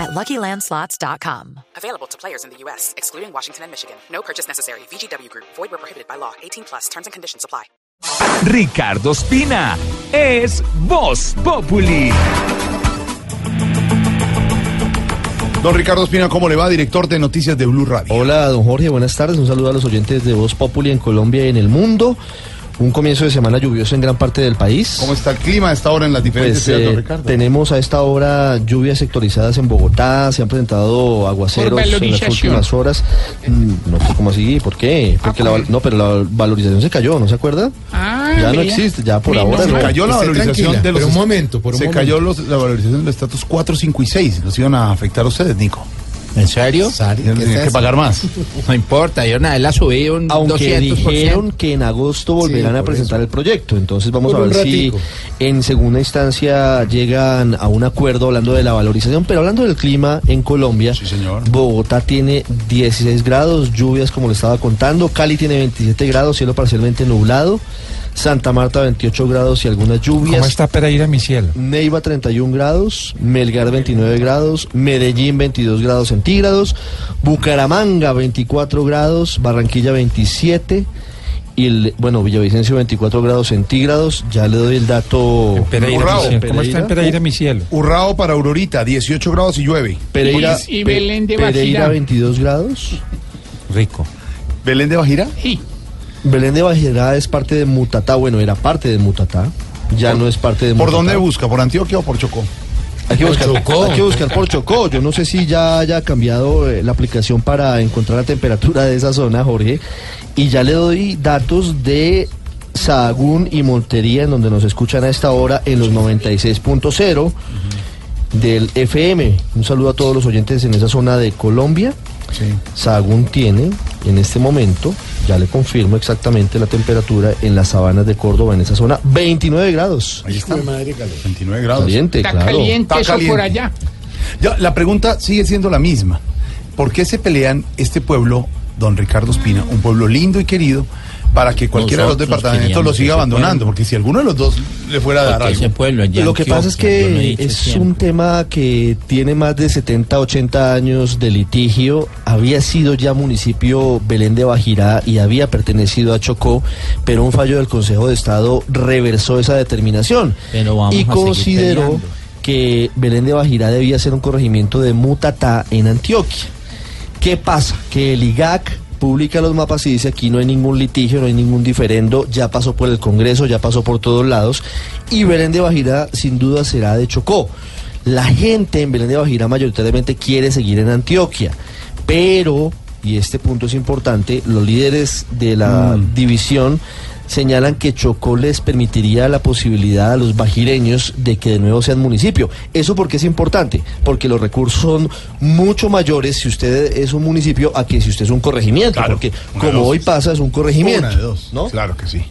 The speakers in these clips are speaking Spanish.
at LuckyLandSlots.com. Available to players in the U.S., excluding Washington and Michigan. No purchase necessary. VGW Group. Void where prohibited by law. 18 plus. Terms and conditions apply. Ricardo Espina es Voz Populi. Don Ricardo Espina, ¿cómo le va? Director de Noticias de Blue Radio. Hola, don Jorge, buenas tardes. Un saludo a los oyentes de Voz Populi en Colombia y en el mundo. Un comienzo de semana lluvioso en gran parte del país. ¿Cómo está el clima a esta hora en las diferentes Pues, ciudades, don eh, Ricardo? tenemos a esta hora lluvias sectorizadas en Bogotá, se han presentado aguaceros en las últimas horas. Mm, No sé cómo así, ¿por qué? Porque la, val- no, pero la valorización se cayó, ¿no se acuerda? Ah, ya no existe, ya por Menos ahora Se no. cayó la valorización de los... pero un momento, por un se momento. cayó los- la valorización de los estatus 4, 5 y 6. Los iban a afectar a ustedes, Nico. ¿En serio? ¿qué que pagar más. No importa, yo nada, él la subí un Aunque 200%. dijeron que en agosto volverán Sí, a presentar eso. el proyecto, entonces vamos Por a ver si en segunda instancia llegan a un acuerdo hablando de la valorización, pero hablando del clima en Colombia, Sí, señor. Bogotá tiene 16 grados, lluvias como le estaba contando, Cali tiene 27 grados, cielo parcialmente nublado, Santa Marta 28 grados y algunas lluvias. ¿Cómo está Pereira, mi cielo? Neiva 31 grados, Melgar 29 grados, Medellín 22 grados centígrados, Bucaramanga 24 grados, Barranquilla 27 y el, bueno, Villavicencio 24 grados centígrados. Ya le doy el dato. Pereira, Urrao. mi cielo. ¿Cómo está en Pereira, mi cielo? Urrao para Aurorita, 18 grados y llueve. Pereira, Y- y Belén de Pereira Bajirá. 22 grados. Rico. Belén de Bajira. Sí. Belén de Bajirá es parte de Mutatá, bueno, era parte de Mutatá. Ya no es parte de ¿Por Mutatá. dónde busca? ¿Por Antioquia o por Chocó? Hay que, buscar, Chocó. hay que buscar por Chocó. Yo no sé si ya haya cambiado eh, la aplicación para encontrar la temperatura de esa zona, Jorge. Y ya le doy datos de Sahagún y Montería, en donde nos escuchan a esta hora en los 96.0 del FM. Un saludo a todos los oyentes en esa zona de Colombia. Sí. Sahagún tiene en este momento, ya le confirmo exactamente la temperatura en las sabanas de Córdoba, en esa zona, 29 grados. Ahí está. de madre, calor. 29 grados. Caliente, Está claro. caliente Está eso caliente. por allá. Ya, la pregunta sigue siendo la misma. ¿Por qué se pelean este pueblo, don Ricardo Espina, un pueblo lindo y querido, para que cualquiera de los departamentos lo siga abandonando? Porque si alguno de los dos le fuera a dar algo. ese pueblo allá Lo que pasa es que es siempre. un tema que tiene más de 70, 80 años de litigio. Había sido ya municipio Belén de Bajirá y había pertenecido a Chocó, pero un fallo del Consejo de Estado reversó esa determinación Pero vamos y a consideró que Belén de Bajirá debía ser un corregimiento de Mutatá en Antioquia. ¿Qué pasa? Que el IGAC publica los mapas y dice aquí no hay ningún litigio, no hay ningún diferendo, ya pasó por el Congreso, ya pasó por todos lados y Belén de Bajirá sin duda será de Chocó. La gente en Belén de Bajirá mayoritariamente quiere seguir en Antioquia, pero, y este punto es importante, los líderes de la división señalan que Chocó les permitiría la posibilidad a los bajireños de que de nuevo sean municipio. ¿Eso porque es importante? Porque los recursos son mucho mayores si usted es un municipio a que si usted es un corregimiento. Claro, porque como dos. hoy pasa, es un corregimiento. Una de dos. ¿no? Claro que sí.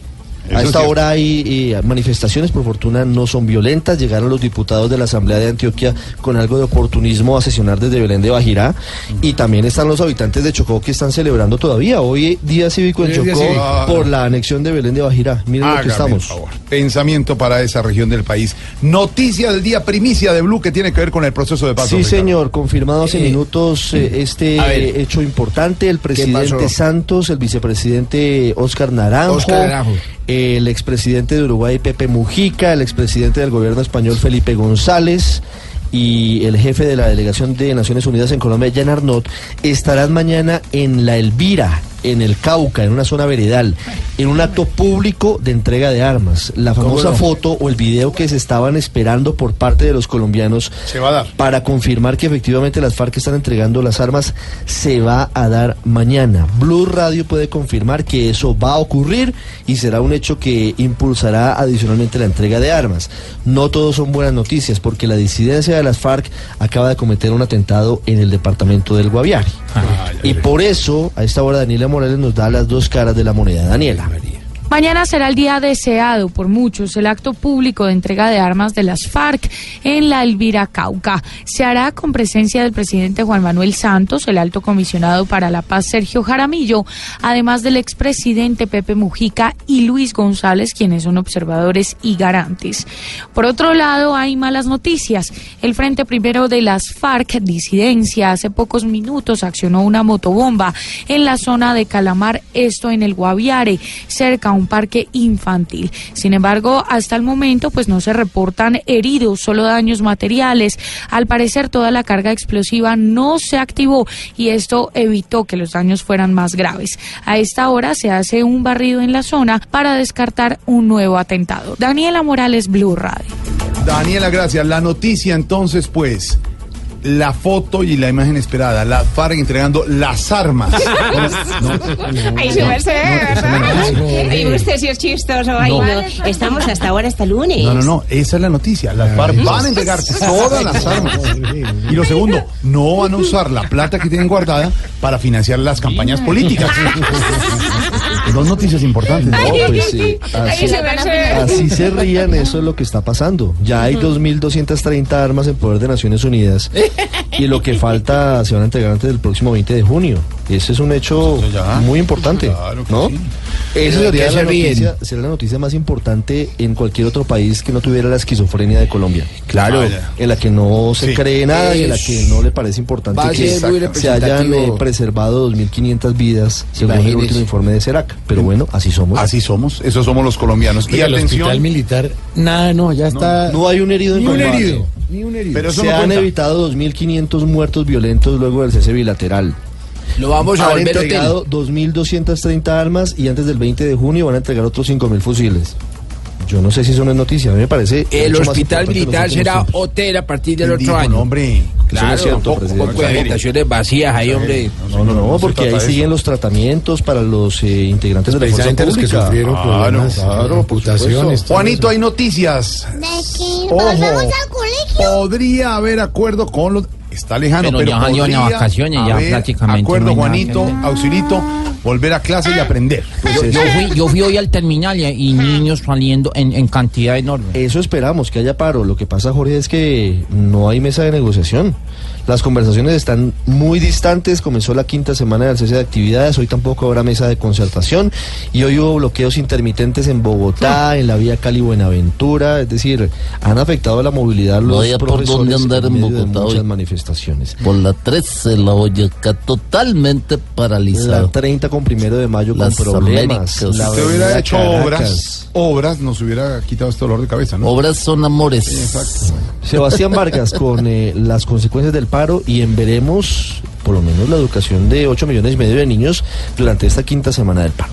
Eso A es esta hora hay eh, manifestaciones, por fortuna no son violentas. Llegaron los diputados de la Asamblea de Antioquia con algo de oportunismo a sesionar desde Belén de Bajirá. Y también están los habitantes de Chocó que están celebrando todavía. Hoy día cívico en Chocó cívico. por la anexión de Belén de Bajirá. Miren lo que estamos. favor. Pensamiento para esa región del país. Noticia del día, primicia de Blue que tiene que ver con el proceso de paz. Sí, Ricardo. señor, confirmado hace Eh, minutos eh, este ver. eh, hecho importante. El presidente? Santos, el vicepresidente Oscar Naranjo, Óscar Naranjo. El expresidente de Uruguay Pepe Mujica, el expresidente del gobierno español Felipe González y el jefe de la delegación de Naciones Unidas en Colombia, Jan Arnott, estarán mañana en La Elvira, en el Cauca, en una zona veredal, en un acto público de entrega de armas. La famosa no? foto o el video que se estaban esperando por parte de los colombianos Se va a dar. para confirmar que efectivamente las FARC están entregando las armas se va a dar mañana. Blue Radio puede confirmar que eso va a ocurrir y será un hecho que impulsará adicionalmente la entrega de armas. No todos son buenas noticias porque la disidencia de las FARC acaba de cometer un atentado en el departamento del Guaviare. Ah, y por eso a esta hora Daniela Morales nos da las dos caras de la moneda. Daniela. Mañana será el día deseado por muchos, el acto público de entrega de armas de las FARC en la Elvira Cauca. Se hará con presencia del presidente Juan Manuel Santos, el alto comisionado para la paz Sergio Jaramillo, además del expresidente Pepe Mujica y Luis González, quienes son observadores y garantes. Por otro lado, hay malas noticias. El Frente Primero de las FARC, disidencia, hace pocos minutos accionó una motobomba en la zona de Calamar, esto en el Guaviare, cerca a parque infantil. Sin embargo, hasta el momento, pues no se reportan heridos, solo daños materiales. Al parecer, toda la carga explosiva no se activó y esto evitó que los daños fueran más graves. A esta hora se hace un barrido en la zona para descartar un nuevo atentado. Daniela Morales, Blue Radio. Daniela, gracias. La noticia entonces, pues, la foto y la imagen esperada, la FARC entregando las armas. Ay, su merced, ¿verdad? Ay, usted sí es chistoso. Ay, no. Estamos hasta ahora, hasta lunes. No, no, no, esa es la noticia. Las FARC van a entregar todas las armas. Y lo segundo, no van a usar la plata que tienen guardada para financiar las campañas políticas. Dos noticias importantes. No, pues sí. Así, así se rían, eso es lo que está pasando. Ya hay 2.230 armas en poder de Naciones Unidas y lo que falta se van a entregar antes del próximo 20 de junio. Ese es un hecho muy importante, Claro que ¿no? sí. Esa ¿De sería la, noticia, sería la noticia más importante en cualquier otro país que no tuviera la esquizofrenia de Colombia. Claro. Vaya. En la que no se Sí. cree nada y en la que no le parece importante Va que se hayan eh, preservado 2.500 vidas, según el último informe de CERAC. Pero bueno, así somos. Así somos, esos somos los colombianos. Y Y el atención, hospital militar, nada, no, ya está. No hay un herido en ni un herido. Ni un herido. pero eso Se no han cuenta. evitado 2.500 muertos violentos luego del cese bilateral. Lo vamos a Han volver entregado 2.230 armas y antes del 20 de junio van a entregar otros 5.000 fusiles. Yo no sé si eso no es noticia, a mí me parece... El hospital militar será hotel a partir del ¿Quién otro año. hombre? Claro, Eso no es cierto, un poco, un presidente. poco de habitaciones vacías ahí, hombre. No, no, no, porque ahí siguen los tratamientos para los eh, integrantes de la fuerza Precisamente los que pública. sufrieron Claro, problemas, claro, amputaciones. Juanito, hay noticias. Ojo. Podría haber acuerdo con los. Está lejano, Pero pero, ya en podría vacaciones, ya haber prácticamente Acuerdo, no Juanito, auxilito, volver a clase y aprender. Pues Yo, fui, yo fui hoy al terminal y, y niños saliendo en, en cantidad enorme. eso esperamos, que haya paro. Lo que pasa, Jorge, es que no hay mesa de negociación. Las conversaciones están muy distantes. Comenzó la quinta semana del cese de actividades. Hoy tampoco habrá mesa de concertación. Y hoy hubo bloqueos intermitentes en Bogotá, en la vía Cali-Buenaventura. Es decir, han afectado la movilidad los No había por profesores dónde andar en medio de Bogotá muchas hoy. manifestaciones. Por la 13, la Boyacá totalmente La paralizada. 30 con primero de mayo Las con problemas. Américas. La Si hubiera hecho Caracas. obras, obras, nos hubiera quitado este dolor de cabeza, ¿no? Obras son amores. Exacto. Sebastián Vargas con eh, las consecuencias del paro y en veremos por lo menos la educación de 8 millones y medio de niños durante esta quinta semana del paro.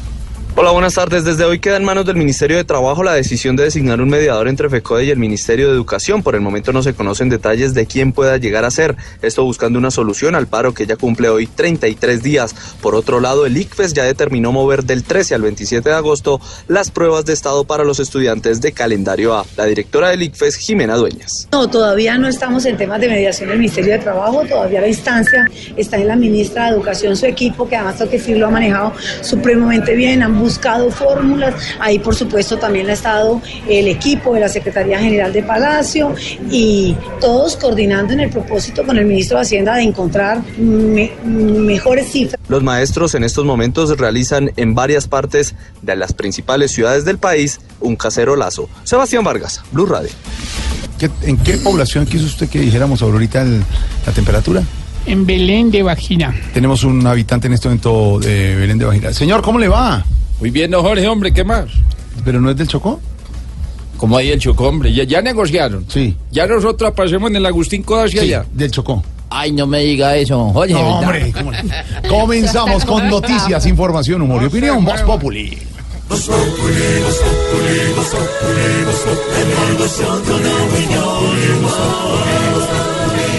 Hola, buenas tardes. Desde hoy queda en manos del Ministerio de Trabajo la decisión de designar un mediador entre FECODE y el Ministerio de Educación. Por el momento no se conocen detalles de quién pueda llegar a ser. Esto buscando una solución al paro que ya cumple hoy 33 días. Por otro lado, el ICFES ya determinó mover del 13 al 27 de agosto las pruebas de estado para los estudiantes de calendario A. La directora del ICFES, Jimena Dueñas. No, todavía no estamos en temas de mediación del Ministerio de Trabajo, todavía la instancia está en la ministra de Educación, su equipo, que además tengo que lo ha manejado supremamente bien, han buscado fórmulas, ahí por supuesto también ha estado el equipo de la Secretaría General de Palacio y todos coordinando en el propósito con el ministro de Hacienda de encontrar me- mejores cifras. Los maestros en estos momentos realizan en varias partes de las principales ciudades del país un casero lazo. Sebastián Vargas, Blue Radio. ¿Qué- ¿En qué población quiso usted que dijéramos ahorita el- la temperatura? En Belén de Vagina. Tenemos un habitante en este momento de Belén de Bajira. Señor, ¿cómo le va? Muy bien, no, Jorge, hombre, ¿qué más? ¿Pero no es del Chocó? Como ahí el Chocó, hombre, ya, ya negociaron. Sí. Ya nosotros pasemos en el Agustín Coda hacia Sí, allá. del Chocó. Ay, no me diga eso, Jorge. No, hombre, ¿cómo Comenzamos con noticias, información, humor y opinión. Voz Populi.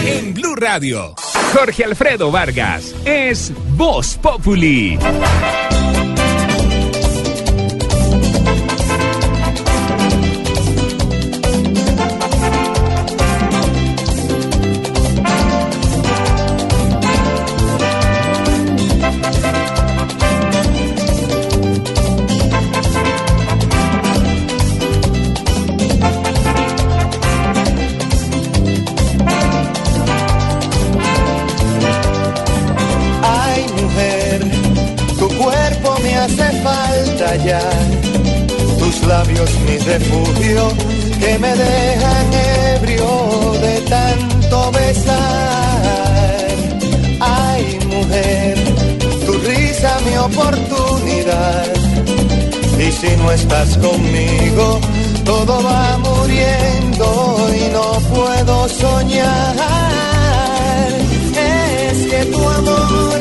En Blue Radio, Jorge Alfredo Vargas es Voz Populi. Refugio, que me dejan ebrio de tanto besar. Ay, mujer, tu risa mi oportunidad. Y si no estás conmigo, todo va muriendo y no puedo soñar. Es que tu amor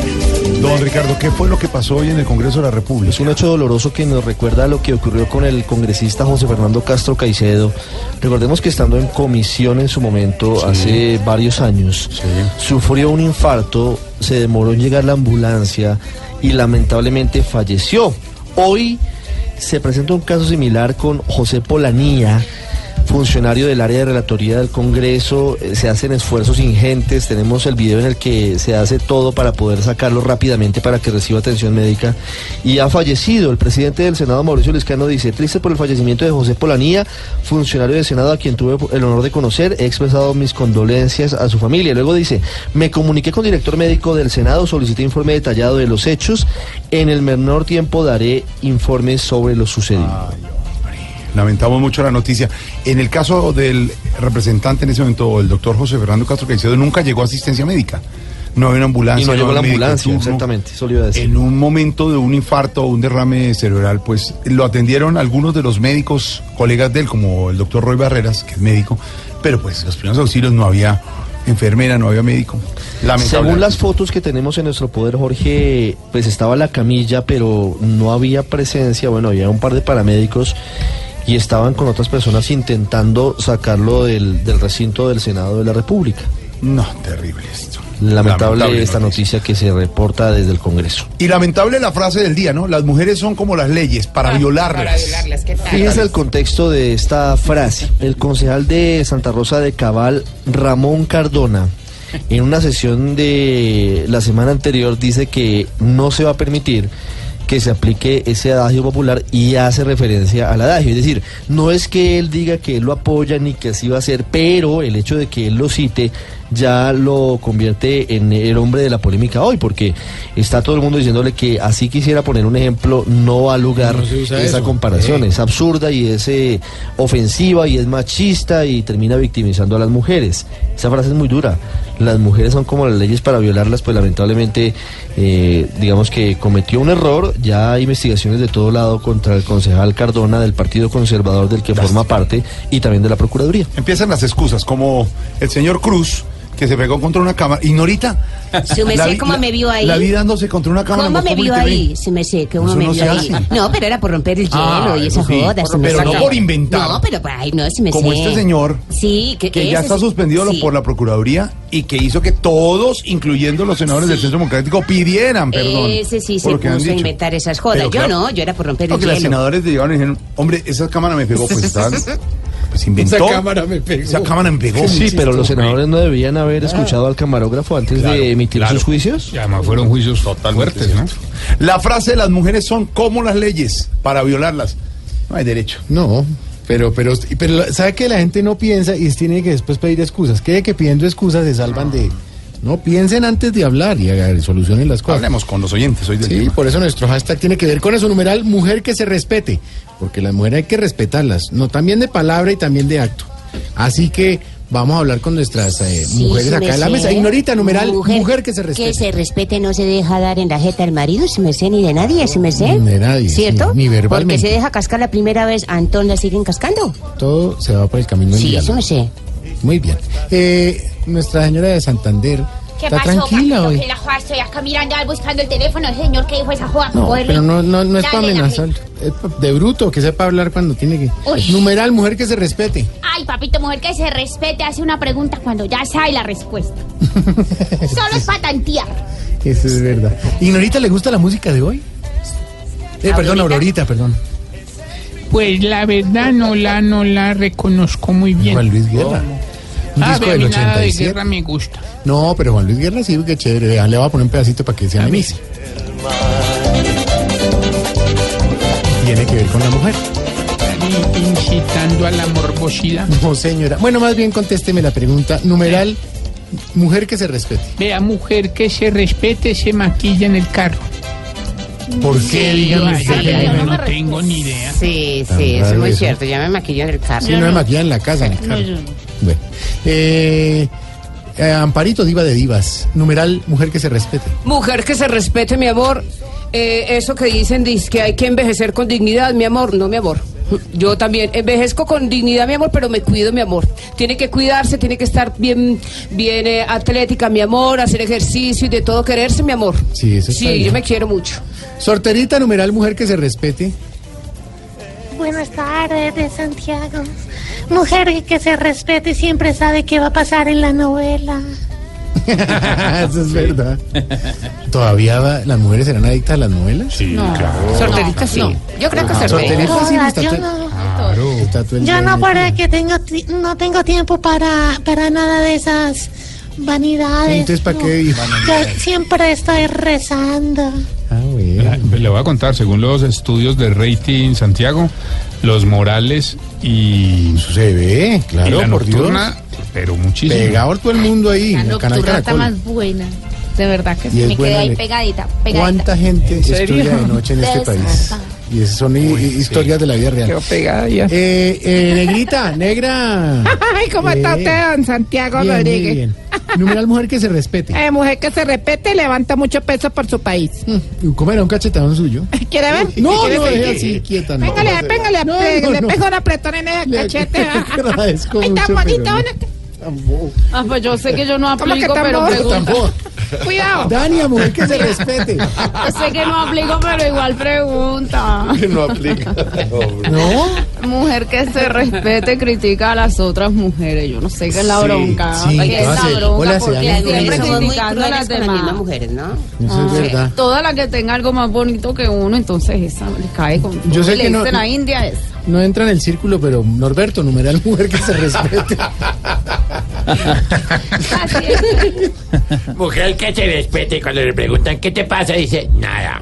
Don Ricardo, ¿qué fue lo que pasó hoy en el Congreso de la República? Es un hecho doloroso que nos recuerda a lo que ocurrió con el congresista José Fernando Castro Caicedo. Recordemos que estando en comisión en su momento, hace varios años, sufrió un infarto, se demoró en llegar la ambulancia y lamentablemente falleció. Hoy se presenta un caso similar con José Polanía funcionario del área de relatoría del Congreso, eh, se hacen esfuerzos ingentes, tenemos el video en el que se hace todo para poder sacarlo rápidamente para que reciba atención médica y ha fallecido. El presidente del Senado, Mauricio Liscano, dice, triste por el fallecimiento de José Polanía, funcionario del Senado a quien tuve el honor de conocer, he expresado mis condolencias a su familia. Luego dice, me comuniqué con director médico del Senado, solicité informe detallado de los hechos, en el menor tiempo daré informes sobre lo sucedido. Lamentamos mucho la noticia. En el caso del representante en ese momento, el doctor José Fernando Castro Caicedo, nunca llegó asistencia médica. No había una ambulancia. Y no llegó había la ambulancia, turno. exactamente, eso iba a decir. En un momento de un infarto o un derrame cerebral, pues lo atendieron algunos de los médicos, colegas de él, como el doctor Roy Barreras, que es médico, pero pues los primeros auxilios no había enfermera, no había médico. Según las fotos que tenemos en nuestro poder, Jorge, pues estaba la camilla, pero no había presencia. Bueno, había un par de paramédicos y estaban con otras personas intentando sacarlo del, del recinto del Senado de la República. No, terrible esto. Lamentable, Lamentable esta noticia que se reporta desde el Congreso. Y lamentable la frase del día, ¿no? Las mujeres son como las leyes, para violarlas. Para violarlas, ¿qué tal? Fíjese el contexto de esta frase. El concejal de Santa Rosa de Cabal, Ramón Cardona, en una sesión de la semana anterior dice que no se va a permitir que se aplique ese adagio popular y hace referencia al adagio. Es decir, no es que él diga que él lo apoya ni que así va a ser, pero el hecho de que él lo cite ya lo convierte en el hombre de la polémica hoy, porque está todo el mundo diciéndole que así quisiera poner un ejemplo, no va a lugar No esa eso. comparación. Eh. Es absurda y es eh, ofensiva y es machista y termina victimizando a las mujeres. Esa frase es muy dura. Las mujeres son como las leyes para violarlas, pues lamentablemente, eh, digamos que cometió un error. Ya hay investigaciones de todo lado contra el concejal Cardona del Partido Conservador del que forma parte y también de la Procuraduría. Empiezan las excusas, como el señor Cruz, que se pegó contra una cámara. Y Norita. Merced, la vi- ¿cómo me vio ahí? La vi dándose contra una cámara. ¿Cómo me vio ahí? Sí me sé, Eso me no vio se ahí. No, pero era por romper el hielo Ah, y eso esa sí. joda. sí me Pero no sé. por inventar. No, pero ay, no, sí me Como sé. este señor, Sí, que, que ya está suspendido por la Procuraduría y que hizo que todos, incluyendo los senadores del Centro Democrático, pidieran perdón. Ese sí se puso a inventar esas jodas. Yo no, yo era por romper el que los hielo. senadores llegaron y dijeron, hombre, esa cámara me pegó, pues pues inventó. Esa cámara me pegó. Esa cámara me pegó. Sí, pero los senadores no debían haber Ah. escuchado al camarógrafo antes Claro, de emitir claro. sus juicios. Y además fueron juicios fuertes, ¿no? La frase de las mujeres son como las leyes para violarlas. No hay derecho. No, pero, pero, pero ¿sabe que la gente no piensa y tiene que después pedir excusas? Que que pidiendo excusas se salvan de... No, piensen antes de hablar y solucionen las cosas. Hablemos con los oyentes hoy del Sí, tema. por eso nuestro hashtag tiene que ver con eso, numeral mujer que se respete, porque las mujeres hay que respetarlas, no también de palabra y también de acto. Así que vamos a hablar con nuestras eh, Sí, mujeres acá en la mesa. Ignorita, numeral mujer, que se respete. Que se respete, no se deja dar en la jeta al marido, si me sé, ni de nadie, si me sé. Ni de nadie, ¿Cierto? ni verbalmente. Porque se deja cascar la primera vez, a Antón la siguen cascando. Todo se va por el camino del Sí, eso diálogo. me sé. Muy bien. Eh, nuestra señora de Santander ¿Qué está pasó, tranquila papito? hoy. Que la joda estoy acá mirando, buscando el teléfono. El señor que dijo esa joda. No, joderle. pero no, no, no es para amenazar. Es de bruto, que sepa hablar cuando tiene que. Uy. Numeral, mujer que se respete. Ay, papito, mujer que se respete, hace una pregunta cuando ya sabe la respuesta. Solo es para tantear. Eso es verdad. ¿Ignorita le gusta la música de hoy? Eh, perdón, Aurorita, perdón. Pues la verdad no la no la reconozco muy bien. Juan Luis Guerra. Un Ah, disco del mí nada de 87. guerra me gusta. No, pero Juan Luis Guerra sí, que chévere. Vea, Le voy a poner un pedacito para que se animice. Tiene que ver con la mujer. Incitando a la morbosidad. No, señora. Bueno, más bien contésteme la pregunta. Numeral, mujer que se respete. Vea, mujer que se respete se maquilla en el carro. ¿Por qué? Dígame usted. ay, Yo no, tengo ni idea. Sí, Tan sí, eso es raro muy eso. cierto. Ya me maquillo en el carro. Sí, no me maquillan en la casa. en el carro. Bueno. Eh, eh, Amparito, diva de divas. Numeral, mujer que se respete. Mujer que se respete, mi amor. Eh, eso que dicen dice que hay que envejecer con dignidad, mi amor. No, mi amor. Yo también envejezco con dignidad, mi amor, pero me cuido, mi amor. Tiene que cuidarse, tiene que estar bien, bien eh, atlética, mi amor, hacer ejercicio y de todo quererse, mi amor. Sí, eso está Sí, bien. yo me quiero mucho. Sorterita, numeral, mujer que se respete. Buenas tardes, de Santiago. Mujer que se respete siempre sabe qué va a pasar en la novela. Eso es verdad. ¿Todavía va- las mujeres serán adictas a las novelas? Sí, No. claro. Sorterita sí. Yo creo que sorterita. Sorterita sí Todas, está yo no. está todo el Yo no metida. porque tengo ti- no tengo tiempo para, para nada de esas vanidades. Entonces, ¿para no. qué dijo? Yo siempre estoy rezando. Ah, bueno. Le voy a contar, según los estudios de rating Santiago, los Morales y. Se ve, claro, y la por Dios. nocturna, pero muchísimo. Pegado todo el mundo ahí. La en el canal nocturna está más buena. De verdad que Y sí. es Me quedé ahí pegadita, pegadita. ¿Cuánta gente estudia de noche en este país? Y esas son hi- historias de la vida real. Quedó pegada ya. Eh, eh, negrita, negra. Ay, ¿cómo está Eh, usted, don Santiago Bien, Rodríguez? bien. Numeral mujer que se respete. Eh, mujer que se respete y levanta mucho peso por su país. ¿Cómo era un cachetadón suyo? ¿Quiere ver? No, ¿Quiere no, ver? deje así, quieta. no. Péngale, péngale, No, péngale, no, le no. pego una apretón en el cachete. agradezco Ay, tan bonito. pero no. ¿no? Ah, pues yo sé que yo no ¿Cómo que aplico, pero pregunto. Tampoco. Cuidado. Dania, mujer que se respete. Yo sé que no aplico, pero igual pregunta. no aplica. ¿No? Mujer que se respete critica a las otras mujeres. Yo no sé qué es la Sí, bronca. sí, ¿Qué es no la bronca? hola, Porque siempre criticando a las demás. mujeres, ¿no? Eso es Sí, verdad. Toda la que tenga algo más bonito que uno, entonces esa le cae con Yo sé le que no- dicen a India es. No entra en el círculo, pero Norberto, numeral mujer que se respete. Mujer que se respete cuando le preguntan qué te pasa, dice nada,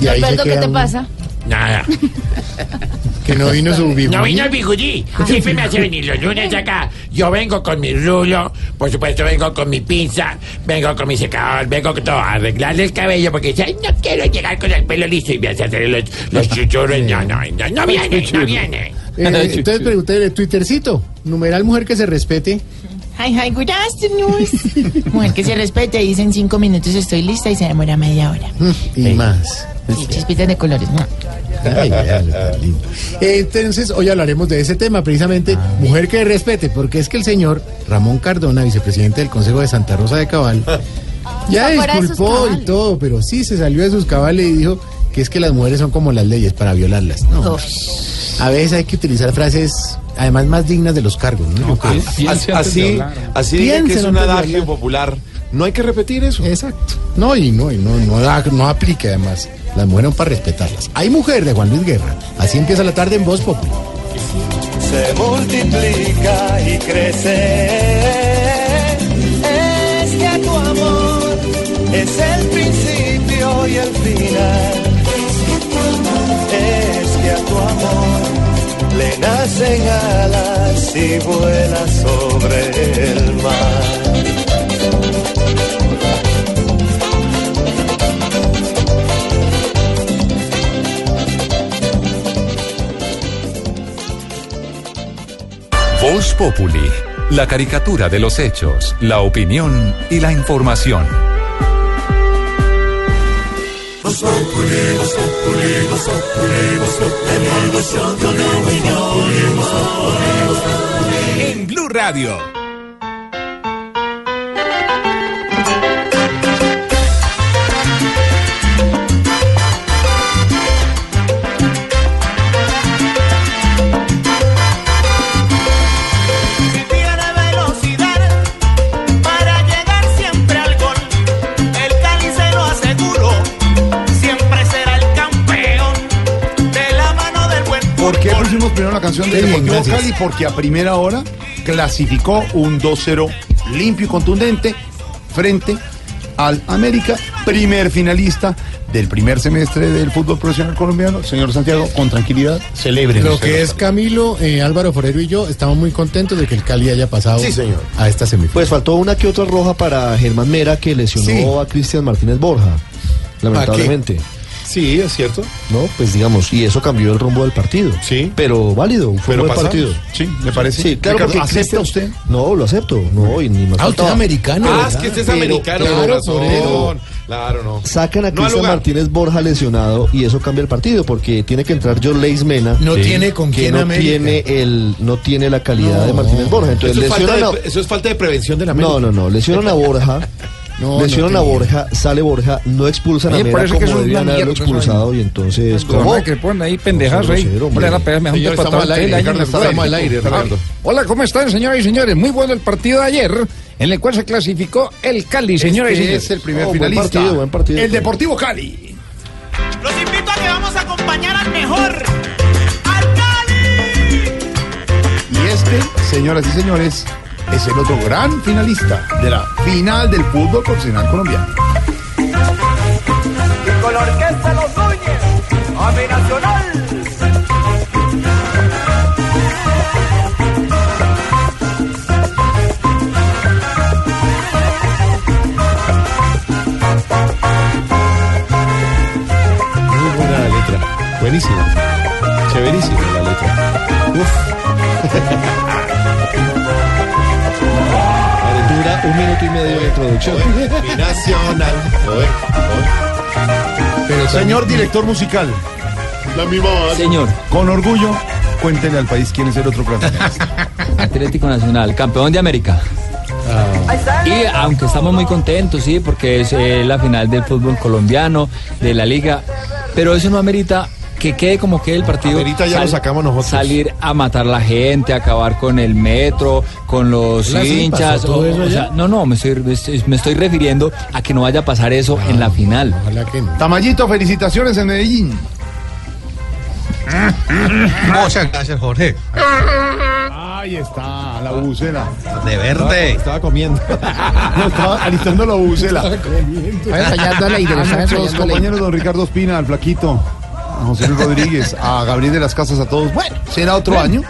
Y ahí se Alberto, ¿qué te uno. pasa? nada. Que no vino su bigudí. No vino el bigudí. Siempre me hace venir los lunes acá. Yo vengo con mi rulo, por supuesto vengo con mi pinza, vengo con mi secador, vengo con todo arreglarle el cabello porque dice, "Ay, no quiero llegar con el pelo listo y me hace hacer los, los chuchurros. No, no, no, no viene, no viene. Eh, entonces pregunté, Twittercito, numeral mujer que se respete. Hi, hi, good afternoon. Mujer que se respete, dice en cinco minutos estoy lista y se demora media hora. Y más. Y chispitas de colores. Ay, tan lindo. Entonces, hoy hablaremos de ese tema, precisamente, mujer que respete, porque es que el señor Ramón Cardona, vicepresidente del Consejo de Santa Rosa de Cabal, ya disculpó y todo, pero sí se salió de sus cabales y dijo que es que las mujeres son como las leyes para violarlas. No. A veces hay que utilizar frases, además, más dignas de los cargos. ¿no? Así, así, así digan que es un adagio popular. No hay que repetir eso. Exacto. No, y no, y no, no, da- no aplica además. Las mujeres son para respetarlas. Hay mujer de Juan Luis Guerra. Así empieza la tarde en Voz Popular. se multiplica y crece. Es que tu amor es el principio y el final. Amor le nacen alas y vuela sobre el mar. Voz Populi, la caricatura de los hechos, la opinión y la información. En Blue Radio. Canción de Deportivo. Cali? Porque a primera hora clasificó un 2-0 limpio y contundente frente al América, primer finalista del primer semestre del fútbol profesional colombiano. Señor Santiago, con tranquilidad, celebre. Lo que es Camilo, eh, Álvaro Forero y yo estamos muy contentos de que el Cali haya pasado Sí, señor. a esta semifinal. Pues faltó una que otra roja para Germán Mera que lesionó Sí. a Cristian Martínez Borja. lamentablemente. Sí, es cierto. No, pues digamos, y eso cambió el rumbo del partido. Sí. Pero válido, fue Pero un buen pasamos. partido. Sí, ¿le parece? Sí, claro, Ricardo, ¿acepta Cristian- usted? No, lo acepto. No, y ni más Ah, usted es americano. Ah, es que usted es Pero- americano, claro, no. Sacan a No Cristian. Martínez Borja lesionado y eso cambia el partido porque tiene que entrar John Leis Mena. No Sí. tiene con que quién no América. tiene el no tiene la calidad No. de Martínez Borja. Entonces Eso es, a, eso es falta de prevención de la América. No, no, no, lesionan a Borja. No, lesionan no a. Borja, sale Borja, no expulsan Oye, a por Mena eso es que como debían haberlo expulsado y entonces ¿cómo? Hombre, que ponen ahí pendejas No, ahí. Ricardo. Hola, ¿cómo están, señoras y señores? Muy bueno el partido de ayer, en el cual se clasificó el Cali, señoras y Este señores. es el primer Oh, buen finalista. partido, buen partido. El Deportivo Cali. Los invito a que vamos a acompañar al mejor. ¡Al Cali! Y este, señoras y señores, es el otro gran finalista de la final del fútbol profesional colombiano. Y con la orquesta Los Núñez, a mi nacional. Muy buena la letra. Buenísima. Chéverísima la letra. Uf. un minuto y medio de introducción. Mi nacional. Joder, Pero Señor director musical, La misma base. Señor, con orgullo, cuéntele al país quién es el otro gran finalista. Atlético Nacional, campeón de América. Y aunque estamos muy contentos, sí, porque es eh, la final del fútbol colombiano, de la liga, pero eso no amerita que quede como quede el partido. Amerita ya lo sacamos nosotros. Salir a matar la gente, acabar con el metro, con los hinchas. o- eso o sea, no, no, me estoy, me estoy- me estoy refiriendo a que no vaya a pasar eso en la final. Ojalá que no. Tamayito, felicitaciones en Medellín. Muchas gracias, Jorge. Ahí está, la bucela. De verde. Estaba comiendo. No, estaba alistando la bucela. Estaba ensayando a Leider, A estaba nuestros ensayando a Leider. compañeros, don Ricardo Espina, al Flaquito, a José Luis Rodríguez, a Gabriel de las Casas, a todos. Bueno, será otro año.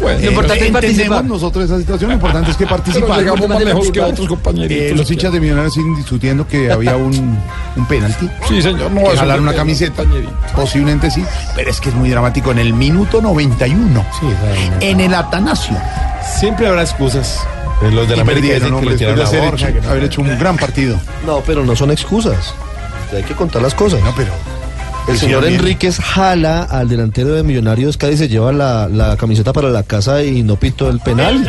Lo importante es participar. nosotros esa situación, lo importante es que Pero participar. llegamos más lejos que otros compañeritos. Eh, los hinchas de Millonarios siguen discutiendo que había un, un penalti. Sí, señor, no que jalar una camiseta. Posiblemente sí, pero es que es muy dramático. En el minuto 91, en el Atanasio, Siempre habrá excusas. Eh, Los de la América que le de a hacer Borja, hecho- que no- haber hecho un gran partido. No, pero no son excusas. Hay que contar las cosas. No, pero El Sí, señor también. Enríquez jala al delantero de Millonarios Cádiz se lleva la, la camiseta para la casa y no pitó el penal.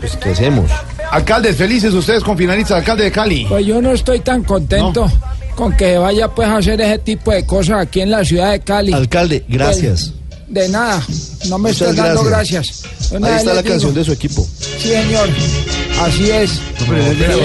Pues, ¿qué hacemos? alcaldes felices ustedes con finalistas, alcalde de Cali. Pues yo no estoy tan contento con que vaya pues a hacer ese tipo de cosas aquí en la ciudad de Cali. Alcalde, gracias. De nada, no me Muchas estés dando gracias. Ahí está la digo, canción de su equipo. Sí, señor. Así es.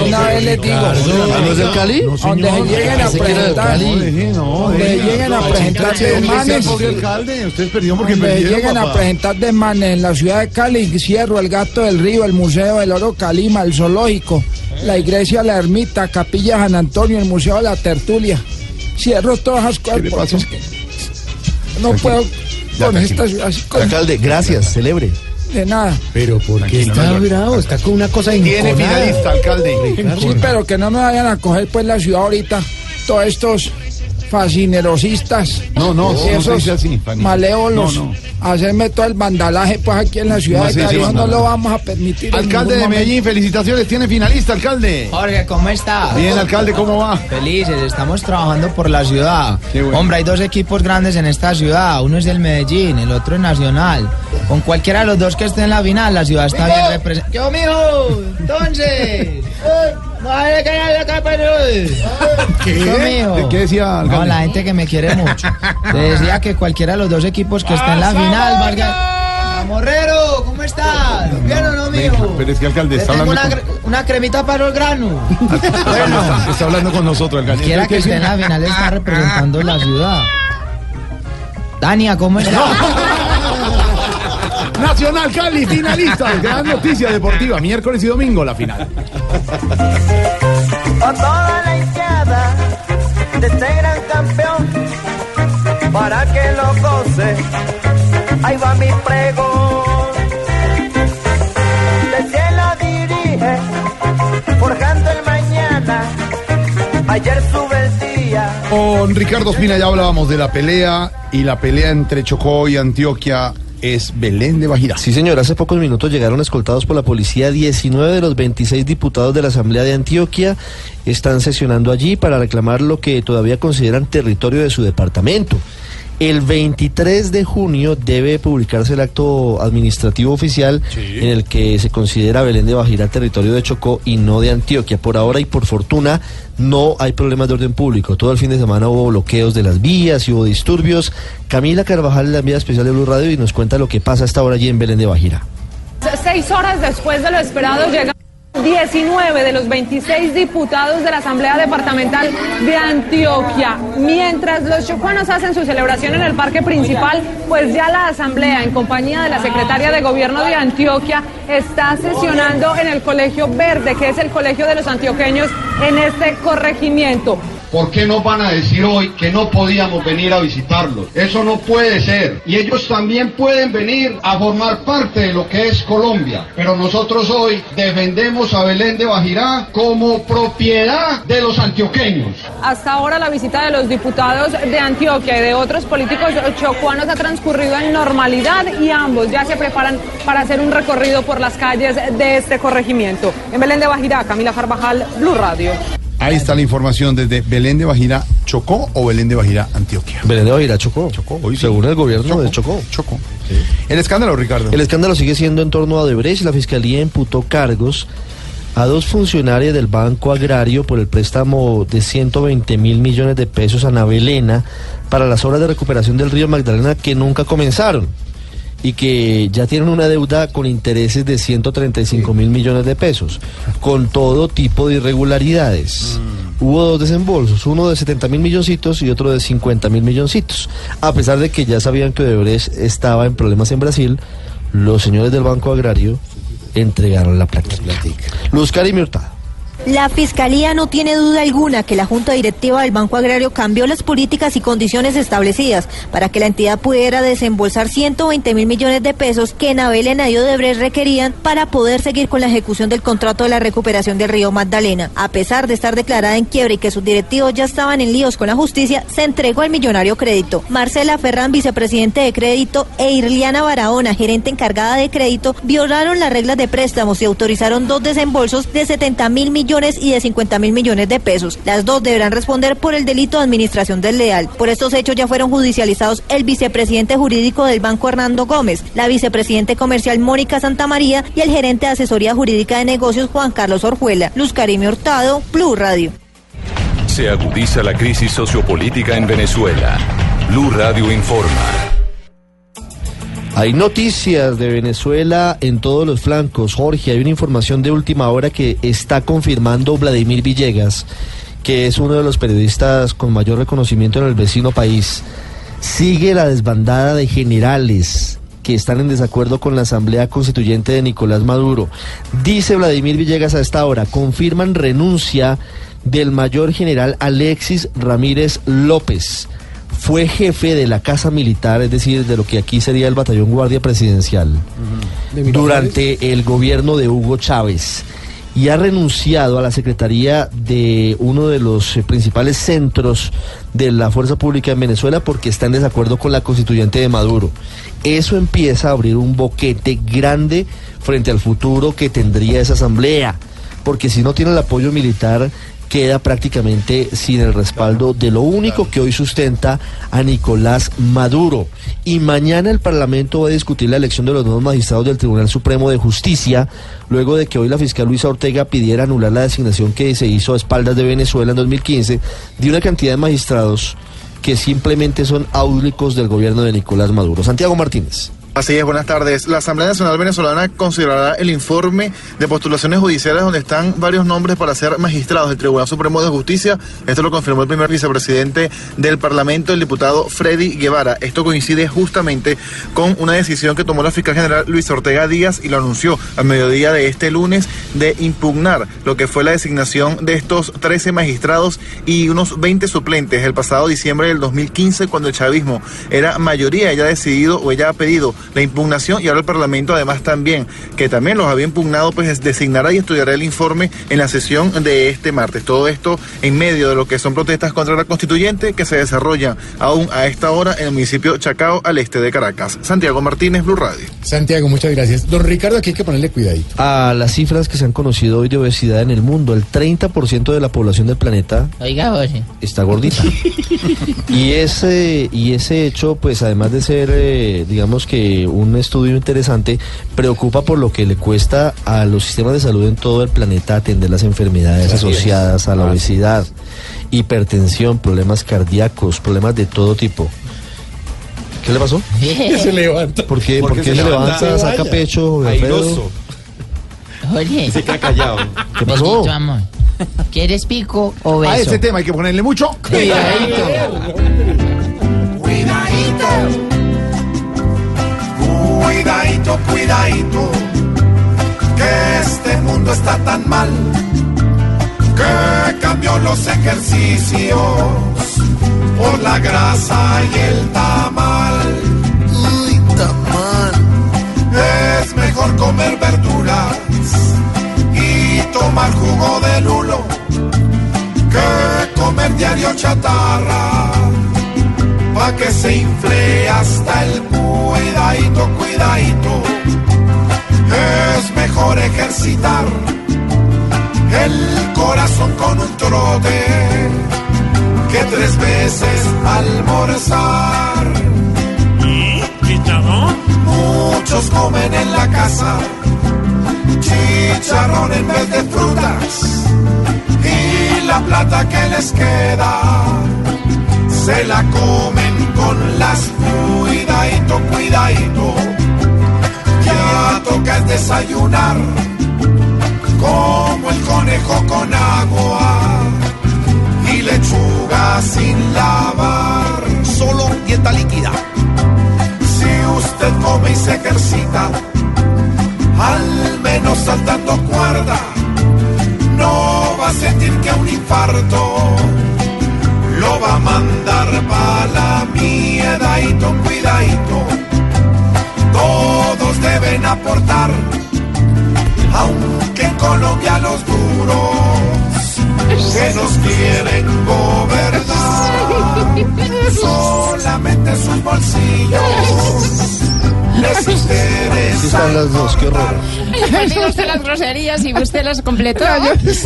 Una vez les digo. ¿Ah, no es del Cali? Donde se lleguen a presentar. Donde lleguen a presentar desmanes. pobre alcalde, ustedes perdieron porque Donde lleguen a presentar desmanes en la ciudad de Cali, Cierro, el Gato del Río, el Museo del Oro Calima, el Zoológico, la Iglesia La Ermita, Capilla San Antonio, el Museo de la Tertulia. Cierro todas esas cosas. No puedo con esta ciudad Alcalde, gracias, celebre. De nada. Pero ¿por qué Tranquilo, está no, bravo? Está con una cosa Tiene finalista, alcalde. Sí, pero que no me vayan a coger pues la ciudad ahorita. Todos estos fascinerosistas. No, no, y no se esos dice así, Fanny. malévolos. No, no. Hacerme todo el vandalaje pues aquí en la ciudad No de no lo vamos a permitir. Alcalde de. Medellín, felicitaciones, tiene finalista, alcalde. Jorge, ¿cómo está? Bien, alcalde, ¿cómo va? Felices, estamos trabajando por la ciudad. Bueno. Hombre, hay dos equipos grandes en esta ciudad. Uno es del Medellín, el otro es Nacional. Con cualquiera de los dos que esté en la final, la ciudad está bien representada. ¿Qué, mijo? Entonces. ¿Qué? qué decía, No, la gente que me quiere mucho. Te decía que cualquiera de los dos equipos que esté en la final, valga. Morrero, ¿cómo estás? ¿Bien o no, mijo? pero es que alcalde está hablando, una, con, cre- una cremita para el grano. está, está hablando con nosotros, alcalde. Cualquiera que esté en la final está representando la ciudad. Tania, ¿cómo está? Nacional Cali, finalista. Gran noticia deportiva, miércoles y domingo la final. a toda la hinchada de este gran campeón para que lo goce. Ahí va mi pregón. Del cielo dirige, forjando el mañana. Ayer sube el Con Ricardo Espina ya hablábamos de la pelea y la pelea entre Chocó y Antioquia es Belén de Bajirá. Sí, señor, hace pocos minutos llegaron escoltados por la policía 19 de los 26 diputados de la Asamblea de Antioquia. Están sesionando allí para reclamar lo que todavía consideran territorio de su departamento. El 23 de junio debe publicarse el acto administrativo oficial en el que se considera Belén de Bajirá territorio de Chocó y no de Antioquia. Por ahora y por fortuna no hay problemas de orden público. Todo el fin de semana hubo bloqueos de las vías y hubo disturbios. Camila Carvajal, la enviada especial de Blue Radio, y nos cuenta lo que pasa hasta ahora allí en Belén de Bajirá. Seis horas después de lo esperado llegan 19 de los 26 diputados de la Asamblea Departamental de Antioquia. Mientras los chocuanos hacen su celebración en el parque principal, pues ya la Asamblea, en compañía de la secretaria de Gobierno de Antioquia, está sesionando en el Colegio Verde, que es el colegio de los antioqueños en este corregimiento. ¿Por qué nos van a decir hoy que no podíamos venir a visitarlos? Eso no puede ser. Y ellos también pueden venir a formar parte de lo que es Colombia. Pero nosotros hoy defendemos a Belén de Bajirá como propiedad de los antioqueños. Hasta ahora la visita de los diputados de Antioquia y de otros políticos chocuanos ha transcurrido en normalidad y ambos ya se preparan para hacer un recorrido por las calles de este corregimiento. En Belén de Bajirá, Camila Carvajal, Blue Radio. Ahí está la información desde Belén de Bajirá, Chocó o Belén de Bajirá, Antioquia. Belén de Bajirá, Chocó. Según el gobierno de Chocó. Chocó. El escándalo, Ricardo. El escándalo sigue siendo en torno a Odebrecht. La fiscalía imputó cargos a dos funcionarios del Banco Agrario por el préstamo de 120 mil millones de pesos a Navelena para las obras de recuperación del río Magdalena que nunca comenzaron y que ya tienen una deuda con intereses de 135 mil millones de pesos, con todo tipo de irregularidades. Hubo dos desembolsos, uno de 70 mil milloncitos y otro de 50 mil milloncitos. A pesar de que ya sabían que Odebrecht estaba en problemas en Brasil, los señores del Banco Agrario entregaron la plata. Luz Karim Hurtado. La Fiscalía no tiene duda alguna que la Junta Directiva del Banco Agrario cambió las políticas y condiciones establecidas para que la entidad pudiera desembolsar 120 mil millones de pesos que Navelena y Odebrecht requerían para poder seguir con la ejecución del contrato de la recuperación del río Magdalena. A pesar de estar declarada en quiebra y que sus directivos ya estaban en líos con la justicia, se entregó al millonario crédito. Marcela Ferrán, vicepresidente de crédito, e Irliana Barahona, gerente encargada de crédito, violaron las reglas de préstamos y autorizaron dos desembolsos de 70 mil millones y de 50 mil millones de pesos. Las dos deberán responder por el delito de administración desleal. Por estos hechos ya fueron judicializados el vicepresidente jurídico del Banco Hernando Gómez, la vicepresidente comercial Mónica Santamaría y el gerente de asesoría jurídica de negocios Juan Carlos Orjuela. Luz Karime Hurtado, Blue Radio. Se agudiza la crisis sociopolítica en Venezuela. Blue Radio informa. Hay noticias de Venezuela en todos los flancos. Jorge, hay una información de última hora que está confirmando Vladimir Villegas, que es uno de los periodistas con mayor reconocimiento en el vecino país. Sigue la desbandada de generales que están en desacuerdo con la Asamblea Constituyente de Nicolás Maduro. Dice Vladimir Villegas a esta hora, confirman renuncia del mayor general Alexis Ramírez López fue jefe de la Casa Militar, es decir, de lo que aquí sería el Batallón Guardia Presidencial, durante el gobierno de Hugo Chávez. Y ha renunciado a la secretaría de uno de los eh, principales centros de la fuerza pública en Venezuela porque está en desacuerdo con la constituyente de Maduro. Eso empieza a abrir un boquete grande frente al futuro que tendría esa asamblea, porque si no tiene el apoyo militar queda prácticamente sin el respaldo de lo único que hoy sustenta a Nicolás Maduro. Y mañana el Parlamento va a discutir la elección de los nuevos magistrados del Tribunal Supremo de Justicia, luego de que hoy la fiscal Luisa Ortega pidiera anular la designación que se hizo a espaldas de Venezuela en 2015 de una cantidad de magistrados que simplemente son áulicos del gobierno de Nicolás Maduro. Santiago Martínez. Así es, buenas tardes. La Asamblea Nacional Venezolana considerará el informe de postulaciones judiciales donde están varios nombres para ser magistrados del Tribunal Supremo de Justicia. Esto lo confirmó el primer vicepresidente del Parlamento, el diputado Freddy Guevara. Esto coincide justamente con una decisión que tomó la fiscal general Luis Ortega Díaz y lo anunció al mediodía de este lunes de impugnar lo que fue la designación de estos 13 magistrados y unos 20 suplentes el pasado diciembre del 2015 cuando el chavismo era mayoría, ella ha decidido o ella ha pedido la impugnación y ahora el Parlamento además también, que también los había impugnado, pues designará y estudiará el informe en la sesión de este martes. Todo esto en medio de lo que son protestas contra la constituyente que se desarrollan aún a esta hora en el municipio Chacao al este de Caracas. Santiago Martínez, Blue Radio. Santiago, muchas gracias. Don Ricardo, aquí hay que ponerle cuidadito. A las cifras que se han conocido hoy de obesidad en el mundo, el 30% de la población del planeta Oiga, está gordita. y ese y ese hecho, pues además de ser, eh, digamos que un estudio interesante, preocupa por lo que le cuesta a los sistemas de salud en todo el planeta atender las enfermedades Así es. asociadas a la Ah. obesidad, hipertensión, problemas cardíacos, problemas de todo tipo. ¿Qué le pasó? se levanta. ¿Por qué, ¿Por qué se, levanta, saca pecho. Oye. Se queda callado. ¿Qué pasó? Bendito amor. ¿Quieres pico o beso? A ese tema hay que ponerle mucho. Cuidadito, cuidadito, cuidadito, que este mundo está tan mal, que cambió los ejercicios por la grasa y el tamal. Uy, tamal. Es mejor comer verduras y tomar jugo de lulo que comer diario chatarra pa' que se infle hasta el cuidadito, cuidadito. Es mejor ejercitar el corazón con un trote que tres veces almorzar. Muchos comen en la casa chicharrón en vez de frutas y la plata que les queda se la comen con las cuidadito, cuidadito. Ya toca el desayunar como el conejo con agua y lechuga sin lavar. Solo dieta líquida. Si usted come y se ejercita, al menos saltando cuerda, no va a sentir que un infarto lo va a mandar para la miedadito, cuidadito. Todos deben aportar, aunque en Colombia los duros que nos quieren gobernar, solamente sus bolsillos les están las dos, qué horror. Diga usted las groserías y usted las completó.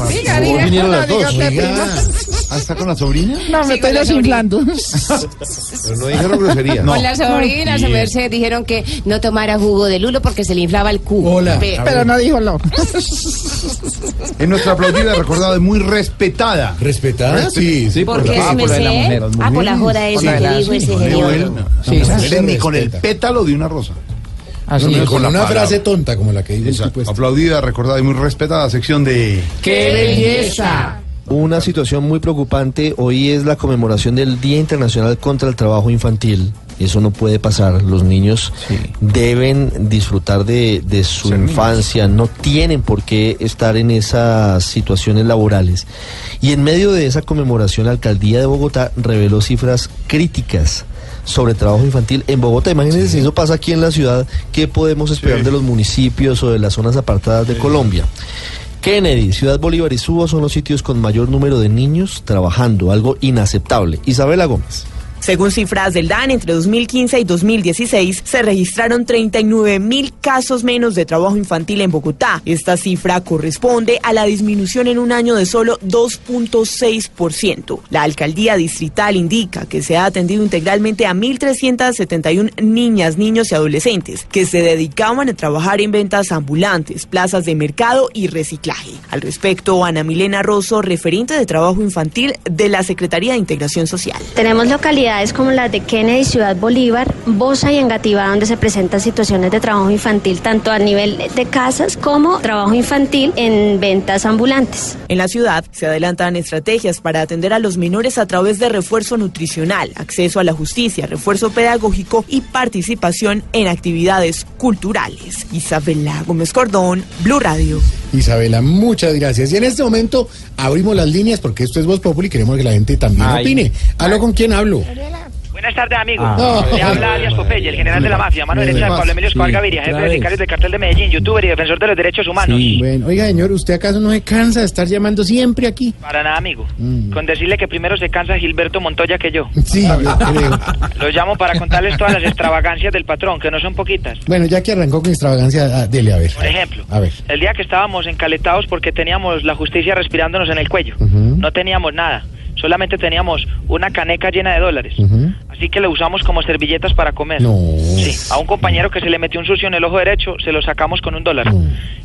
Diga, diga. vinieron las dos. Oiga, ¿ah, ¿está con la sobrina? No, me Sí, estoy desinflando. Pero no dijeron grosería. Con la sobrina, su merced, dijeron que no tomara jugo de lulo porque se le inflaba el cubo. Hola. Pe- Pero no dijo lo. Es nuestra aplaudida, recordada y muy respetada. ¿Respetada? Sí, sí. ¿Por qué, ah, por la de la mujer, Ah, por la joda esa que dijo ese No, señor. no, se ni con el pétalo de una rosa. Así No, es. con la una palabra. frase tonta como la que supuesto. Aplaudida, recordada y muy respetada sección de... ¡Qué belleza! Una situación muy preocupante hoy es la conmemoración del Día Internacional contra el Trabajo Infantil. Eso no puede pasar. Los niños deben disfrutar de, de su Ser niños. infancia, no tienen por qué estar en esas situaciones laborales. Y en medio de esa conmemoración, la alcaldía de Bogotá reveló cifras críticas sobre trabajo infantil en Bogotá. Imagínense si eso pasa aquí en la ciudad, ¿qué podemos esperar Sí. de los municipios o de las zonas apartadas de Colombia? Kennedy, Ciudad Bolívar y Suba son los sitios con mayor número de niños trabajando, algo inaceptable. Isabela Gómez. Según cifras del DAN, entre 2015 y 2016 se registraron 39 mil casos menos de trabajo infantil en Bogotá. Esta cifra corresponde a la disminución en un año de solo 2.6%. La alcaldía distrital indica que se ha atendido integralmente a 1.371 niñas, niños y adolescentes que se dedicaban a trabajar en ventas ambulantes, plazas de mercado y reciclaje. Al respecto, Ana Milena Rosso, referente de trabajo infantil de la Secretaría de Integración Social. Tenemos localidades como las de Kennedy, Ciudad Bolívar, Bosa y Engativá, donde se presentan situaciones de trabajo infantil, tanto a nivel de casas como trabajo infantil en ventas ambulantes. En la ciudad se adelantan estrategias para atender a los menores a través de refuerzo nutricional, acceso a la justicia, refuerzo pedagógico y participación en actividades culturales. Isabela Gómez Cordón, Blue Radio. Isabela, muchas gracias. Y en este momento abrimos las líneas porque esto es Voz Populi y queremos que la gente también Ay. opine. ¿Hablo con quién hablo? Buenas tardes, amigo. Ah. Le habla alias Popeye, el general de la mafia, mano ¿Qué derecha de? Pablo Emilio Escobar Sí, Gaviria, jefe de sicarios del cartel de Medellín, youtuber y defensor de los derechos humanos. Bueno, oiga, señor, ¿usted acaso no se cansa de estar llamando siempre aquí? Para nada, amigo. Mm. Con decirle que primero se cansa Gilberto Montoya que yo. Sí, yo creo. Lo llamo para contarles todas las extravagancias del patrón, que no son poquitas. Bueno, ya que arrancó con extravagancia, ah, dele, a ver. Por ejemplo, A ver. el día que estábamos encaletados porque teníamos la justicia respirándonos en el cuello. No teníamos nada. Solamente teníamos una caneca llena de dólares. Así que lo usamos como servilletas para comer. Sí, a un compañero que se le metió un sucio en el ojo derecho, se lo sacamos con un dólar.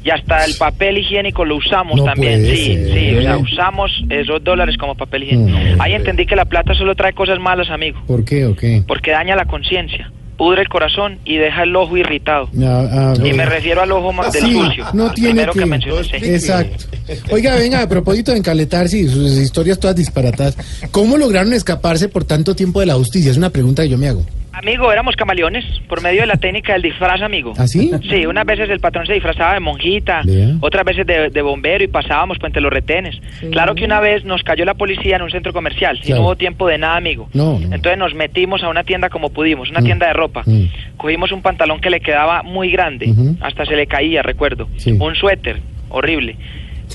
Y hasta el papel higiénico lo usamos No también. Sí, ser. sí, o sea, usamos esos dólares como papel higiénico. Ahí entendí que la plata solo trae cosas malas, amigo. ¿Por qué o qué? Porque daña la conciencia, pudre el corazón y deja el ojo irritado. Ah, ah, Y me refiero al ojo más del Sí, sucio. no tiene que, que... mencioné. sí. Exacto. Oiga, venga, a propósito de encaletarse y sus historias todas disparatadas, ¿cómo lograron escaparse por tanto tiempo de la justicia? Es una pregunta que yo me hago. Amigo, éramos camaleones por medio de la técnica del disfraz, amigo. ¿Ah, sí? Sí, unas veces el patrón se disfrazaba de monjita, otras veces de, de bombero y pasábamos pues, entre los retenes. Claro que una vez nos cayó la policía en un centro comercial y no hubo tiempo de nada, amigo. No, no. Entonces nos metimos a una tienda como pudimos, una Mm. tienda de ropa. Mm. Cogimos un pantalón que le quedaba muy grande, hasta se le caía, recuerdo. Sí. Un suéter, horrible.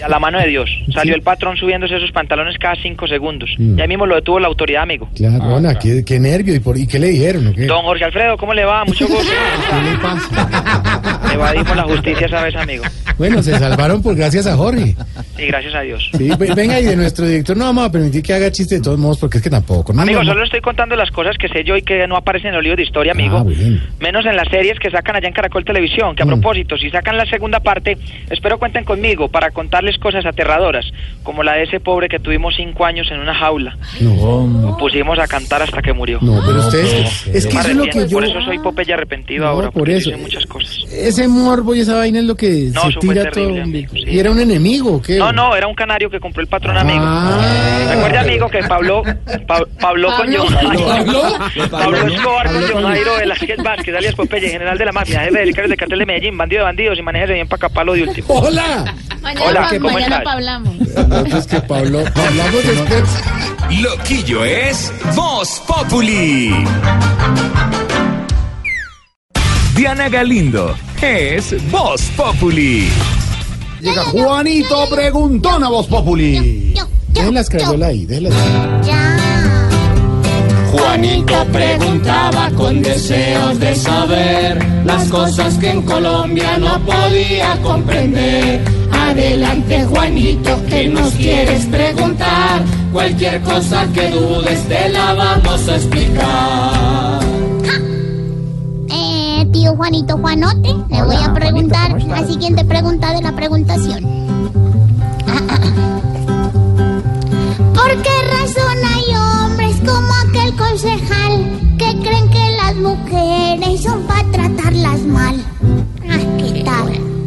A la mano de Dios, salió el patrón subiéndose esos pantalones cada cinco segundos. Mm. Y ahí mismo lo detuvo la autoridad, amigo. Claro, Ana, qué, qué nervio. ¿Y, por, ¿Y qué le dijeron o qué? Don Jorge Alfredo, ¿cómo le va? Mucho gusto. Evadimos la justicia esa vez, amigo. Bueno, se salvaron por gracias a Jorge. Y gracias a Dios. Sí, ve- venga, y de nuestro director no vamos a permitir que haga chiste de todos modos, porque es que tampoco. No, Amigo, no, no. solo estoy contando las cosas que sé yo y que no aparecen en los libros de historia, amigo. Ah, bien. Menos en las series que sacan allá en Caracol Televisión. Que a Mm. propósito, si sacan la segunda parte, espero cuenten conmigo para contarles cosas aterradoras, como la de ese pobre que tuvimos cinco años en una jaula. No, Lo pusimos a cantar hasta que murió. no, pero ustedes, es que eso es lo que yo... Por eso soy Popeye arrepentido No, ahora, por eso. muchas cosas. Ese morbo y esa vaina es lo que No, se tira todo. terrible, amigo, sí. ¿Y era un enemigo o qué? No, no, era un canario que compró el patrón amigo. Ah. Recuerda, amigo, que Pablo, Pa- Pablo con ¿Pablo? Jairo. ¿Pablo? Pablo Escobar con Pablo John Jairo Velázquez Vázquez, alias Popeye, general de la mafia, jefe de del cartel de Medellín, bandido de bandidos y manéjese bien para capalo de último. ¡Hola! Hola, ¿cómo mañana hablamos. No, pues que Pablo, hablamos después. Loquillo es Voz Populi. Diana Galindo es Voz Populi. Llega Juanito Preguntón a Voz Populi. Dejen las crayolas ahí, déjenlas ahí. Juanito preguntaba con deseos de saber las cosas que en Colombia no podía comprender. Adelante Juanito, que nos quieres preguntar? Cualquier cosa que dudes te la vamos a explicar. Eh, tío Juanito Juanote, le voy a preguntar la siguiente pregunta de la preguntación. ¿Por qué razón hay hombres como aquel concejal que creen que las mujeres son para tratarlas mal? Ah, ¿qué tal?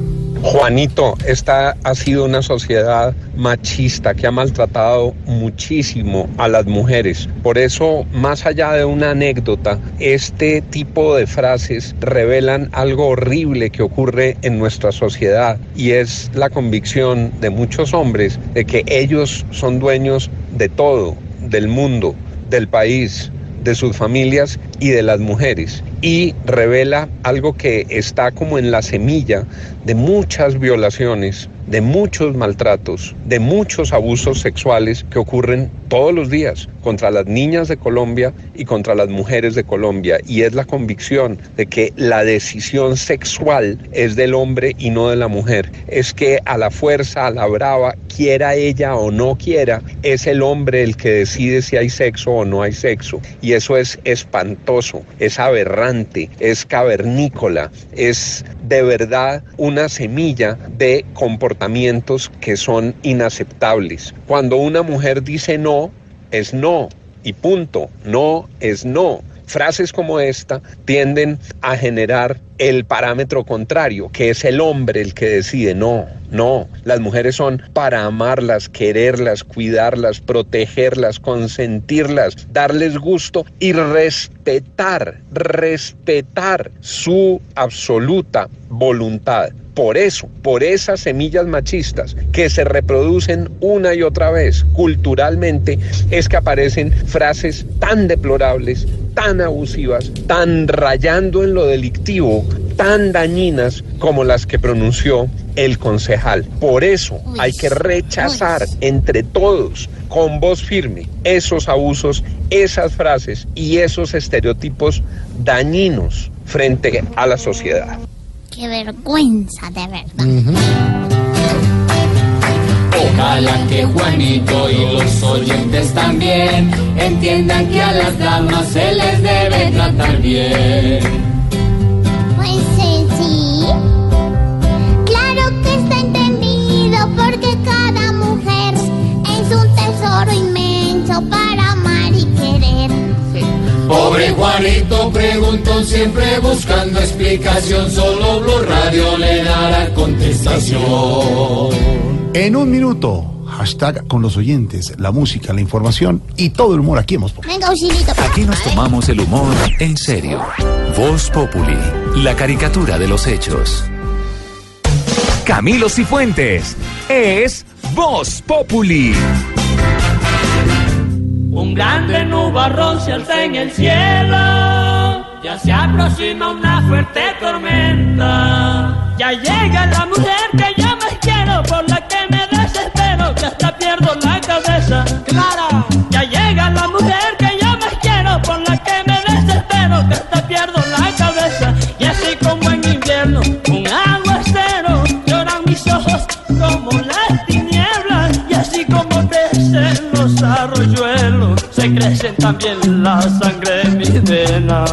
Juanito, esta ha sido una sociedad machista que ha maltratado muchísimo a las mujeres. Por eso, más allá de una anécdota, este tipo de frases revelan algo horrible que ocurre en nuestra sociedad y es la convicción de muchos hombres de que ellos son dueños de todo, del mundo, del país, de sus familias y de las mujeres. Y revela algo que está como en la semilla de muchas violaciones, de muchos maltratos, de muchos abusos sexuales que ocurren todos los días contra las niñas de Colombia y contra las mujeres de Colombia. Y es la convicción de que la decisión sexual es del hombre y no de la mujer. Es que a la fuerza, a la brava, quiera ella o no quiera, es el hombre el que decide si hay sexo o no hay sexo. Y eso es espantoso, es aberrante, es cavernícola, es de verdad una semilla de comportamientos que son inaceptables. Cuando una mujer dice no, es no y punto, no es no. Frases como esta tienden a generar el parámetro contrario, que es el hombre el que decide. No, no. Las mujeres son para amarlas, quererlas, cuidarlas, protegerlas, consentirlas, darles gusto y respetar, respetar su absoluta voluntad. Por eso, por esas semillas machistas que se reproducen una y otra vez culturalmente, es que aparecen frases tan deplorables, tan abusivas, tan rayando en lo delictivo, tan dañinas como las que pronunció el concejal. Por eso hay que rechazar entre todos, con voz firme, esos abusos, esas frases y esos estereotipos dañinos frente a la sociedad. Qué vergüenza, de verdad. Ojalá que Juanito y los oyentes también entiendan que a las damas se les debe tratar bien. Pues sí. Claro que está entendido porque cada mujer es un tesoro inmenso para amar y querer. Pobre Juanito preguntó siempre buscando explicación, solo Blue Radio le dará contestación. En un minuto, hashtag con los oyentes, la música, la información y todo el humor aquí hemos Venga, auxilito. Aquí nos tomamos el humor en serio. Voz Populi, la caricatura de los hechos. Camilo Cifuentes es Voz Populi. Un grande nubarrón se alza en el cielo, ya se aproxima una fuerte tormenta. Ya llega la mujer que yo más quiero, por la que me desespero, que hasta pierdo la cabeza. Clara, ya llega la mujer que yo más quiero, por la que me desespero, que hasta pierdo la cabeza. Y así como en invierno, un aguacero, lloran mis ojos como las tinieblas, y así como crecen los arroyuelos, se crecen también la sangre en mis venas.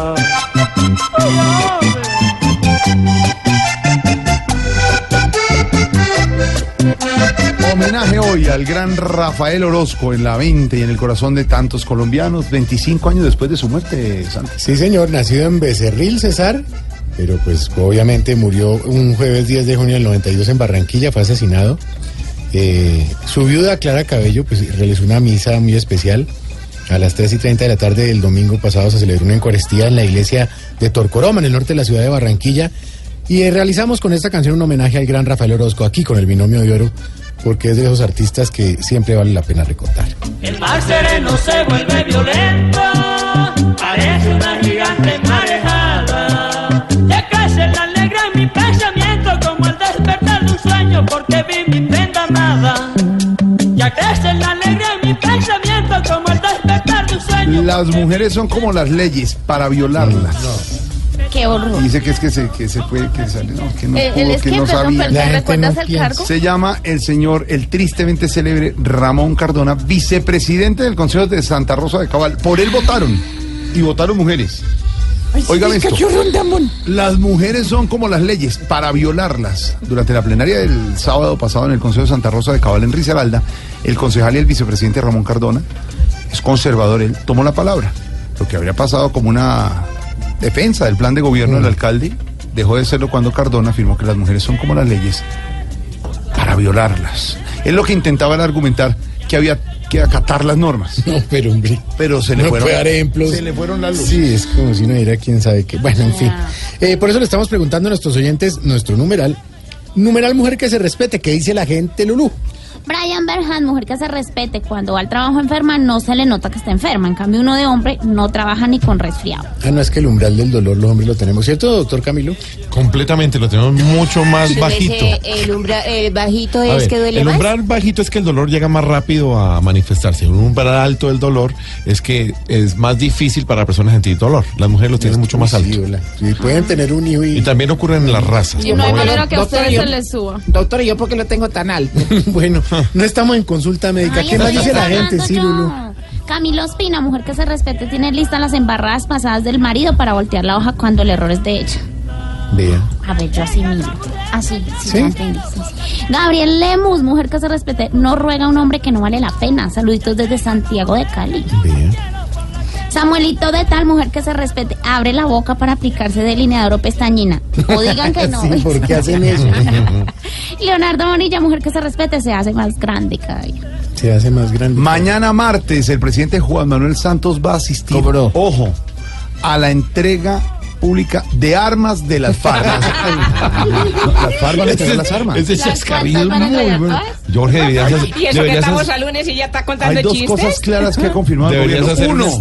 Homenaje hoy al gran Rafael Orozco en la 20 y en el corazón de tantos colombianos, 25 años después de su muerte, Santi. Sí, señor, nacido en Becerril, César, pero pues obviamente murió un jueves 10 de junio del 92 en Barranquilla, fue asesinado. Eh, su viuda, Clara Cabello, pues realizó una misa muy especial. A las 3 y 30 de la tarde del domingo pasado se celebró una Eucaristía en la iglesia de Torcoroma, en el norte de la ciudad de Barranquilla. Y eh, realizamos con esta canción un homenaje al gran Rafael Orozco, aquí con el binomio de oro, porque es de esos artistas que siempre vale la pena recordar. El mar sereno se vuelve violento, parece una gigante marejada. Ya crece la alegre en mi pensamiento como el despertar de un sueño porque vi mi prenda amada. Ya crece la alegre en mi pensamiento como Las mujeres son como las leyes para violarlas. Qué horror. Y dice que es que se, que se puede, que sale, no, que no Eh, pudo, es que que, no perdón, sabía. perdón, ¿recuerdas el cargo? Se llama el señor, el tristemente célebre Ramón Cardona, vicepresidente del Consejo de Santa Rosa de Cabal. Por él votaron. Y votaron mujeres. Oigan esto. Las mujeres son como las leyes para violarlas. Durante la plenaria del sábado pasado en el Consejo de Santa Rosa de Cabal en Risaralda, el concejal y el vicepresidente Ramón Cardona, es conservador, él tomó la palabra. Lo que habría pasado como una defensa del plan de gobierno del alcalde dejó de serlo cuando Cardona afirmó que las mujeres son como las leyes para violarlas. Es lo que intentaba era argumentar que había que acatar las normas. No, pero hombre. Pero se le no fueron. puede dar ejemplos. Se le fueron las luces. Sí, es como si no diera quién sabe qué. Bueno, en fin. Eh, por eso le estamos preguntando a nuestros oyentes nuestro numeral. Numeral mujer que se respete, ¿qué dice la gente, Lulú? Brian Berhan, mujer que se respete, cuando va al trabajo enferma no se le nota que está enferma. En cambio, uno de hombre no trabaja ni con resfriado. Ah, no es que el umbral del dolor los hombres lo tenemos, ¿cierto, doctor Camilo? Completamente, lo tenemos mucho más bajito. ese, el, umbra- el bajito es ver, que duele el más. umbral bajito es que el dolor llega más rápido a manifestarse. Un umbral alto del dolor es que es más difícil para la persona sentir dolor. Las mujeres lo tienen mucho más alto. Y pueden tener un hijo y... también ocurren en las razas. Y no hay manera que a Doctor, ustedes se les suba. Doctor, ¿y yo por qué lo tengo tan alto? bueno, no estamos en consulta médica. Ay, ¿Qué más dice la gente? Sí, yo. Lulú. Camilo Espina, mujer que se respete, tiene listas las embarradas pasadas del marido para voltear la hoja cuando el error es de ella. Vea. A ver, yo así mismo. Así, sí, ¿Sí? ya entendí. sí, sí. Gabriel Lemus, mujer que se respete, no ruega a un hombre que no vale la pena. Saluditos desde Santiago de Cali. Samuelito de tal mujer que se respete, abre la boca para aplicarse delineador o pestañina. O digan que no. Sí, ¿por qué hacen eso? Leonardo Bonilla, mujer que se respete, se hace más grande cada día. Se hace más grande. Mañana martes, el presidente Juan Manuel Santos va a asistir, ojo, a la entrega pública de armas de las FARC. las FARC van a entregar las armas. Ese chascarrillo es muy bueno. Jorge, deberías hacer- Y eso que deberías estamos hacer- a lunes y ya está contando Hay dos chistes. cosas claras que ha confirmado el gobierno. hacer un Uno,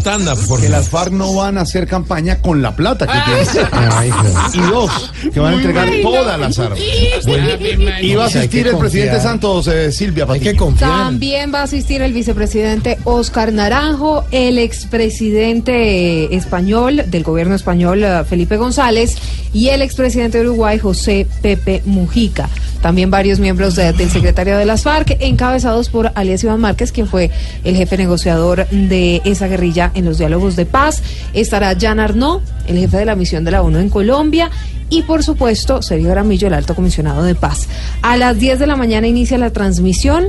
Jorge. que las FARC no van a hacer campaña con la plata que tienen. Ay, joder. Y dos, que van a entregar Ay, no. todas las armas. Bueno, María. iba a Hay asistir el presidente. Santos, eh, Silvia Hay que Patiño. confiar. También va a asistir el vicepresidente Oscar Naranjo, el expresidente español del gobierno español eh, Felipe González y el expresidente de Uruguay José Pepe Mujica. También varios miembros de- del secretario de las FARC, encabezados por alias Iván Márquez, quien fue el jefe negociador de esa guerrilla en los diálogos de paz. Estará Jan Arnaud, el jefe de la misión de la ONU en Colombia. Y por supuesto, Sergio Gramillo, el alto comisionado de paz. A las 10 de la mañana inicia la transmisión.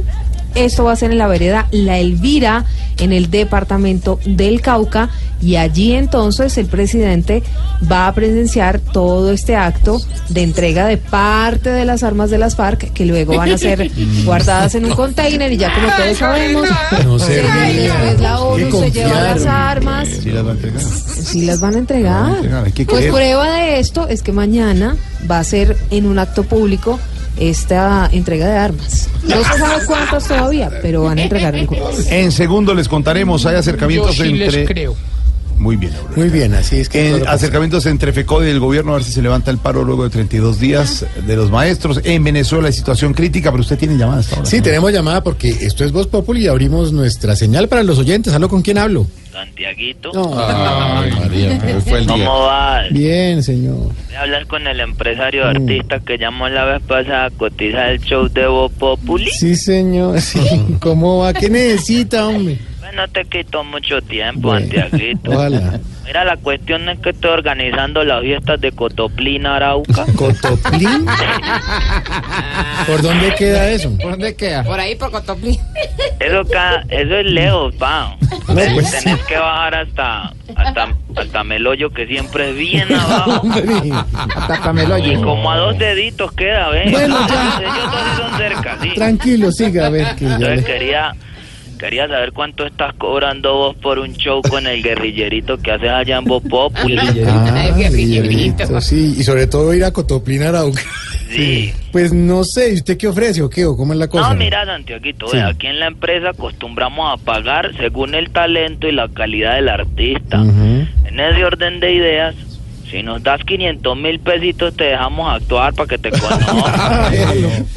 Esto va a ser en la vereda La Elvira, en el departamento del Cauca, y allí entonces el presidente va a presenciar todo este acto de entrega de parte de las armas de las FARC, que luego van a ser guardadas en un container, y ya como todos sabemos, No después la ONU se lleva las armas. Sí las va a entregar. Sí las van a entregar. Van a entregar, pues creer. prueba de esto es que mañana va a ser en un acto público esta entrega de armas. No se sabe cuántas todavía, pero van a entregar algunas. En segundo les contaremos, hay Yo acercamientos sí les entre... creo. Muy bien, Aurora. Muy bien, así es que. En acercamientos entre FECODE y el gobierno a ver si se levanta el paro luego de 32 días de los maestros. En Venezuela hay situación crítica, pero usted tiene llamadas hasta ahora. Sí, ¿no? tenemos llamada porque esto es Voz Populi y abrimos nuestra señal para los oyentes. ¿Hablo con quién hablo? Santiaguito. Ay, María, pero fue el día. ¿Cómo vas? Bien, señor. Voy a hablar con el empresario Mm. artista que llamó la vez pasada a cotizar el show de Voz Populi. Sí, señor. Sí. ¿Cómo va? ¿Qué necesita, hombre? No te quitó mucho tiempo, Bueno, Santiaguito. Ojalá. Mira, la cuestión es que estoy organizando las fiestas de Cotoplina, Arauca. ¿Cotoplín? ¿Por dónde queda eso? ¿Por dónde queda? Por ahí, por Cotoplí. Eso, es lejos, pa. No, pues sí. Tenés que bajar hasta, hasta, hasta Meloyo, que siempre es bien abajo. Hasta Camelo Y como a dos deditos queda, ¿ves? Bueno, ya. Ellos dos son cerca, sí. Tranquilo, siga, a ver que yo Entonces le... quería, quería saber cuánto estás cobrando vos por un show con el guerrillerito que haces allá en Voz Populi. Ah, guerrillerito. sí, y sobre todo ir a Cotoplín Arauca. Sí. Pues no sé, ¿y usted qué ofrece o qué? ¿O cómo es la cosa? No, mira, Santiaguito, Sí. aquí en la empresa acostumbramos a pagar según el talento y la calidad del artista. En ese orden de ideas, si nos das 500 mil pesitos, te dejamos actuar para que te conozcan.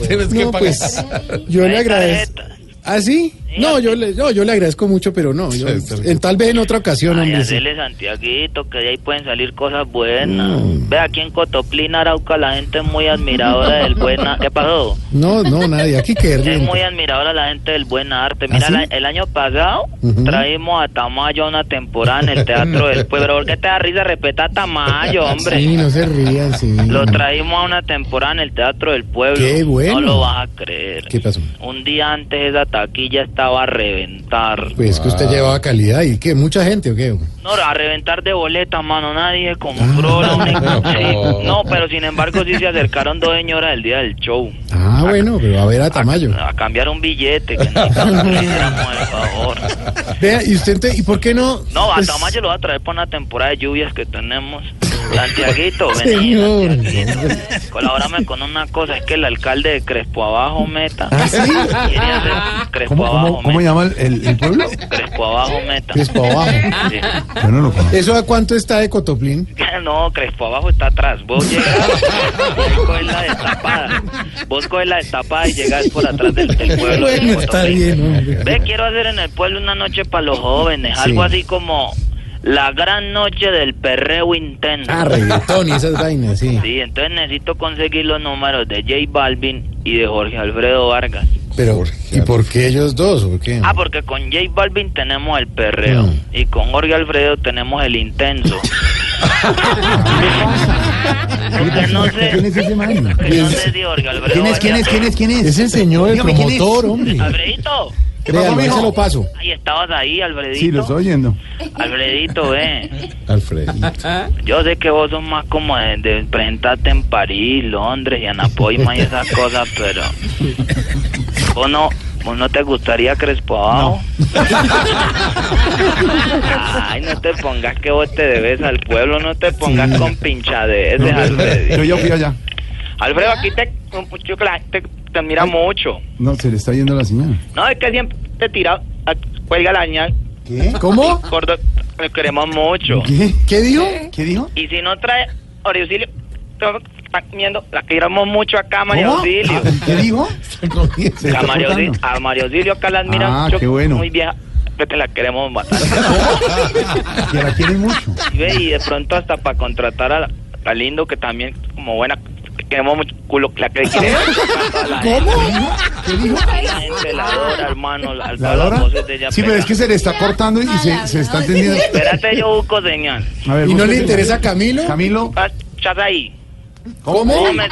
Tienes que No, pues yo le agradezco. ¿Ah, sí? No, yo le, no, yo le agradezco mucho, pero no. yo- en, tal vez en otra ocasión, Ay, hombre. sí. hacele Santiaguito, que de ahí pueden salir cosas buenas. Ve, aquí en Cotoplín, Arauca, la gente es muy admiradora del buen... a- ¿Qué pasó? No, no, nadie. Aquí que Es muy admiradora la gente del buen arte. Mira, ¿Ah, sí? la- el año pasado Ujú. traímos a Tamayo a una temporada en el Teatro del Pueblo. Pero ¿por qué te da risa? Respeta a Tamayo, hombre. Sí, no se rían, sí. Lo traímos a una temporada en el Teatro del Pueblo. Qué bueno. No lo vas a creer. ¿Qué pasó? Un día antes esa taquilla estaba a reventar. Pues que usted llevaba calidad y qué, mucha gente o qué. No, a reventar de boletas, mano. Nadie compró la única- sí, No, pero sin embargo sí se acercaron dos señoras el día del show. Ah, bueno, pero a ver a Tamayo. A cambiar un billete, que que el favor. Vea, y usted, ¿y por qué no? No, a Pues, Tamayo lo va a traer para una temporada de lluvias que tenemos. Santiaguito, vení, Señor. Santiaguito. Colabórame con una cosa, es que el alcalde de Crespo Abajo Meta ¿Ah, sí? Crespo ¿Cómo, Abajo cómo, llama el, el- el pueblo? Crespo Abajo Meta. Crespo Abajo. Sí. Yo no lo conozco. ¿Eso a cuánto está de Cotoplín? No, Crespo Abajo está atrás. Vos llegas, vos coges la destapada. Vos coges la destapada y llegas por atrás del, del pueblo. de Bueno, está Cotoplín. bien, hombre. Ve, quiero hacer en el pueblo una noche para los jóvenes, Sí. algo así como la gran noche del perreo intenso. Ah, reggaetón y esas vainas, sí. Sí, entonces necesito conseguir los números de J Balvin y de Jorge Alfredo Vargas. Pero, ¿y por qué ellos dos o qué? Ah, porque con J Balvin tenemos el perreo Mm. y con Jorge Alfredo tenemos el intenso. Porque no sé, ¿Quién es ese man? que no sé si Jorge Alfredo ¿Quién es, quién es, quién es, quién es? Es el señor, el promotor, hombre. Alfredito, ¿Qué pasó, mijo? se lo paso. ahí estabas ahí, Alfredito. Sí, lo estoy oyendo. Alfredito, ve. Alfredito. Yo sé que vos sos más como de, de presentarte en París, Londres y Anapoima y esas cosas, pero vos no, vos no te gustaría Crespo abajo. Ay, no te pongas que vos te debes al pueblo, no te pongas Sí. con pinchadeces, Yo Alfredito. ya fui allá. Alfredo, aquí te, yo que la- te te admira mucho. No, se le está yendo la señal. No, es que siempre te tira, cuelga la señal. ¿Qué? ¿Cómo? Gordo, le queremos mucho. ¿Qué? ¿Qué dijo? ¿Qué dijo? Y si no trae Auxilio, comiendo, la queremos mucho acá, María ¿Cómo? Auxilio. Ah, ¿Qué dijo? Se A María, Auxilio, a María Auxilio acá la admira Ah, mucho. qué bueno. Muy vieja, que te la queremos matar. Que la quieren mucho. Y de pronto hasta para contratar a la, a Lindo, que también como buena, que queremos mucho culo, la que quiere. ¿Cómo? ¿Qué dijo? La adora, hermano, la, ¿La Sí, pero es que se le está cortando y se, se está entendiendo. Espérate, yo busco señal. A ver, ¿Y no le interesa a Camilo? Camilo, Ah, ¿Estás ahí? ¿cómo? me-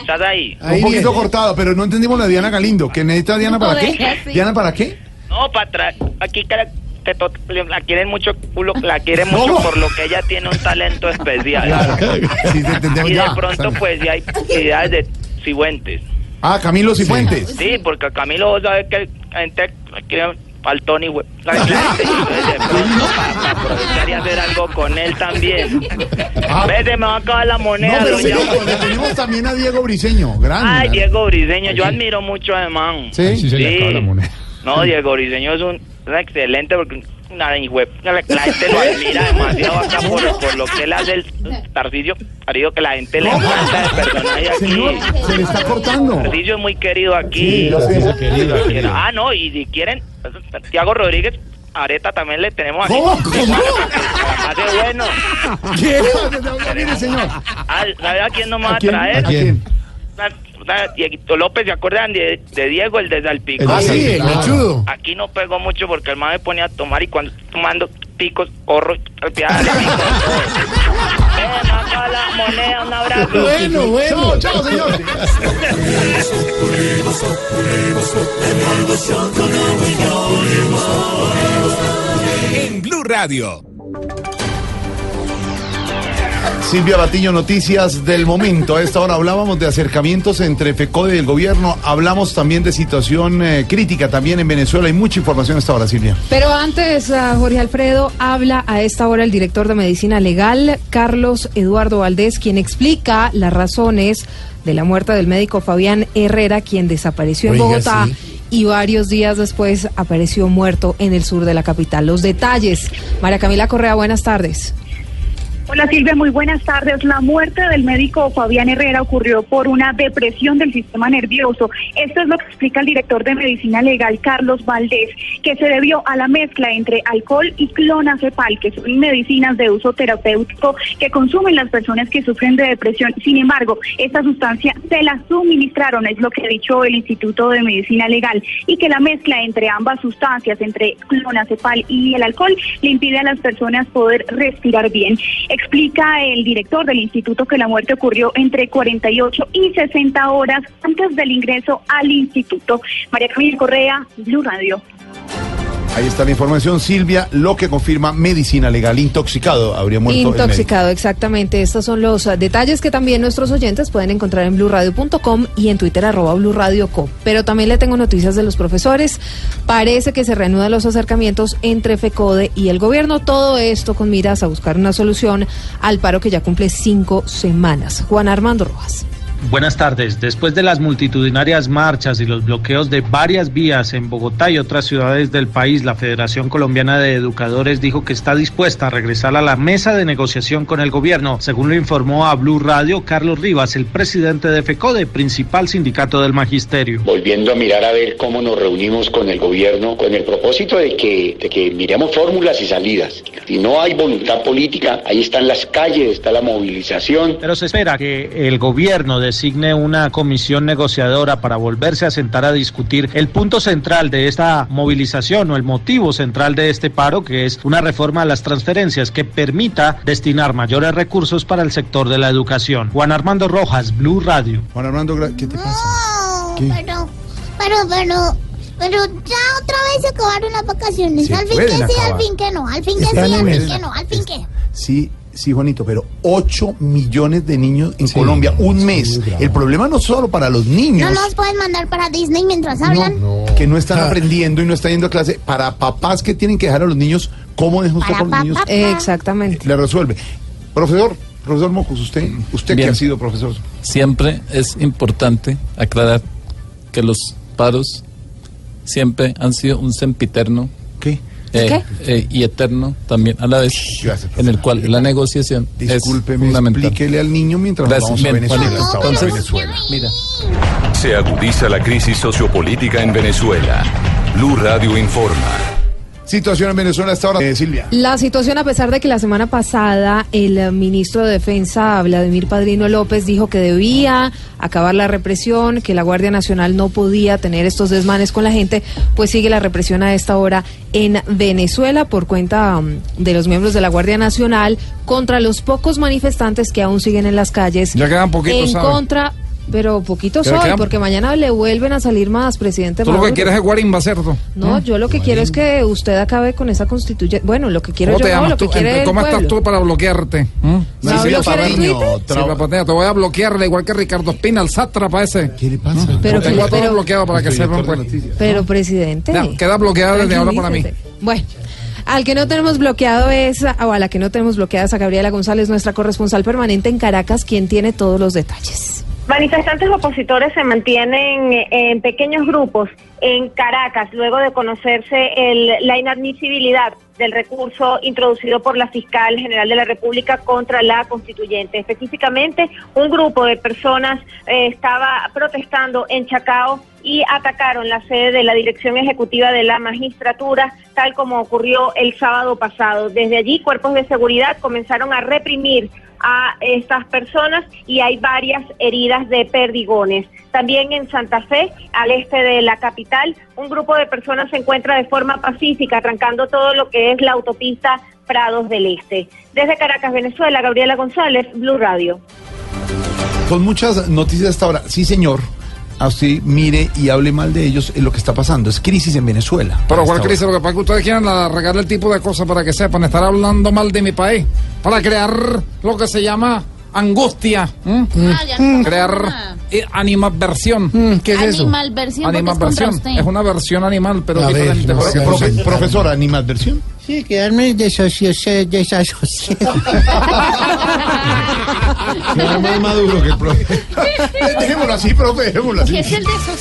¿Estás ahí? Un poquito cortado, pero no entendimos la Diana Galindo. ¿Que necesita Diana para qué? ¿Diana para qué? No, para atrás. Aquí que la, que to- la quieren mucho, culo, la quieren mucho ¿Cómo? por lo que ella tiene un talento especial. Claro. Sí, y de ya. pronto, pues, ya hay posibilidades de Cifuentes. Ah, Camilo Cifuentes. Sí, porque a Camilo, vos sabes que la gente quiere faltón y hue- la, gente, de pronto, para, para aprovechar y hacer algo con él también. Vete, me va a acabar la No, moneda. pero llamo. le tenemos también a Diego Briseño. Grande. Ay. Diego Briseño, yo admiro mucho a man. Sí. Sí se le acaba la moneda. No, Diego Briseño es un, un excelente porque una hijue- la, la gente lo admira demasiado acá por, por lo que él hace el Tarcillo, querido que la gente le encanta el personaje aquí. Señor, se le está cortando. Tarcillo es muy querido aquí. Sí, lo sé. Querido, querido. Ah, no, y si quieren, Tiago Rodríguez, Areta también le tenemos aquí. ¿Cómo? ¿Cómo? Hace bueno. ¿Qué? Mire, señor. Ah, ¿Sabe a quién nos va ¿A a quién? traer? ¿A quién? Una- una- Dieguito López, ¿se acuerdan de, de Diego, el de Salpicón? Ah, sí, el mechudo. Aquí no pegó mucho porque el man me ponía a tomar y cuando tomando picos, corro, al pie, dale pico. Ven acá la moneda, un abrazo. Bueno, bueno. Chao, chao, señor. En Blue Radio. Silvia Batiño, noticias del momento. A esta hora hablábamos de acercamientos entre FECODE y el gobierno. Hablamos también de situación eh, crítica también en Venezuela. Hay mucha información a esta hora, Silvia. Pero antes, ah, Jorge Alfredo, habla a esta hora el director de Medicina Legal, Carlos Eduardo Valdés, quien explica las razones de la muerte del médico Fabián Herrera, quien desapareció en Bogotá sí. y varios días después apareció muerto en el sur de la capital. Los detalles. María Camila Correa, buenas tardes. Hola Silvia, muy buenas tardes. La muerte del médico Fabián Herrera ocurrió por una depresión del sistema nervioso. Esto es lo que explica el director de Medicina Legal, Carlos Valdés, que se debió a la mezcla entre alcohol y clonazepam, que son medicinas de uso terapéutico que consumen las personas que sufren de depresión. Sin embargo, esta sustancia se la suministraron, es lo que ha dicho el Instituto de Medicina Legal, y que la mezcla entre ambas sustancias, entre clonazepam y el alcohol, le impide a las personas poder respirar bien. Explica el director del instituto que la muerte ocurrió entre 48 y 60 horas antes del ingreso al instituto. María Camila Correa, Blue Radio. Ahí está la información, Silvia, lo que confirma medicina legal. Intoxicado, habría muerto. Intoxicado, exactamente. Estos son los ah, detalles que también nuestros oyentes pueden encontrar en blurradio.com y en Twitter arroba blurradioco. Pero también le tengo noticias de los profesores. Parece que se reanudan los acercamientos entre FECODE y el gobierno. Todo esto con miras a buscar una solución al paro que ya cumple cinco semanas. Juan Armando Rojas. Buenas tardes. Después de las multitudinarias marchas y los bloqueos de varias vías en Bogotá y otras ciudades del país, la Federación Colombiana de Educadores dijo que está dispuesta a regresar a la mesa de negociación con el gobierno, según lo informó a Blue Radio Carlos Rivas, el presidente de FECODE, principal sindicato del magisterio. volviendo a mirar a ver cómo nos reunimos con el gobierno con el propósito de que, de que miremos fórmulas y salidas. Si no hay voluntad política, ahí están las calles, está la movilización. Pero se espera que el gobierno designe una comisión negociadora para volverse a sentar a discutir el punto central de esta movilización o el motivo central de este paro, que es una reforma a las transferencias que permita destinar mayores recursos para el sector de la educación. Juan Armando Rojas, Blue Radio. Juan Armando, ¿qué te pasa? ¿Qué? Pero, pero, pero, pero ya otra vez se acabaron las vacaciones. Se al fin que sí, acabar. al fin que no, al fin que sí, al fin que no, al fin que. Sí, sí, Juanito, pero 8 millones de niños en Colombia, un mes. El problema no solo para los niños. No nos pueden mandar para Disney mientras hablan. que no están aprendiendo y no están yendo a clase, para papás que tienen que dejar a los niños, ¿cómo deja usted Para los niños? papá. Exactamente. Le resuelve. Profesor, profesor Mocos, usted, usted que ha sido profesor. Siempre es importante aclarar que los paros siempre han sido un sempiterno. ¿Qué? Eh, eh, y eterno también a la vez, en el cual la negociación Discúlpeme, es fundamental. explíquele al niño mientras Gracias. vamos a Bien, Venezuela. Juanito. Entonces, Venezuela. mira. Se agudiza la crisis sociopolítica en Venezuela. Blue Radio informa. Situación en Venezuela hasta ahora, eh, Silvia. La situación, a pesar de que la semana pasada el eh, ministro de Defensa, Vladimir Padrino López, dijo que debía acabar la represión, que la Guardia Nacional no podía tener estos desmanes con la gente, pues sigue la represión a esta hora en Venezuela por cuenta um, de los miembros de la Guardia Nacional contra los pocos manifestantes que aún siguen en las calles. Ya quedan poquitos, En contra. Pero poquitos hoy, quedan- porque mañana le vuelven a salir más, presidente Tú lo que quieres es guarimba, ¿cierto? No, yo lo que quiero es que usted acabe con esa constituyente. Bueno, lo que quiero ¿Cómo yo te no, llamas lo que tú? quiere el ¿Cómo estás tú para bloquearte? ¿Mm? Te voy a bloquear igual que Ricardo Espina, el sátrapa ese. ¿Qué le pasa? Pero Lo tengo a todos pero- bloqueado para que sepan. pues. noticias. Pero, presidente. Ya, queda bloqueada desde ahora para mí. Bueno. Al que no tenemos bloqueado es, o a la que no tenemos bloqueada es a Gabriela González, nuestra corresponsal permanente en Caracas, quien tiene todos los detalles. Manifestantes opositores se mantienen en pequeños grupos en Caracas luego de conocerse el- la inadmisibilidad del recurso introducido por la fiscal general de la República contra la constituyente. Específicamente, un grupo de personas eh, estaba protestando en Chacao y atacaron la sede de la Dirección Ejecutiva de la Magistratura, tal como ocurrió el sábado pasado. Desde allí, cuerpos de seguridad comenzaron a reprimir a estas personas y hay varias heridas de perdigones. También en Santa Fe, al este de la capital, un grupo de personas se encuentra de forma pacífica, arrancando todo lo que es la autopista Prados del Este. Desde Caracas, Venezuela, Gabriela González, Blue Radio. Con muchas noticias hasta ahora. Sí, señor. Así mire y hable mal de ellos. Es lo que está pasando. Es crisis en Venezuela. Pero ¿cuál crisis? Lo que pasa es que ustedes quieren regalar el tipo de cosas para que sepan, estar hablando mal de mi país, para crear lo que se llama angustia, ¿m? Ah, pasa crear eh, animadversión. ¿Qué Animalversión, porque es contra Animadversión. usted. Es una versión animal, pero A ver, diferente. no Porque- sé, profe- profesora, animadversión. Sí, quedarme desasociado. desasociado. Será más maduro que el profe. Dejémoslo así, profe, dejémoslo así. ¿Qué es el de esos?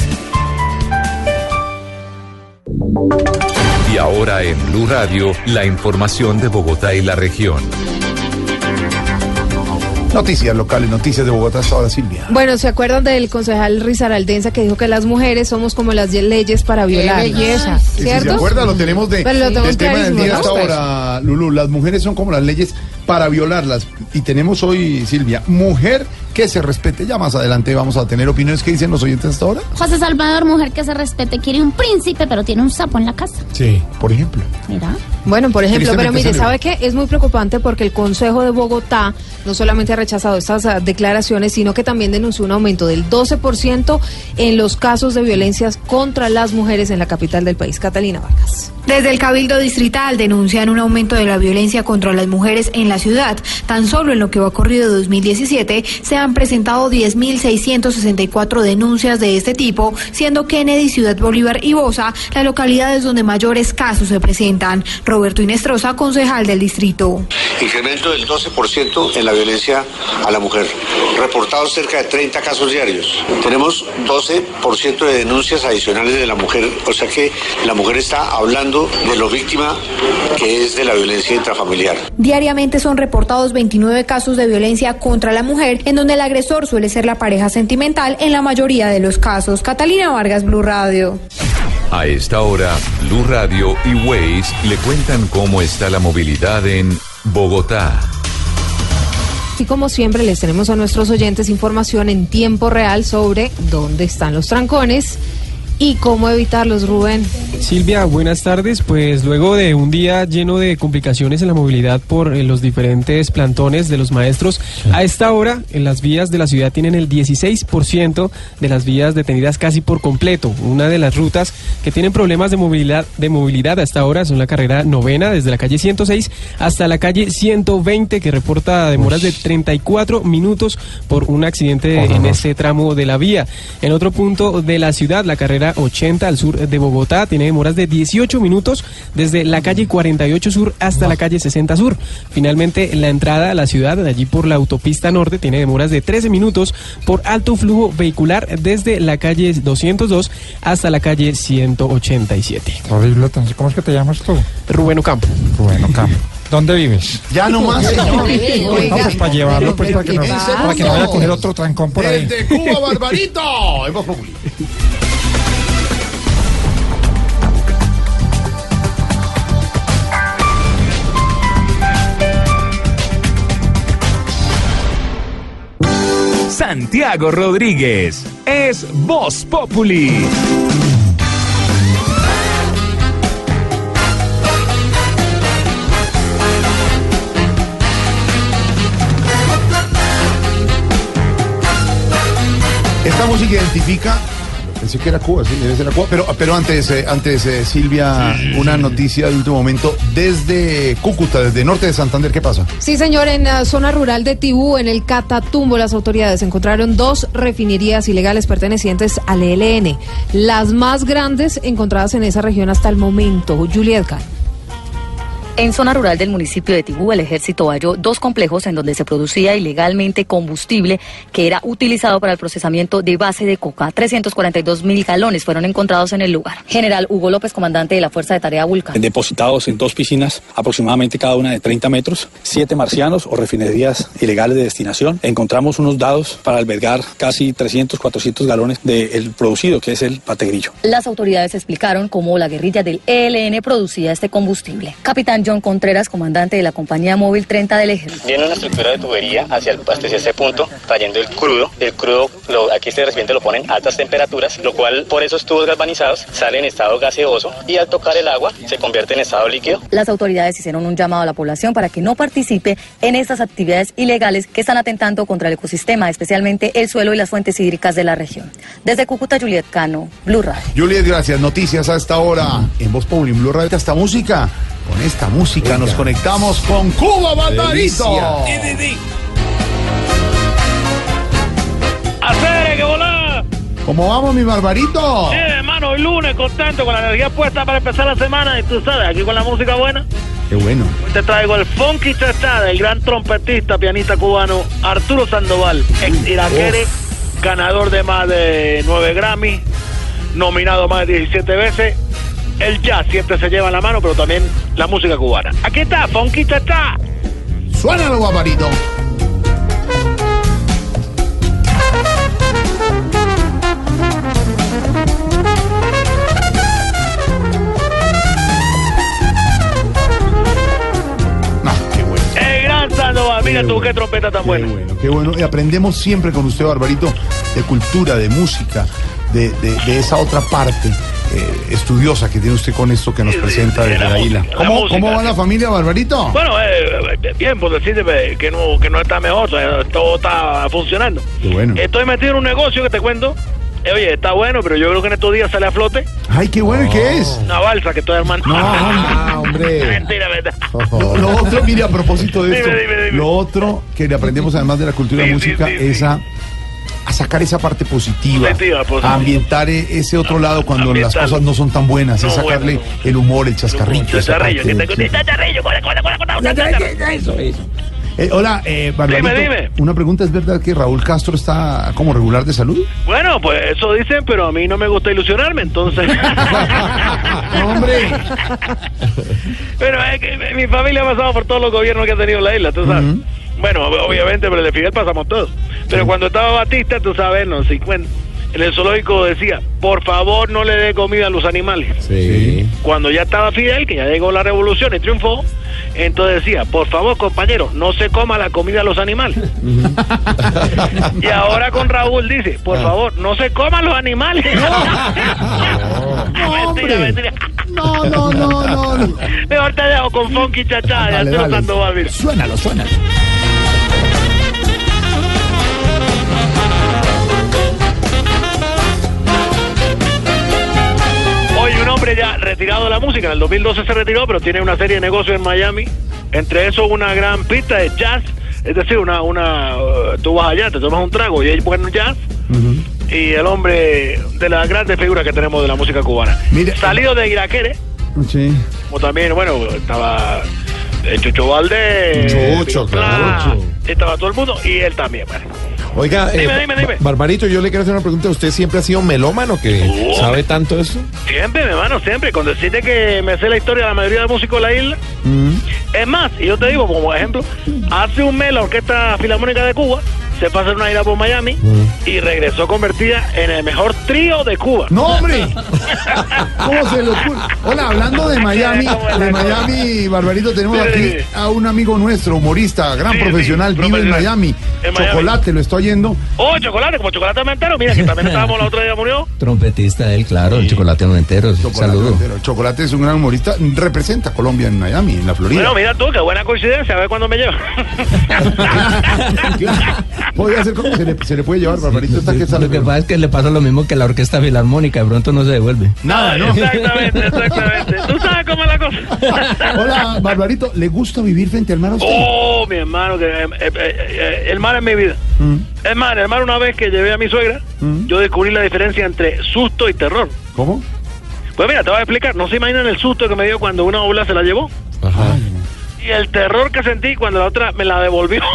Y ahora en Blue Radio, la información de Bogotá y la región. Noticias locales, noticias de Bogotá hasta ahora, Silvia. Bueno, ¿se acuerdan del concejal Rizaraldensa que dijo que las mujeres somos como las leyes para violar? belleza. Sí, sí, ¿Cierto? ¿Se acuerda? Lo tenemos de, Pero lo tenemos del tema del día ¿no? hasta ahora, Lulú. Las mujeres son como las leyes para violarlas. Y tenemos hoy, Silvia, mujer que se respete. Ya más adelante vamos a tener opiniones que dicen los oyentes hasta ahora. José Salvador, mujer que se respete, quiere un príncipe, pero tiene un sapo en la casa. Sí. Por ejemplo. Mira. Bueno, por ejemplo, pero mire. ¿sabe qué? Es muy preocupante porque el Consejo de Bogotá no solamente ha rechazado estas ah, declaraciones, sino que también denunció un aumento del 12% en los casos de violencias contra las mujeres en la capital del país. Catalina Vargas. Desde el Cabildo Distrital denuncian un aumento de la violencia contra las mujeres en la ciudad. Tan solo en lo que va corrido de 2017 se han presentado 10.664 denuncias de este tipo, siendo Kennedy, Ciudad Bolívar y Bosa las localidades donde mayores casos se presentan. Roberto Inestrosa, concejal del distrito. Incremento del 12% en la violencia a la mujer. Reportados cerca de 30 casos diarios. Tenemos 12% de denuncias adicionales de la mujer. O sea que la mujer está hablando de lo víctima que es de la violencia intrafamiliar. Diariamente son reportados 29 casos de violencia contra la mujer, en donde el agresor suele ser la pareja sentimental en la mayoría de los casos. Catalina Vargas, Blue Radio. A esta hora, Blue Radio y Waze le cuentan cómo está la movilidad en Bogotá. Así como siempre, les tenemos a nuestros oyentes información en tiempo real sobre dónde están los trancones y cómo evitarlos, Rubén. Silvia, buenas tardes. Pues luego de un día lleno de complicaciones en la movilidad por eh, los diferentes plantones de los maestros, a esta hora en las vías de la ciudad tienen el 16% de las vías detenidas casi por completo. Una de las rutas que tienen problemas de movilidad de movilidad a esta hora son la carrera novena desde la calle 106 hasta la calle 120 que reporta demoras de 34 minutos por un accidente en ese tramo de la vía. En otro punto de la ciudad, la carrera carrera 80 al sur de Bogotá. Tiene demoras de 18 minutos desde la calle 48 sur hasta la calle 60 sur. Finalmente, la entrada a la ciudad, de allí por la autopista norte, tiene demoras de 13 minutos por alto flujo vehicular desde la calle 202 hasta la calle 187. Horrible, entonces, ¿cómo es que te llamas tú? Rubén Ocampo. Rubén Ocampo. ¿Dónde vives? Ya no más, señor. No, pues para llevarlo, pues para que no, para que no vaya a coger otro trancón por ahí. Desde Cuba, Barbarito. Santiago Rodríguez es Voz Populi. Esta música identifica. Pensé que era Cuba, sí, debe ser la Cuba. Pero, pero antes, eh, antes eh, Silvia, una noticia de último momento desde Cúcuta, desde norte de Santander. ¿Qué pasa? Sí, señor, en la zona rural de Tibú, en el Catatumbo, las autoridades encontraron dos refinerías ilegales pertenecientes al ELN, las más grandes encontradas en esa región hasta el momento. Juliet Kahn. En zona rural del municipio de Tibú, el ejército halló dos complejos en donde se producía ilegalmente combustible que era utilizado para el procesamiento de base de coca. 342 mil galones fueron encontrados en el lugar. General Hugo López, comandante de la Fuerza de Tarea Vulcan. Depositados en dos piscinas, aproximadamente cada una de 30 metros, siete marcianos o refinerías ilegales de destinación. Encontramos unos dados para albergar casi 300, 400 galones del producido, que es el pategrillo. Las autoridades explicaron cómo la guerrilla del ELN producía este combustible. Capitán John Contreras, comandante de la compañía móvil 30 del ejército. Viene una estructura de tubería hacia, el, hasta ese punto, trayendo el crudo. El crudo, lo, aquí este recipiente lo ponen a altas temperaturas, lo cual por esos tubos galvanizados sale en estado gaseoso y al tocar el agua se convierte en estado líquido. Las autoridades hicieron un llamado a la población para que no participe en estas actividades ilegales que están atentando contra el ecosistema, especialmente el suelo y las fuentes hídricas de la región. Desde Cúcuta, Juliet Cano, Blue Radio. Juliet, gracias. Noticias a esta hora en Voz en Blue Radio. Esta música, con esta música nos conectamos con Cuba Barbarito. ¡Hacer que volá! ¿Cómo vamos, mi Barbarito? Sí, hermano, hoy lunes, contento, con la energía puesta para empezar la semana. Y tú sabes, aquí con la música buena. Qué bueno. Hoy te traigo el Funky Chachá del gran trompetista, pianista cubano Arturo Sandoval, ex iraquere, ganador de más de 9 Grammy, nominado más de 17 veces. El jazz siempre se lleva en la mano, pero también la música cubana. Aquí está, Chachá. Suénalo, Barbarito. El gran Sandoval, mira tú qué trompeta tan buena. Bueno, qué bueno. Y aprendemos siempre con usted, Barbarito, de cultura, de música, de, de- de esa otra parte eh, estudiosa que tiene usted con esto que nos presenta desde la isla. la ¿Cómo, música, ¿Cómo va la familia, Barbarito? Bueno, eh, bien, por decirte eh, que no, que no está mejor, todo está funcionando. Qué bueno. Estoy metido en un negocio que te cuento. Eh, oye, está bueno, pero yo creo que en estos días sale a flote Ay, qué bueno, ¿y qué es? una balsa que estoy armando. No, hombre. Mentira, verdad. Lo, lo otro, mire, a propósito de Dime, esto, dime, dime. lo otro que le aprendemos además de la cultura Sí, música sí, es a, a sacar esa parte positiva, Positiva, positiva. a ambientar e- ese otro lado cuando las cosas no son tan buenas, es No, sacarle bueno. el humor, el chascarrillo. corre. Eso, eso. Eh, hola, eh, Dime, dime. una pregunta, ¿es verdad que Raúl Castro está como regular de salud? Bueno, pues eso dicen, pero a mí no me gusta ilusionarme, entonces. hombre. pero es que mi familia ha pasado por todos los gobiernos que ha tenido la isla, tú sabes. Bueno, obviamente, pero el de Fidel pasamos todos. Pero cuando estaba Batista, tú sabes, en los 50, en el zoológico decía, por favor no le dé comida a los animales. Sí. Cuando ya estaba Fidel, que ya llegó la revolución y triunfó, entonces decía, por favor, compañero, no se coma la comida a los animales. y ahora con Raúl dice, por favor, no se coman los animales. mentira, mentira. No, no, no, no. no. Mejor te dejo con Funky Chachá, dale. Sandoval. Suénalo, suénalo. Un hombre ya retirado de la música, en el 2012 se retiró, pero tiene una serie de negocios en Miami. Entre eso una gran pista de jazz, es decir, una, una, uh, tú vas allá, te tomas un trago y hay buen jazz. y el hombre de las grandes figuras que tenemos de la música cubana. Salido de Iraquere, Sí. como también, bueno, estaba eh, Chucho Valdés, Chucho, claro. estaba todo el mundo y él también, vale. Oiga, eh, Dime, dime, dime. Barbarito, yo le quiero hacer una pregunta. ¿Usted siempre ha sido melómano que Oh. sabe tanto eso? Siempre, mi hermano, siempre. Con decirte que me sé la historia de la mayoría de músicos de la isla. Es más, y yo te digo, como ejemplo, hace un mes la Orquesta Filarmónica de Cuba se a hacer una gira por Miami y regresó convertida en el mejor trío de Cuba. ¡No, hombre! ¿Cómo se le ocurre? Hola, hablando de Miami, de Miami, Barbarito, tenemos Sí, aquí sí, a un amigo nuestro, humorista, gran Sí, profesional, vive en. Miami. En Miami. Chocolate, lo estoy oyendo. Oh, chocolate, como chocolate mentero. Mira, que también estábamos la otra día, murió. Trompetista él, claro, el chocolate noventero. Saludos. Chocolate es un gran humorista, representa a Colombia en Miami, en la Florida. Bueno, mira tú, qué buena coincidencia, a ver cuándo me lleva. Podría ser como se le, se le puede llevar, Barbarito, está que sale. Lo que pasa es que le pasa lo mismo que la orquesta filarmónica, de pronto no se devuelve. Nada, ¿no? Exactamente, exactamente. Tú sabes cómo es la cosa. Hola, Barbarito, ¿le gusta vivir frente al mar a usted? Oh, mi hermano, que eh, eh, eh, el mar es mi vida. Mm. Es más, hermano, una vez que llevé a mi suegra, yo descubrí la diferencia entre susto y terror. ¿Cómo? Pues mira, te voy a explicar. No se imaginan el susto que me dio cuando una ola se la llevó. Y el terror que sentí cuando la otra me la devolvió.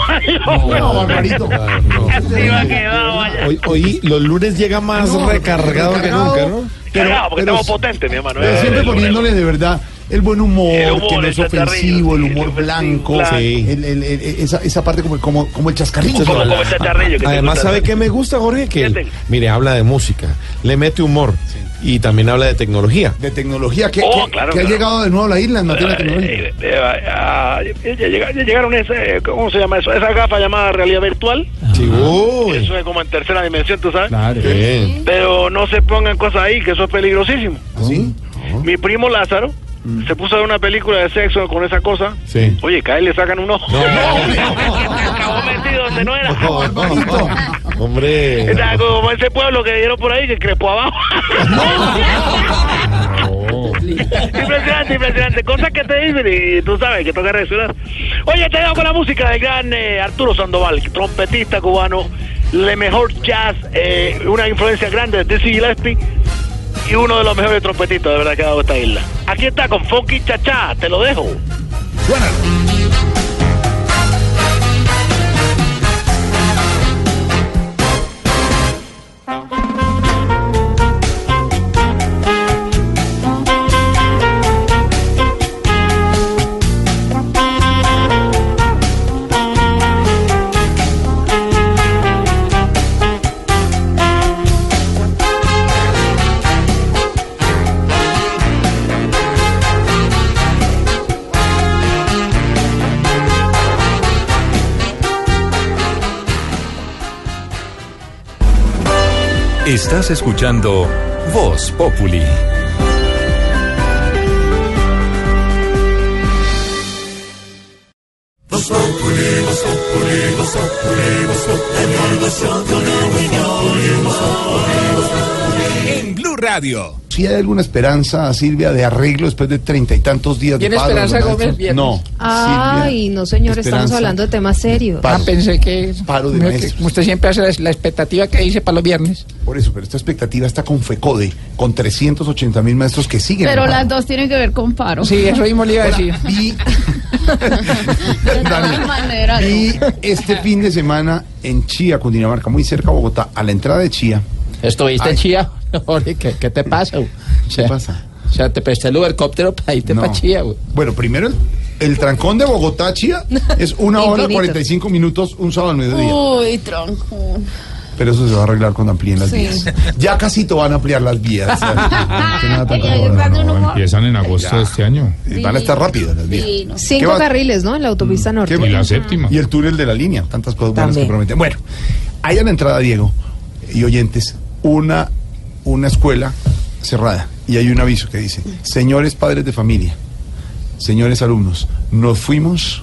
No, Barbarito. Quedado, vaya. Hoy, hoy los lunes llega más No, recargado que recargado. nunca, ¿no? Cargado, porque pero- estamos potentes, mi hermano. Pero Eh, siempre poniéndole de verdad el buen humor, El humor, que no el es ofensivo, el humor blanco, blanco. el- el- el- esa, esa parte como, como, como el chascarrillo. Como, como ese charrillo que Además, gusta. ¿sabe qué me gusta, Jorge? Que, mire, habla de música, le mete humor y también habla de tecnología. De tecnología, que, Oh, que- claro, que ha llegado de nuevo a la isla en materia Eh, tecnológica. eh, eh, ah, ya llega- ya llegaron ese, ¿cómo se llama eso? Esa gafa llamada realidad virtual. Sí, uy. Eso es como en tercera dimensión, tú sabes. Claro. Bien. Pero no se pongan cosas ahí, que eso es peligrosísimo. ¿Sí? Mi primo Lázaro se puso a ver una película de sexo con esa cosa. Sí. Oye, cae le sacan un ojo. Acabó metido donde no era. Hombre. Está como ese pueblo que dieron por ahí que crepó abajo. impresionante, impresionante. Cosas que te dicen y tú sabes que toca reaccionar. Oye, te dejo con la música del gran eh, Arturo Sandoval, trompetista cubano, le mejor jazz, eh, una influencia grande de Dizzy Gillespie y uno de los mejores trompetistas de verdad que ha dado esta isla. Aquí está con Funky Chacha, te lo dejo. Estás escuchando Voz Populi. En Blue Radio. ¿Sí hay alguna esperanza, Silvia, de arreglo después de treinta y tantos días de ¿Tiene paro? Esperanza Gómez viernes? No. Ay, no señor, estamos hablando de temas serios. Paro. Ah, pensé que, Paro de maestros. usted siempre hace la, la expectativa que dice para los viernes. Por eso, pero esta expectativa está con FECODE, con 380 mil maestros que siguen. Pero las dos tienen que ver con paro. Sí, eso mismo le iba a decir. Vi, De no. vi este fin de semana en Chía, Cundinamarca, muy cerca de Bogotá, a la entrada de Chía. ¿Estuviste en Chía? Jorge, ¿qué, qué te pasa? güey? O sea, ¿Qué pasa? O sea, te presté el helicóptero para irte No. para Chía, güey. Bueno, primero el, el trancón de Bogotá a Chía es una hora Infinito. 45 minutos un sábado al mediodía. Uy, tronco. Pero eso se va a arreglar cuando amplíen las Sí. vías. Ya casito van a ampliar las vías. Empiezan en agosto de este año. Y Van a estar rápidas las vías. Sí, no. ¿Qué Cinco va- carriles, ¿no? En la autopista norte. ¿Qué va- Y la séptima. Y el túnel de la línea, tantas cosas buenas que prometen. Bueno, hay a la entrada, Diego, y oyentes, una, una escuela cerrada. Y hay un aviso que dice, señores padres de familia, señores alumnos, nos fuimos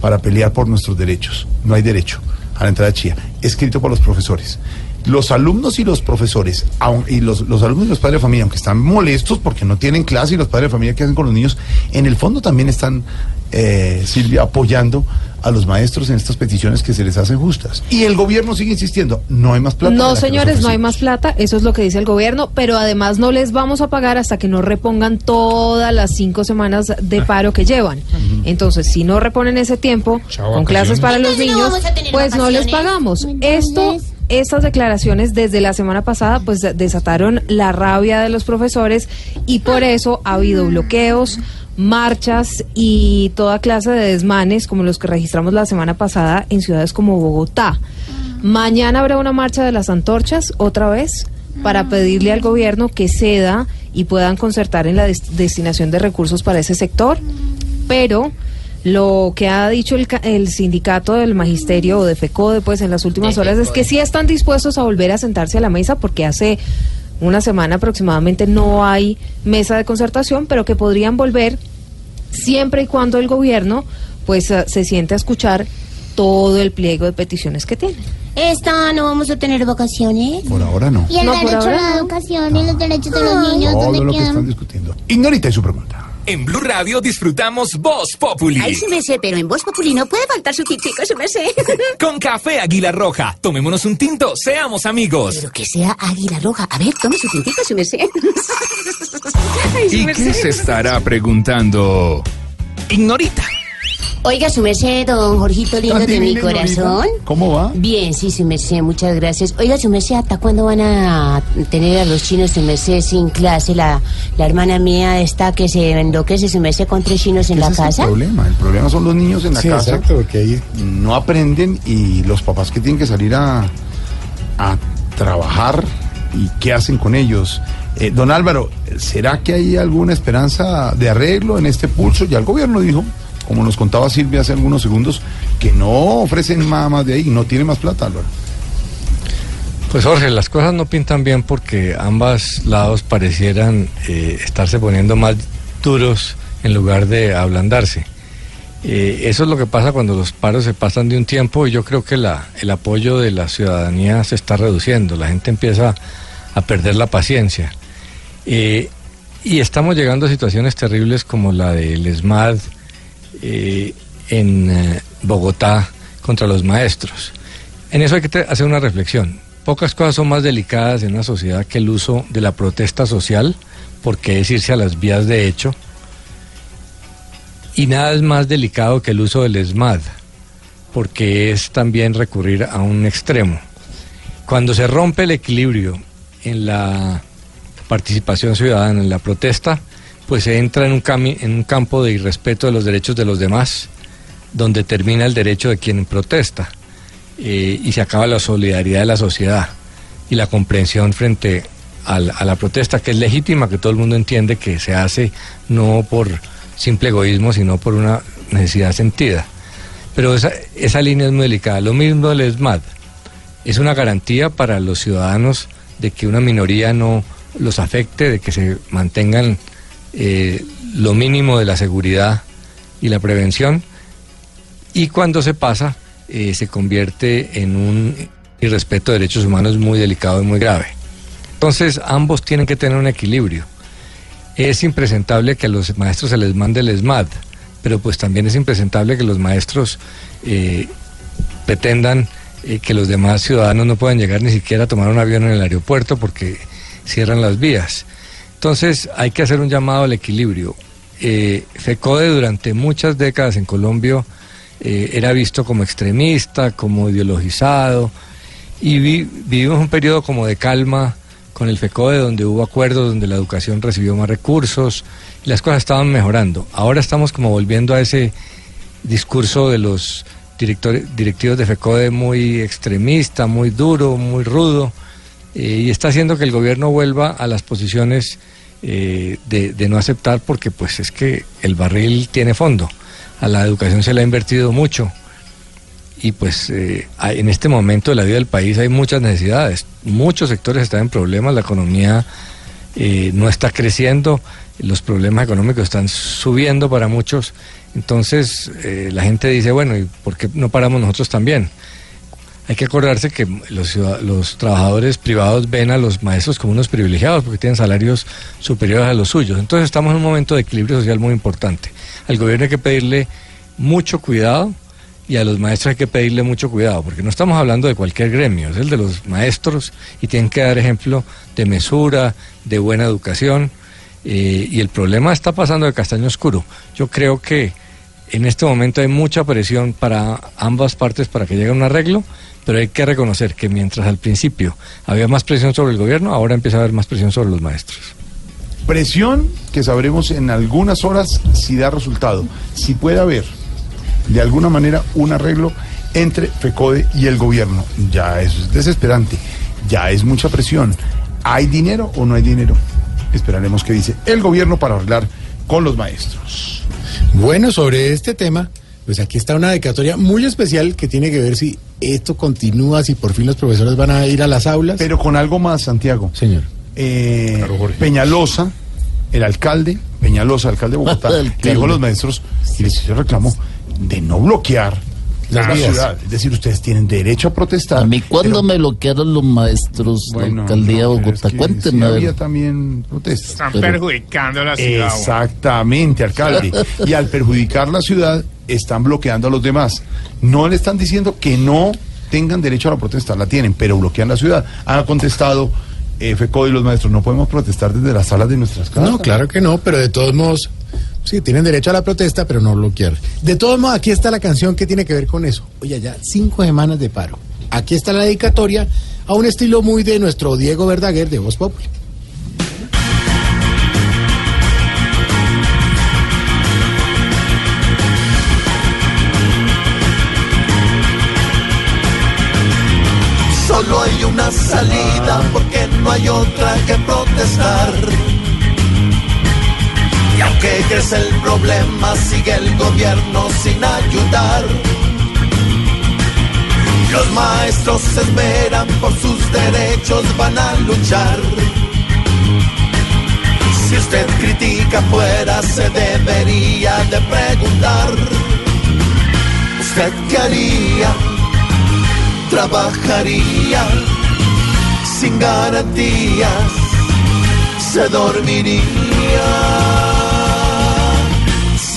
para pelear por nuestros derechos. No hay derecho a la entrada de Chía. Escrito por los profesores. Los alumnos y los profesores, y los, los alumnos y los padres de familia, aunque están molestos porque no tienen clase y los padres de familia que hacen con los niños, en el fondo también están eh, Silvia, apoyando a los maestros en estas peticiones que se les hacen justas. Y el gobierno sigue insistiendo, no hay más plata. No, señores, no hay más plata, eso es lo que dice el gobierno, pero además no les vamos a pagar hasta que no repongan todas las cinco semanas de paro que llevan. Entonces, si no reponen ese tiempo con clases para los no niños, pues no les pagamos. Esto, estas declaraciones desde la semana pasada, pues desataron la rabia de los profesores y por eso ha habido bloqueos marchas y toda clase de desmanes como los que registramos la semana pasada en ciudades como Bogotá. Mañana habrá una marcha de las antorchas otra vez para pedirle al gobierno que ceda y puedan concertar en la des- destinación de recursos para ese sector, pero lo que ha dicho el, ca- el sindicato del magisterio o de FECODE pues en las últimas horas es que sí están dispuestos a volver a sentarse a la mesa porque hace una semana aproximadamente no hay mesa de concertación, pero que podrían volver siempre y cuando el gobierno pues eh, se siente a escuchar todo el pliego de peticiones que tiene. Esta no vamos a tener vacaciones. Por ahora no. Y el No, derecho a la no. educación y los derechos de los niños, Todo ¿dónde lo que están quedan? discutiendo. Ignorita y su pregunta. En Blue Radio disfrutamos Voz Populi. Ay, su merced, pero en Voz Populi no puede faltar su tintico, su merced. Con café Águila Roja. Tomémonos un tinto, seamos amigos. Pero que sea águila roja. A ver, tome su tintico, su merced. Ay, su ¿Y qué se estará preguntando? Ignorita. Oiga, su merced, don Jorgito lindo ¿Tan de mi corazón. ¿Cómo va? Bien, sí, su merced, muchas gracias. Oiga, su merced, ¿hasta cuándo van a tener a los chinos, su merced, sin clase? La, la hermana mía está que se enloquece, su merced, con tres chinos en la es casa. el problema. El problema son los niños en la Sí, casa. exacto, porque ahí no aprenden y los papás que tienen que salir a, a trabajar y qué hacen con ellos. Eh, don Álvaro, ¿será que hay alguna esperanza de arreglo en este pulso? Ya el gobierno dijo, como nos contaba Silvia hace algunos segundos, que no ofrecen nada más de ahí, no tiene más plata, Álvaro. Pues Jorge, las cosas no pintan bien porque ambos lados parecieran eh, estarse poniendo más duros en lugar de ablandarse. Eh, eso es lo que pasa cuando los paros se pasan de un tiempo y yo creo que la, el apoyo de la ciudadanía se está reduciendo, la gente empieza a perder la paciencia. Eh, y estamos llegando a situaciones terribles como la del ESMAD eh, en eh, Bogotá contra los maestros. En eso hay que hacer una reflexión. Pocas cosas son más delicadas en una sociedad que el uso de la protesta social, porque es irse a las vías de hecho, y nada es más delicado que el uso del ESMAD, porque es también recurrir a un extremo. Cuando se rompe el equilibrio en la participación ciudadana, en la protesta, pues se entra en un, en un campo de irrespeto de los derechos de los demás, donde termina el derecho de quien protesta eh, y se acaba la solidaridad de la sociedad y la comprensión frente a la protesta, que es legítima, que todo el mundo entiende que se hace no por simple egoísmo, sino por una necesidad sentida. Pero esa, esa línea es muy delicada. Lo mismo el ESMAD. Es una garantía para los ciudadanos de que una minoría no los afecte, de que se mantengan eh, lo mínimo de la seguridad y la prevención. Y cuando se pasa, eh, se convierte en un irrespeto de derechos humanos muy delicado y muy grave. Entonces, ambos tienen que tener un equilibrio. Es impresentable que a los maestros se les mande el ESMAD, pero pues también es impresentable que los maestros eh, pretendan que los demás ciudadanos no puedan llegar ni siquiera a tomar un avión en el aeropuerto porque cierran las vías. Entonces hay que hacer un llamado al equilibrio. Eh, FECODE durante muchas décadas en Colombia eh, era visto como extremista, como ideologizado, y vi- vivimos un periodo como de calma con el FECODE, donde hubo acuerdos, donde la educación recibió más recursos, y las cosas estaban mejorando. Ahora estamos como volviendo a ese discurso de los directores, directivos de FECODE muy extremista, muy duro, muy rudo, eh, y está haciendo que el gobierno vuelva a las posiciones eh, de, no aceptar porque pues es que el barril tiene fondo. A la educación se le ha invertido mucho y pues eh, en este momento de la vida del país hay muchas necesidades. Muchos sectores están en problemas, la economía no está creciendo, los problemas económicos están subiendo para muchos. Entonces la gente dice, bueno, ¿y por qué no paramos nosotros también? Hay que acordarse que los, trabajadores privados ven a los maestros como unos privilegiados porque tienen salarios superiores a los suyos. Entonces estamos en un momento de equilibrio social muy importante. Al gobierno hay que pedirle mucho cuidado y a los maestros hay que pedirle mucho cuidado, porque no estamos hablando de cualquier gremio, es el de los maestros y tienen que dar ejemplo de mesura, de buena educación. eh, y el problema está pasando de castaño oscuro. Yo creo que en este momento hay mucha presión para ambas partes para que llegue a un arreglo, pero hay que reconocer que mientras al principio había más presión sobre el gobierno, ahora empieza a haber más presión sobre los maestros. Presión que sabremos en algunas horas si da resultado. Si puede haber de alguna manera un arreglo entre FECODE y el gobierno. Ya eso es desesperante. Ya es mucha presión. ¿Hay dinero o no hay dinero? Esperaremos qué dice el gobierno para arreglar con los maestros. Bueno, sobre este tema, pues aquí está una dedicatoria muy especial que tiene que ver si esto continúa, si por fin los profesores van a ir a las aulas. Pero con algo más, Santiago. Señor. Eh, Peñalosa, el alcalde, Peñalosa, alcalde de Bogotá, alcalde. dijo a los maestros y les hizo reclamo de no bloquear Las la vías. ciudad. Es decir, ustedes tienen derecho a protestar. A mí, ¿cuándo me bloquearon los maestros de la alcaldía de Bogotá? Cuéntenme. a había también protestas. Están Pero- perjudicando la ciudad. Exactamente, alcalde. Y al perjudicar la ciudad, están bloqueando a los demás. No le están diciendo que no tengan derecho a la protesta, la tienen, pero bloquean la ciudad. Han contestado eh, FECO y los maestros, no podemos protestar desde las salas de nuestras casas. No, claro que no, pero de todos modos, sí, tienen derecho a la protesta, pero no bloquear. De todos modos, aquí está la canción que tiene que ver con eso. Oye, ya cinco semanas de paro. Aquí está la dedicatoria a un estilo muy de nuestro Diego Verdaguer de Voz Populi. Solo hay una salida porque no hay otra que protestar. Y aunque crece el problema, sigue el gobierno sin ayudar. Los maestros se esmeran por sus derechos, van a luchar. Si usted critica fuera, se debería de preguntar. ¿Usted qué haría? trabajaría sin garantías, se dormiría.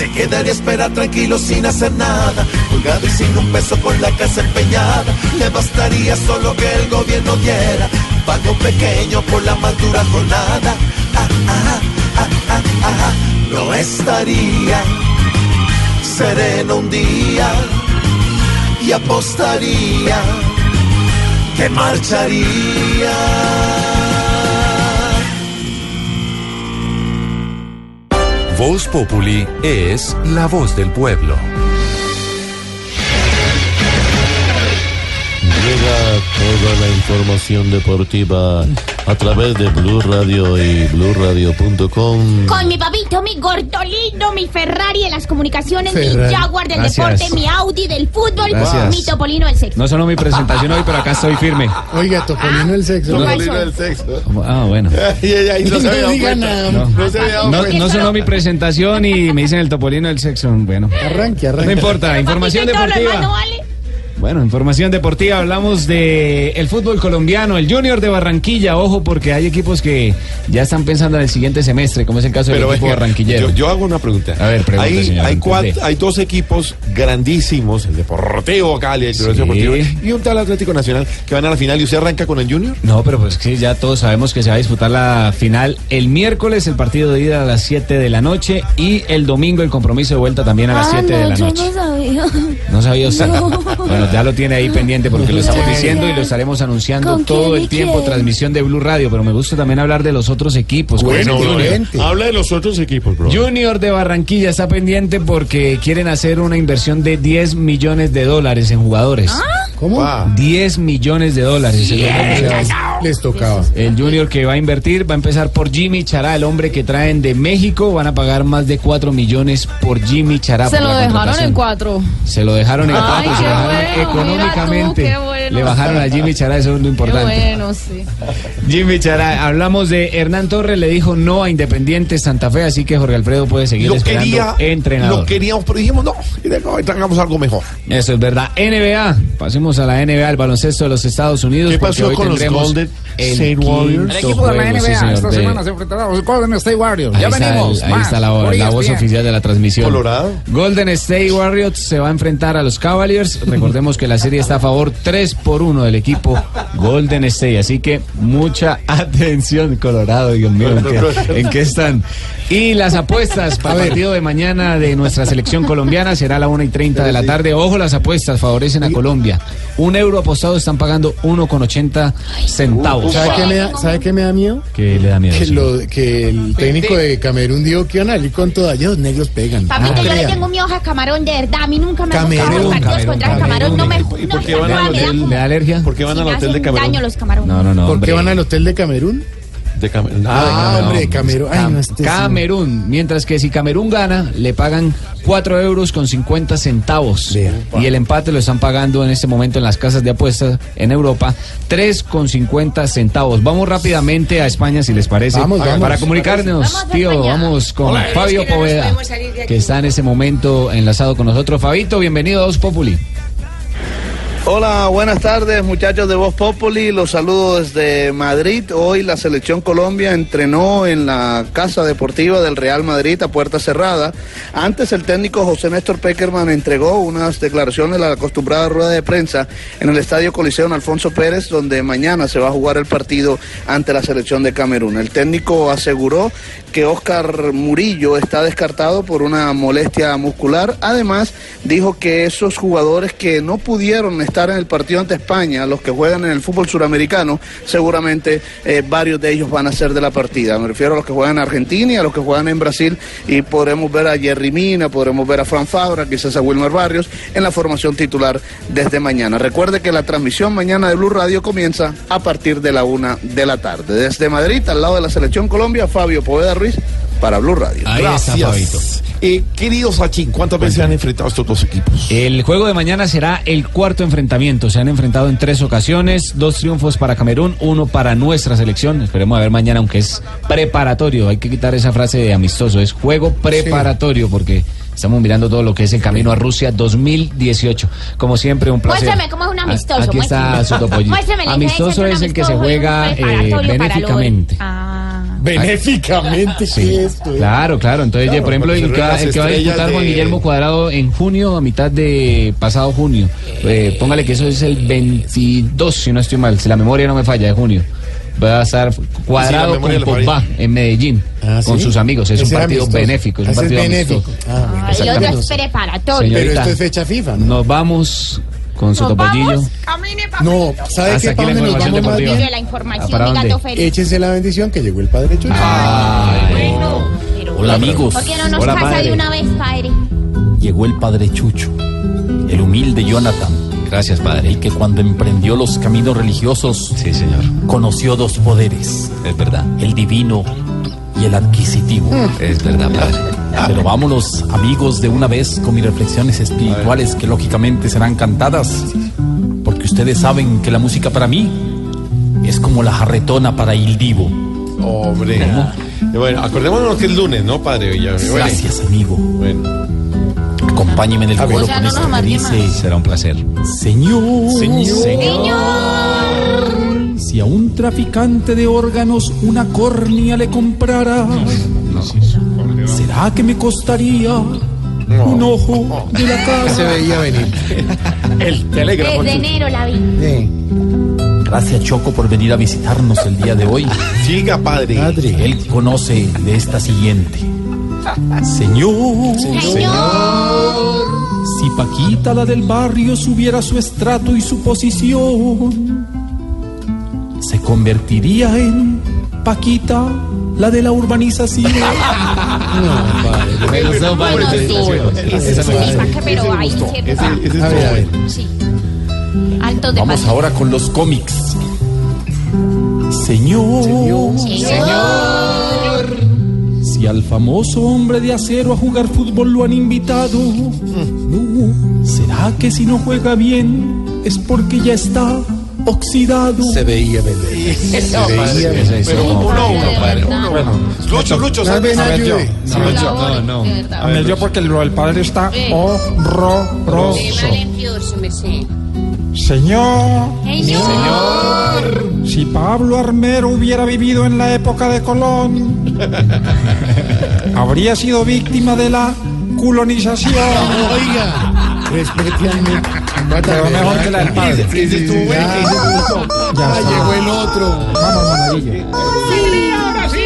Se quedaría a esperar tranquilo sin hacer nada, colgado y sin un peso con la casa empeñada. Le bastaría solo que el gobierno diera pago pequeño por la más dura jornada. Ah, ah, ah, ah, ah, no estaría sereno un día y apostaría que marcharía. Voz Populi es la voz del pueblo. Llega toda la información deportiva a través de Blue Radio y BlueRadio.com. Con mi papito, mi gordolino, mi Ferrari de las comunicaciones, mi Ferrari. Jaguar del Gracias. deporte, mi Audi del fútbol, Gracias. mi Topolino del sexo. No sonó mi presentación hoy, pero acá estoy firme. Oiga, Topolino el sexo. ¿Cómo Topolino eso? el sexo. Ah, bueno. no se había dado cuenta. No, No se había dado no, cuenta. no sonó mi presentación y me dicen el topolino del sexo. Bueno. Arranque, arranque. No importa, información y deportiva. no vale. Bueno, información deportiva, hablamos de el fútbol colombiano, el Junior de Barranquilla, ojo porque hay equipos que ya están pensando en el siguiente semestre, como es el caso del Pero equipo venga, barranquillero. Yo, yo hago una pregunta. A ver, pregunte, hay, señor, hay, entendé. cuat- hay dos equipos grandísimos, el Deportivo Cali, el Sí. Deportivo y un tal Atlético Nacional que van a la final y usted arranca con el Junior. No, pero pues sí, ya todos sabemos que se va a disputar la final el miércoles, el partido de ida a las 7 de la noche y el domingo el compromiso de vuelta también a las Ah, 7 de la yo noche. no sabía. No sabía usted. No. Bueno, ya lo tiene ahí pendiente porque lo estamos diciendo y lo estaremos anunciando ¿Con todo el tiempo, quién? transmisión de Blue Radio, pero me gusta también hablar de los otros equipos. Bueno, Junior. habla de los otros equipos, bro. Junior de Barranquilla está pendiente porque quieren hacer una inversión de 10 millones de dólares en jugadores. ¿Cómo? 10 millones de dólares. Les tocaba. el Junior que va a invertir va a empezar por Jimmy Chará, el hombre que traen de México. Van a pagar más de 4 millones por Jimmy Chará. Se por lo dejaron en cuatro. Se lo dejaron en Ay, cuatro, se qué lo dejaron bueno, mira tú, económicamente. qué bueno. Le bajaron a Jimmy Chará, eso es lo Qué importante. bueno, sí. Jimmy Chará, hablamos de Hernán Torres, le dijo no a Independiente Santa Fe, así que Jorge Alfredo puede seguir Lo esperando quería, entrenador. lo queríamos, pero dijimos no, y de- no, traigamos algo mejor. Eso es verdad. NBA, pasemos Pasamos a la NBA, el baloncesto de los Estados Unidos. ¿Qué pasó con los Golden State Warriors? El equipo de la NBA sí, señor, esta de- semana se enfrentará a los Golden State Warriors. Ahí ya está, venimos. ahí más está la, voz oficial de la transmisión. Colorado. Golden State Warriors se va a enfrentar a los Cavaliers. Recordemos que la serie está a favor 3 por 1 del equipo Golden State. Así que mucha atención, Colorado, Dios mío, ¿en qué, en qué están? Y las apuestas para el partido de mañana de nuestra selección colombiana será a la 1 y 30 de la tarde. Ojo, las apuestas favorecen a Colombia. Un euro apostado están pagando 1,80 centavos. ¿Sabe qué, me da, ¿Sabe qué me da miedo? ¿Qué le da miedo? Que, lo- que el técnico de Camerún dijo que iban a salir con toda. Ya los negros pegan. Papito, No yo le crea. tengo miedo a Camarón, de verdad. A mí nunca me han Camerún, los partidos Camerún, contra Camarón. No me ¿Y por qué van al me da hotel? ¿Le da alergia? ¿Por qué van al hotel de Camerún? daño los Camarón. No, no, no. ¿Por qué van al hotel de Camerún? De Camerún. Ah, no, hombre, Camerún. Ay, no, este sí. Camerún, mientras que si Camerún gana, le pagan 4 euros con 50 centavos. Y el empate lo están pagando en este momento en las casas de apuestas en Europa, 3 con 50 centavos. Vamos rápidamente a España, si les parece, Vamos, vamos. para comunicarnos, Vamos tío. Vamos con Hola. Fabio Es que no nos Poveda, que está en ese momento enlazado con nosotros. Fabito, bienvenido a Dos Populi. Hola, buenas tardes muchachos de Voz Populi, los saludo desde Madrid. Hoy la selección Colombia entrenó en la casa deportiva del Real Madrid a puerta cerrada. Antes el técnico José Néstor Peckerman entregó unas declaraciones a la acostumbrada rueda de prensa en el Estadio Coliseo en Alfonso Pérez, donde mañana se va a jugar el partido ante la selección de Camerún. El técnico aseguró que Oscar Murillo está descartado por una molestia muscular. Además, dijo que esos jugadores que no pudieron en el partido ante España, los que juegan en el fútbol suramericano, seguramente eh, varios de ellos van a ser de la partida. Me refiero a los que juegan en Argentina y a los que juegan en Brasil y podremos ver a Jerry Mina, podremos ver a Fran Fabra, quizás a Wilmer Barrios en la formación titular desde mañana. Recuerde que la transmisión mañana de Blue Radio comienza a partir de la una de la tarde. Desde Madrid, al lado de la selección Colombia, Fabio Poveda Ruiz para Blue Radio. Gracias. Eh, querido Sachin, ¿cuántas veces se han enfrentado estos dos equipos? El juego de mañana será el cuarto enfrentamiento. Se han enfrentado en tres ocasiones, dos triunfos para Camerún, uno para nuestra selección. Esperemos a ver mañana, aunque es preparatorio. Hay que quitar esa frase de amistoso. Es juego preparatorio porque estamos mirando todo lo que es el camino a Rusia 2018. Como siempre, un placer. Muéstrame cómo es un A- amistoso. Aquí está muéstrame. la Amistoso es el que se juega eh, benéficamente. Ah. Benéficamente, Sí. ¿qué es esto? eh? Claro, claro. Entonces, Claro, por ejemplo, el que, va- reúnen el que va a disputar estrellas Juan de- Guillermo Cuadrado en junio, a mitad de pasado junio. Eh, póngale que eso es el 22, si no estoy mal, si la memoria no me falla, de junio. Va a estar Cuadrado memoria con. Pogba en Medellín, Ah, con ¿sí? sus amigos. Es un partido amistoso. benéfico, es un partido benéfico. Ah. Ah, el otro es preparatorio. Señorita. Pero esto es fecha FIFA, ¿no? Nos vamos con su Nos topollillo. vamos, camine, papito. No, ¿sabe qué? aquí ¿Para la dónde nos información vamos más bien? la información, la bendición que llegó el Padre Chucho. Hola amigos, ¿Por qué no nos Hola, casa padre. de una vez, padre? llegó el Padre Chucho, el humilde Jonathan. Gracias, padre. El que cuando emprendió los caminos religiosos Sí, señor. conoció dos poderes, Es verdad. el divino y el adquisitivo. Es verdad, padre. Pero vámonos, amigos, de una vez con mis reflexiones espirituales que lógicamente serán cantadas, porque ustedes saben que la música para mí es como la jarretona para il divo. Hombre. Eh, Bueno, acordémonos que es lunes, ¿no, padre? Bueno. Gracias, amigo. Bueno. Acompáñenme en el coro con no esto que dice... Será un placer. Señor, Señor. si a un traficante de órganos una córnea le comprara, ¿será que me costaría un ojo de la cara? Se veía venir. El telégrafo. Desde enero la vi. Sí. Gracias Choco por venir a visitarnos el día de hoy. Siga, padre. Padre. Él conoce de esta siguiente. Señor, Señor. si Paquita la del barrio subiera su estrato y su posición, se convertiría en Paquita la de la urbanización. Gustó, padre. Pero ver, a ver. Sí. Altos de Vamos ahora con los cómics. Señor, Señor. si al famoso hombre de acero a jugar fútbol lo han invitado, no, ¿será que si no juega bien es porque ya está oxidado? Se veía venir. Se No, veía. Pero uno, uno, padre. Bueno, Lucho, Lucho, ver, yo. ayude. No. de verdad. A ver, yo porque lo del padre está horroroso. Señor, Señor. si Pablo Armero hubiera vivido en la época de Colón, habría sido víctima de la colonización. Oiga, respete. Pero mejor que la del padre. Sí, sí, estuvo bueno, Ya. llegó el otro. Vamos, mamadillo. Sí, ahora sí,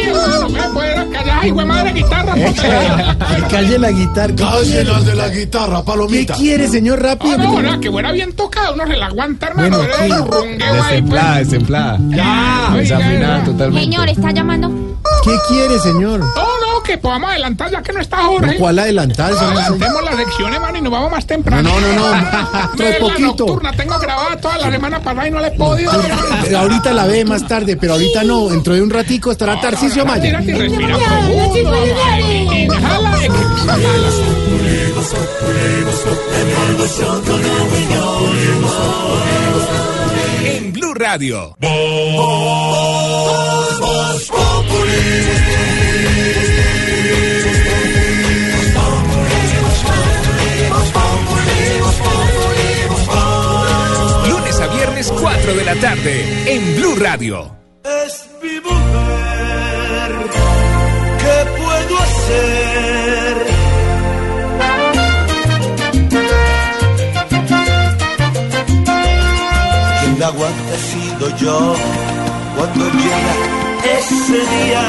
me puedo callar. Ay, güey, madre, guitarra, puta. Calle la guitarra. ¿Qué Cállenlas quiere? de la guitarra, ¿Qué palomita. quiere, señor? Rápido. Ah, no, no, que fuera bien tocado, uno se la aguanta, hermano. Bueno, Desemplada, pues. desemplada. Ya, Desafinada oiga, totalmente. Señor, ¿está llamando? ¿Qué quiere, señor? No, no, que podamos adelantar ya que no está Jorge. ¿Cuál adelantar, señor? Adelantemos las lecciones, mano, y nos vamos más temprano. No, no, no, no. Trae la poquito. nocturna tengo grabada toda la semana pasada y no la he podido. Ahorita la ve más tarde, pero ahorita no. Dentro de un ratico estará Tarcisio Maya. Tírate y respira profundo. Inhala, exhala. En Blue Radio. Lunes a viernes 4 de la tarde en Blue Radio. Es mi mujer. ¿Qué puedo hacer? Quien la aguanta sido yo cuando llega ese día.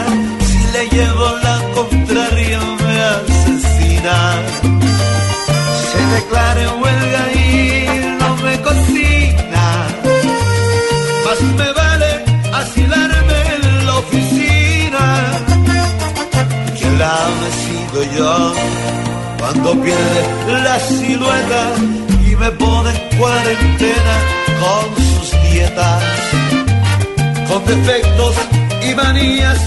Si le llevo la contraria me asesina. Se declara en huelga y no me cocina. Más me vale asilarme en la oficina. Quien la sido yo cuando pierde la silueta y me pone en cuarentena con sus dietas. Con defectos y manías,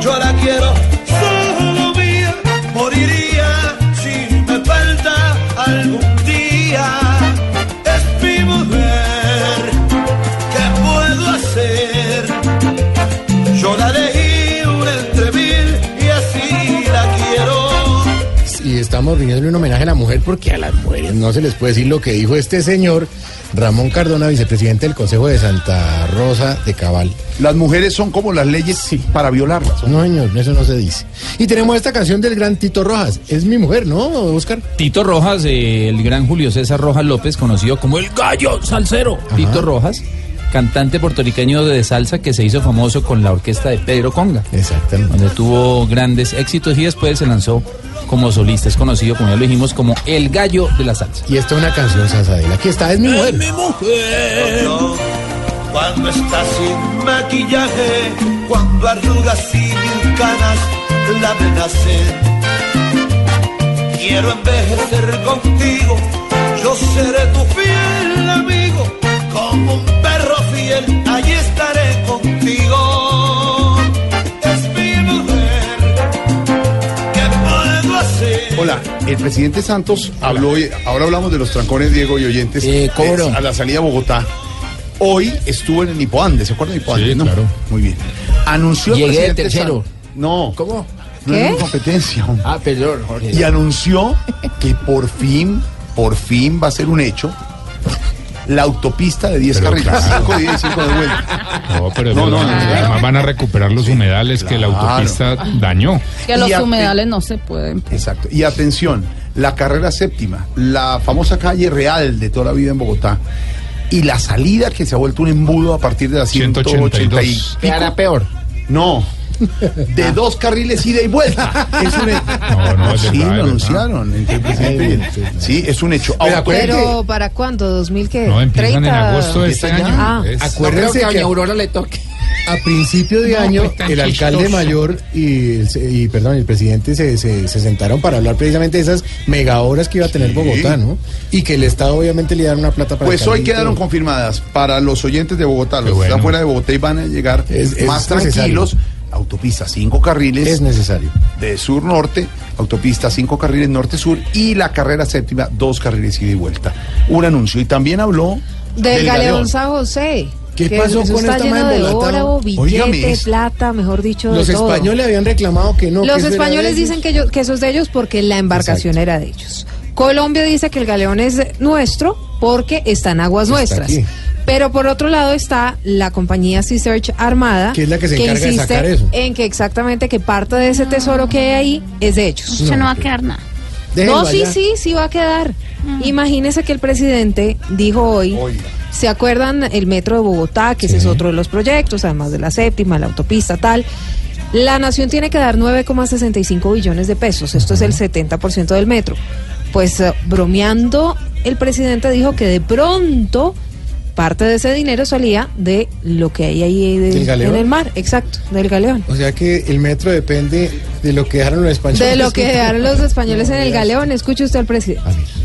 yo la quiero solo mía. Moriría si me falta algún día. Es mi mujer. ¿Qué puedo hacer? Yo la elegí entre mil y así la quiero. Y estamos rindiéndole un homenaje a la mujer porque a las mujeres no se les puede decir lo que dijo este señor Ramón Cardona, vicepresidente del Consejo de Santa Rosa de Cabal. Las mujeres son como las leyes para violarlas. No, señor, eso no se dice. Y tenemos esta canción del gran Tito Rojas. Es mi mujer, ¿no, Oscar? Tito Rojas, eh, el gran Julio César Rojas López, conocido como el gallo salsero. Tito Rojas, cantante puertorriqueño de salsa que se hizo famoso con la orquesta de Pedro Conga. Exactamente. Donde tuvo grandes éxitos y después se lanzó como solista. Es conocido, como ya lo dijimos, como el gallo de la salsa. Y esta es una canción salsadela. Aquí está, es mi mujer. Yo, cuando está sin maquillaje, cuando arrugas y mil canas la amenacen. Quiero envejecer contigo, yo seré tu fiel amigo, como un perro fiel, allí estaré contigo. Es mi mujer, ¿qué puedo hacer? Hola, el presidente Santos habló, hoy- ahora hablamos de los trancones, Diego y oyentes, cómo no. eh, a la salida a Bogotá. Hoy estuvo en el Nipoande, ¿se acuerdan de Nipoande? Sí, no? claro. Muy bien. Anunció el Llegué presidente tercero. Santos- No. ¿Cómo? No ¿Qué? competencia. hombre. Ah, perdón, Jorge. Y anunció que por fin, por fin va a ser un hecho la autopista de 10 Pero carriles. claro. 5 de ida y 5 de vuelta. No, pero No, no, no, además van a recuperar los humedales que la autopista dañó. Que los Y a- humedales no se pueden. Exacto. Y atención, la carrera séptima, la famosa calle real de toda la vida en Bogotá. Y la salida que se ha vuelto un embudo a partir de las 182. 182. ¿Qué hará peor? No. De dos carriles ida y vuelta. Es un hecho. No, no, sí, verdad, lo anunciaron. entre presidente Sí, es un hecho. Pero ¿para cuándo? ¿2000 qué? No, empiezan en agosto de este año. Es- No Acuérdense creo que Aurora le toque. a principio de No, año pues, el alcalde chistoso. mayor y, el, se- y, perdón, el presidente se, se- se sentaron para hablar precisamente de esas mega obras que iba a tener Sí. Bogotá, ¿no? Y que el Estado obviamente le dar una plata para Pues hoy quedaron todo. confirmadas para los oyentes de Bogotá, los que bueno. están fuera de Bogotá y van a llegar Es- es más necesario. Autopista cinco carriles Es necesario. de sur-norte, autopista cinco carriles norte-sur y la carrera séptima, dos carriles ida y vuelta. Un anuncio. Y también habló Del Galeón San José. ¿Qué que pasó con esta lleno man de oro, billete, plata, mejor dicho, Los de todo. españoles habían reclamado que no. Los españoles dicen que, que eso es de ellos porque la embarcación era de ellos. Colombia dice que el galeón es nuestro porque está en aguas Está nuestras. aquí. Pero por otro lado está la compañía Sea Search Armada, Que es la que se encarga de insiste sacar eso. en que exactamente que parte de ese tesoro que hay ahí es de ellos. Se no va a quedar nada. no, sí, sí, sí va a quedar. Imagínese que el presidente dijo hoy, ¿se acuerdan el metro de Bogotá, que ese es otro de los proyectos, además de la séptima, la autopista, tal? La nación tiene que dar 9,65 billones de pesos, esto es el 70% del metro. Pues eh, bromeando, el presidente dijo que de pronto parte de ese dinero salía de lo que hay ahí de- en el mar, exacto, del galeón. O sea que el metro depende de lo que dejaron los españoles. De lo que dejaron los españoles en el galeón, escuche usted al presidente.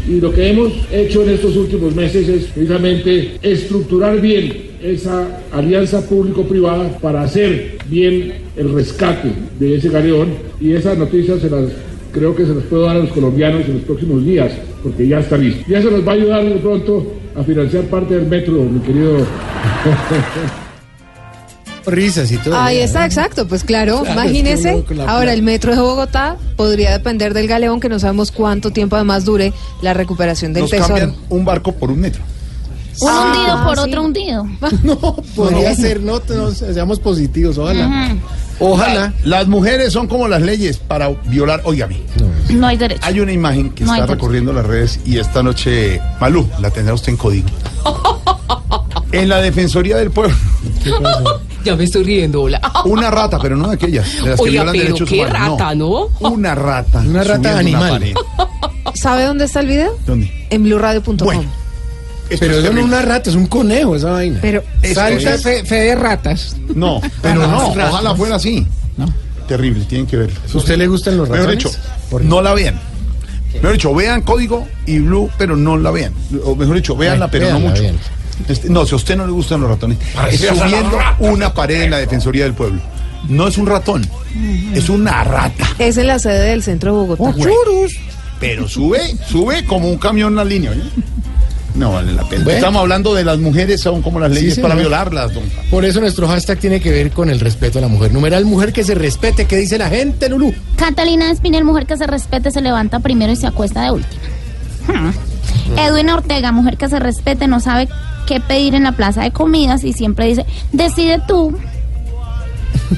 Y lo que hemos hecho en estos últimos meses es precisamente estructurar bien esa alianza público-privada para hacer bien el rescate de ese galeón y esas noticias se las creo que se las puedo dar a los colombianos en los próximos días porque ya está listo. Ya se nos va a ayudar de pronto a financiar parte del metro, mi querido. Risas y todo. Ahí está, exacto, pues claro, Claro, imagínese, ahora el metro de Bogotá podría depender del galeón, que no sabemos cuánto tiempo además dure la recuperación del Nos tesoro. cambian un barco por un metro. Un Ah, hundido por sí. otro hundido. Podría ser, no, no, seamos positivos, ojalá. Ojalá. Las mujeres son como las leyes para violar. Óigame. No hay derecho. Hay una imagen que No está recorriendo las redes y esta noche, Malú, la tendrá usted en código. En la Defensoría del Pueblo. Ya me estoy riendo, hola. Una rata, pero no de aquellas, de las que Oiga, pero derechos qué humanos. rata, ¿no? Una rata. Una rata una animal. pared. ¿Sabe dónde está el video? ¿Dónde? En blueradio.com. Bueno, Pero es eso no es una rata, es un conejo esa vaina. Pero Salta es- fe, fe de ratas. No, pero Ah, no, ratas. ojalá fuera así. Terrible, tienen que ver. ¿A usted le gustan los Mejor ratones? dicho, no la vean. Mejor dicho, vean código y blue, pero no la vean. O mejor dicho, véanla, Ay, pero no mucho. véanla. Este, no, si a usted no le gustan los ratones, es subiendo rata. una pared en la Defensoría del Pueblo. No es un ratón, es una rata. es en la sede del centro de Bogotá. Pero sube, sube como un camión la línea. ¿oye? No vale la pena. Bueno. Estamos hablando de las mujeres, son como las Sí, leyes para violarlas, don Juan. Por eso nuestro hashtag tiene que ver con el respeto a la mujer. Numeral mujer que se respete. ¿Qué dice la gente, Lulú? Catalina Espinel, mujer que se respete, se levanta primero y se acuesta de última. Hmm. Edwin Ortega, mujer que se respete, no sabe qué pedir en la plaza de comidas y siempre dice, decide tú.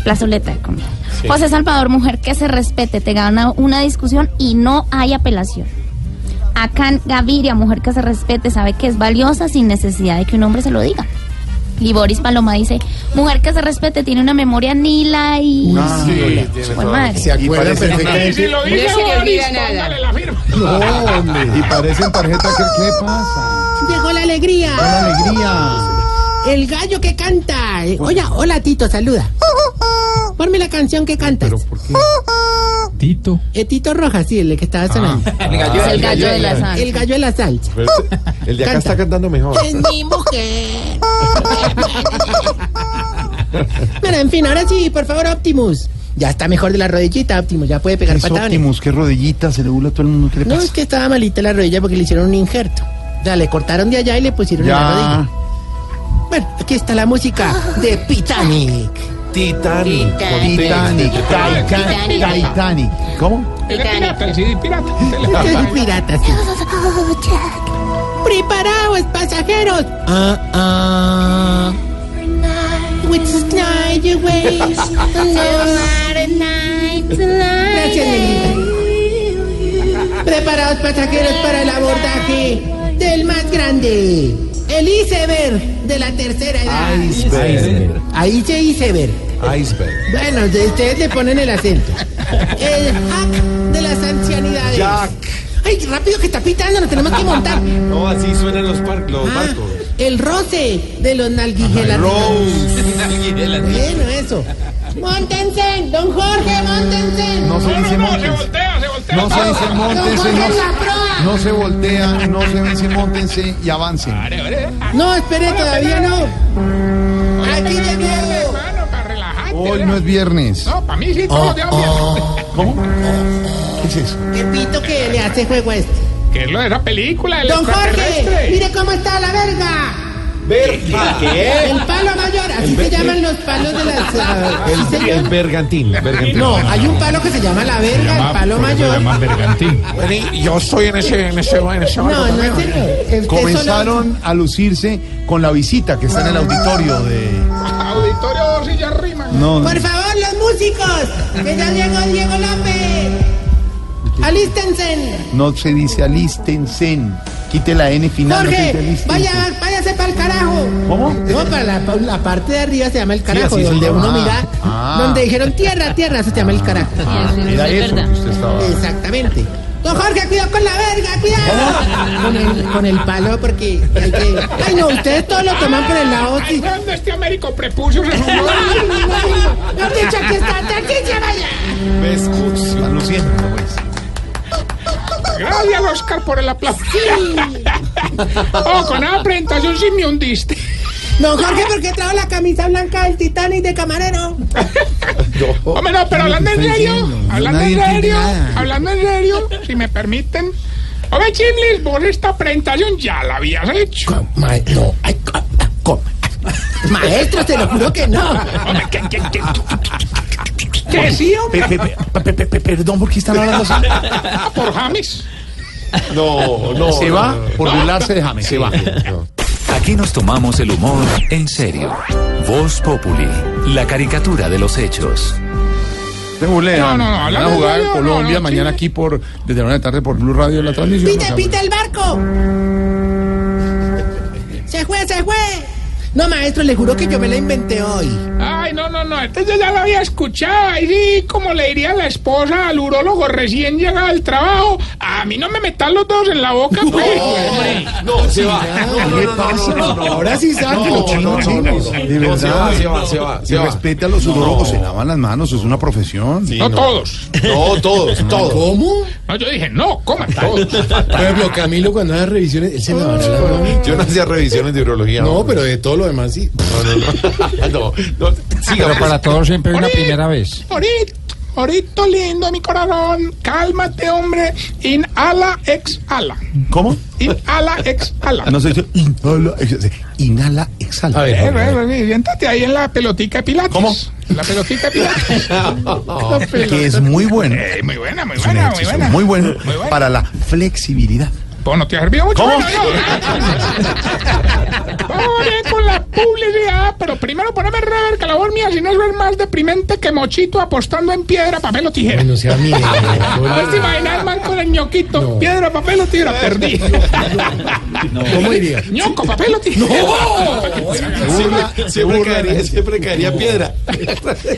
Plazoleta de comida. José Salvador, mujer que se respete, te gana una discusión y no hay apelación. Akan Gaviria, mujer que se respete, sabe que es valiosa sin necesidad de que un hombre se lo diga. Y Boris Paloma dice, mujer que se respete, tiene una memoria nila y... Ah, sí, madre. ¿Se Y perfectamente? si lo dice No se le Boris, olvida nada. la firma. No, hombre. Y parecen tarjeta que ¿qué pasa? Llegó la alegría. Con alegría. El gallo que canta. Eh, Oye, hola Tito, saluda. Ponme la canción que cantas. Tito. Eh, Tito Rojas, sí, el que estaba sonando. El gallo, Es el gallo de la salsa. El gallo de la salsa. El de acá Canta. está cantando mejor. Es mi mujer. Bueno, en fin, ahora sí, por favor, Optimus. Ya está mejor de la rodillita, Optimus. Ya puede pegar Es patadas. Optimus, qué rodillita, se le burla a todo el mundo. ¿Qué le No, es que estaba malita la rodilla porque le hicieron un injerto. O sea, le cortaron de allá y le pusieron en la rodilla. Ya. Bueno, aquí está la música de Titanic. Titanic. Titanic, Titanic, Titanic. ¿Cómo? Pirata, el CD pirata. Pirata, sí. ¡Preparaos, pasajeros! Ah, ah. Which night you waste Gracias. Preparaos, pasajeros, para el abordaje del más grande. El iceberg de la tercera edad. Iceberg. Ahí se iceberg. Iceberg. Bueno, de- ustedes le ponen el acento. El hack de las ancianidades. Jack. Ay, rápido que está pitando, nos tenemos que montar. No, así suenan los, par- los Ah, barcos. el roce de los nalguigelas. Bueno, eso. Móntense, don Jorge, móntense. No se dice Se montense. voltea, se voltea. No se dice Don montense, Jorge no. No se voltea, no se dice montense y avancen. No, espere, todavía no. Aquí llegó. Hermano, para relajarte. Hoy no es viernes. No, para mí sí, todos los viernes. ¿Cómo? ¿Qué es eso? Qué pito que le hace juego este. ¿Qué es lo de esa película? El Don Jorge, mire cómo está la verga. El palo mayor, así se llaman los palos de las. ah, El, sí, señor. el bergantín. bergantín. No, hay un palo que se llama la verga, el palo mayor. bergantín. Yo estoy en ese, en ese, en ese No, no, señor. Usted Comenzaron a lucirse con la visita que está en el auditorio de. Auditorio Silla Rima. No, Por favor, los músicos, que ya llegó Diego López. Alístense. no se dice alístense. Quite la N final. no se dice Jorge, alístense. vaya, váyase para el carajo. ¿Cómo? No, para la, pa- la parte de arriba se llama el carajo, donde uno mira, Ah. donde dijeron tierra, tierra, eso se llama el carajo. Era eso que usted estaba. Exactamente. Don Jorge, cuidado con la verga, cuidado. Con el, con el palo, porque hay que... Ay, no, ustedes todo lo toman por el lado... sí. ¿Dónde este Américo prepucio se subió? No, dicho, aquí está, aquí se vaya. ¿Ves? Están luciendo, pues. Gracias, Oscar, por el aplauso. Oh, con esa presentación sí me hundiste. Don Jorge, ¿por qué trajo la camisa blanca del Titanic de camarero? Hombre, no, pero hablando en serio, hablando en serio, hablando en serio, si me permiten. Hombre, Chimlis, vos esta presentación ya la habías hecho. Ma- no, ay, ah, ah. Maestro, te lo juro que no. Hombre, ¿qué, qué, qué? ¿Qué sí, hombre? Pe- pe- pe- pe- pe- Perdón, ¿por qué están hablando así? Ah, Por James. No, no. Se va por burlarse de James. Se va. Aquí nos tomamos el humor en serio. Voz Populi, la caricatura de los hechos. Burlean. No, no, no, Van a jugar en serio, Colombia no, no, mañana sí. aquí por desde la una de la tarde por Blue Radio la transmisión. ¡Pite, pite el barco! ¡Se fue, se fue! No, maestro, le juro que yo me la inventé hoy. Ay, no, no, no, este yo ya lo había escuchado. Ahí sí, como le diría la esposa al urólogo recién llegado al trabajo, a mí no me metan los dos en la boca, pues. No, se va. ¿Qué pasa? Ahora sí sáquelo, chino, chino. De No, se verdad. va, se va, se va, se respete a los urólogos, se lavan las manos, es una profesión. No todos. No, todos, todos. ¿Cómo? No, yo dije, no, coman todos. Por ejemplo, Camilo cuando hace revisiones, él se lavará las manos. Yo no hacía revisiones de urología. No, pero de todo lo demás sí. no, no. no, siga, Pero para todos siempre hay una primera vez. Ahorita, ahorita lindo, mi corazón. Cálmate, hombre. Inhala, exhala. ¿Cómo? Inhala, exhala. No dice inhala, ex- inhala, exhala. A ver, Eh, eh, eh, siéntate ahí en la pelotica de Pilates. ¿Cómo? En la pelotica de Pilates. La pelota. Que es muy bueno. Eh, muy buena, muy buena, muy buena. muy bueno Muy buena. para la flexibilidad. Pues no te ha servido mucho. ¿Cómo? Bueno, bien con la publicidad, pero primero poneme rever que la voz mía, si no es más deprimente que mochito apostando en piedra, papel o tijera. no sea ver si imaginas man con el ñoquito, piedra, papel o tijera, perdí. ¿Cómo diría? ñoco, papel o tijera. Siempre, siempre, caería, siempre caería piedra.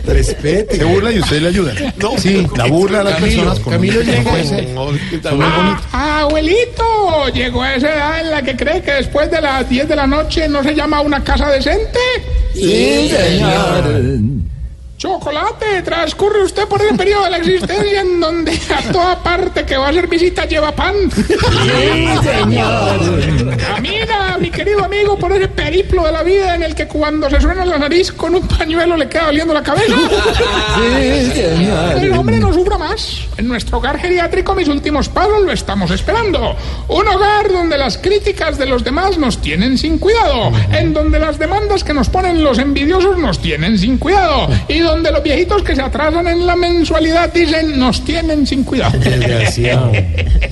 Respete. Se burla y usted le ayuda. No, sí, la burla a las Camilo, personas con Camilo no llega. No, Ah, abuelito, llegó a esa edad en la que cree que después de las 10 de la noche no se llama una casa decente. Sí, señor. Chocolate, transcurre usted por el periodo de la existencia en donde a toda parte que va a hacer visita lleva pan. Sí, señor. Camina, mi querido amigo, por ese periplo de la vida en el que cuando se suena la nariz con un pañuelo le queda doliendo la cabeza. Sí, señor. El hombre no sufra más. En nuestro hogar geriátrico, mis últimos pasos lo estamos esperando. Un hogar donde las críticas de los demás nos tienen sin cuidado. En donde las demandas que nos ponen los envidiosos nos tienen sin cuidado. Y donde los viejitos que se atrasan en la mensualidad dicen nos tienen sin cuidado. Desgraciado.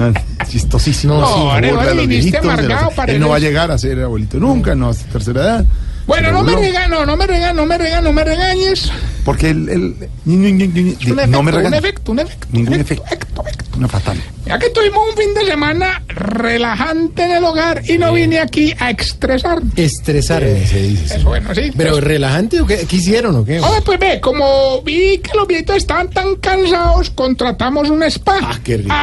Ah, Chistosísimo. No, Sí, burla los viejitos, amargado. Él no va a llegar a ser abuelito nunca, no, hasta tercera edad. Bueno, no me regañes, no me regañes, no me regañes, no me regañes. Porque él, él- un no efecto, me un regaña. efecto, un efecto. Ningún un efecto. Una fatal. Ya que tuvimos un fin de semana relajante en el hogar y no vine aquí a estresar. Estresarme, se dice. Eso bueno, sí. Pero relajante o qué? ¿Qué hicieron o qué? Pues ve, como vi que los viejitos estaban tan cansados, contratamos un spa. Ah, qué rico.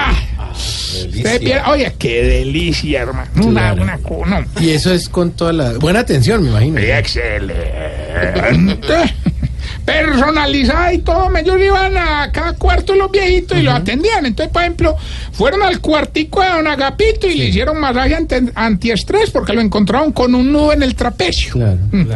usted pierde- oye, qué delicia, hermano. Una, una, cu- no. Y eso es con toda la buena atención, me imagino. Excelente. Personalizada y todo. Ellos iban a cada cuarto los viejitos y los atendían. Entonces, por ejemplo, fueron al cuartico de don Agapito y le hicieron masaje antiestrés porque lo encontraron con un nudo en el trapecio. Mm.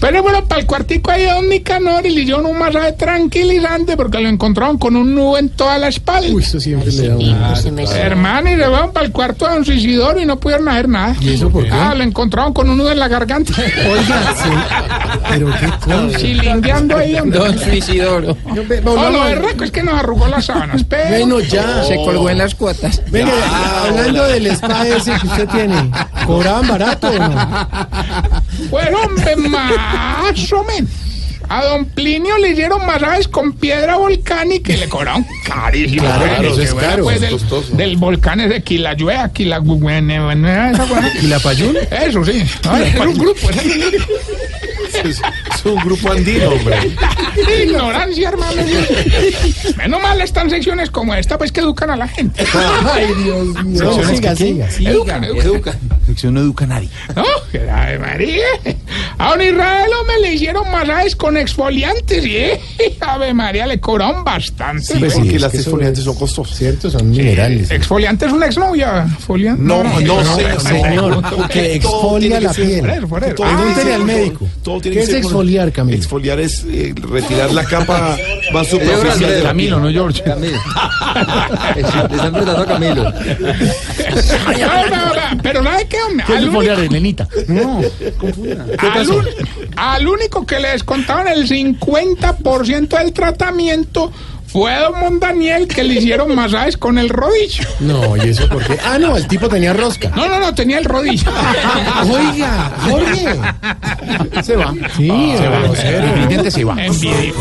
Pero bueno, para el cuartico ahí don Nicanor y le hicieron un masaje tranquilizante porque lo encontraron con un nudo en toda la espalda. Uy, eso siempre le da un... Hermano, y le fueron para el cuarto de don Suicidoro y no pudieron hacer nada. ¿Y eso por qué? Ah, lo encontraron con un nudo en la garganta. Oiga, sí. Pero qué cosa. Chilingueando ahí. hombre. Don Suicidoro. No, No, volvamos lo berraco es que nos arrugó las sábanas, pero... Bueno, ya. Se colgó en las cuotas. Venga, hablando del spa ese que usted tiene, ¿cobraban barato o no? Pues hombre, más o menos. A don Plinio le dieron masajes con piedra volcánica y le cobraron carísimo. Claro, eso es caro, pues, es del, volcán ese Quilayue, Quila... esa cosa. ¿Y la payún? Eso sí. No, es un grupo. es un grupo. Es, es un grupo andino, hombre. Ignorancia, hermano. Menos mal están secciones como esta, pues que educan a la gente. Ay, Dios mío. No, siga, que- siga. Educan, educan. Sección no educa a nadie. No, María. A don Israel me le hicieron masajes con exfoliantes y eh, Ave María le cobraron bastante. Sí, pues. porque es las exfoliantes es- son costosas. Cierto, son minerales. Exfoliante es una exnovia. Foliante. No, no sé, Señor, que exfolia la piel. Pregúntele al médico. todo tiene ¿Qué que es exfoliar, Camilo? Exfoliar es eh, retirar la capa más superficial de la Camilo, no George. Camilo. Le están preguntando a Camilo. no, no, no, pero ¿sabe qué? Hombre? ¿Qué Elenita? No, al, un- al único que le descontaban el 50% del tratamiento fue a don Mondaniel que le hicieron masajes con el rodillo. No, ¿y eso por qué? Ah, no, el tipo tenía rosca. No, no, no, tenía el rodillo. Oiga, Jorge. se va. Sí, Se va. El vidente se va. Envidia.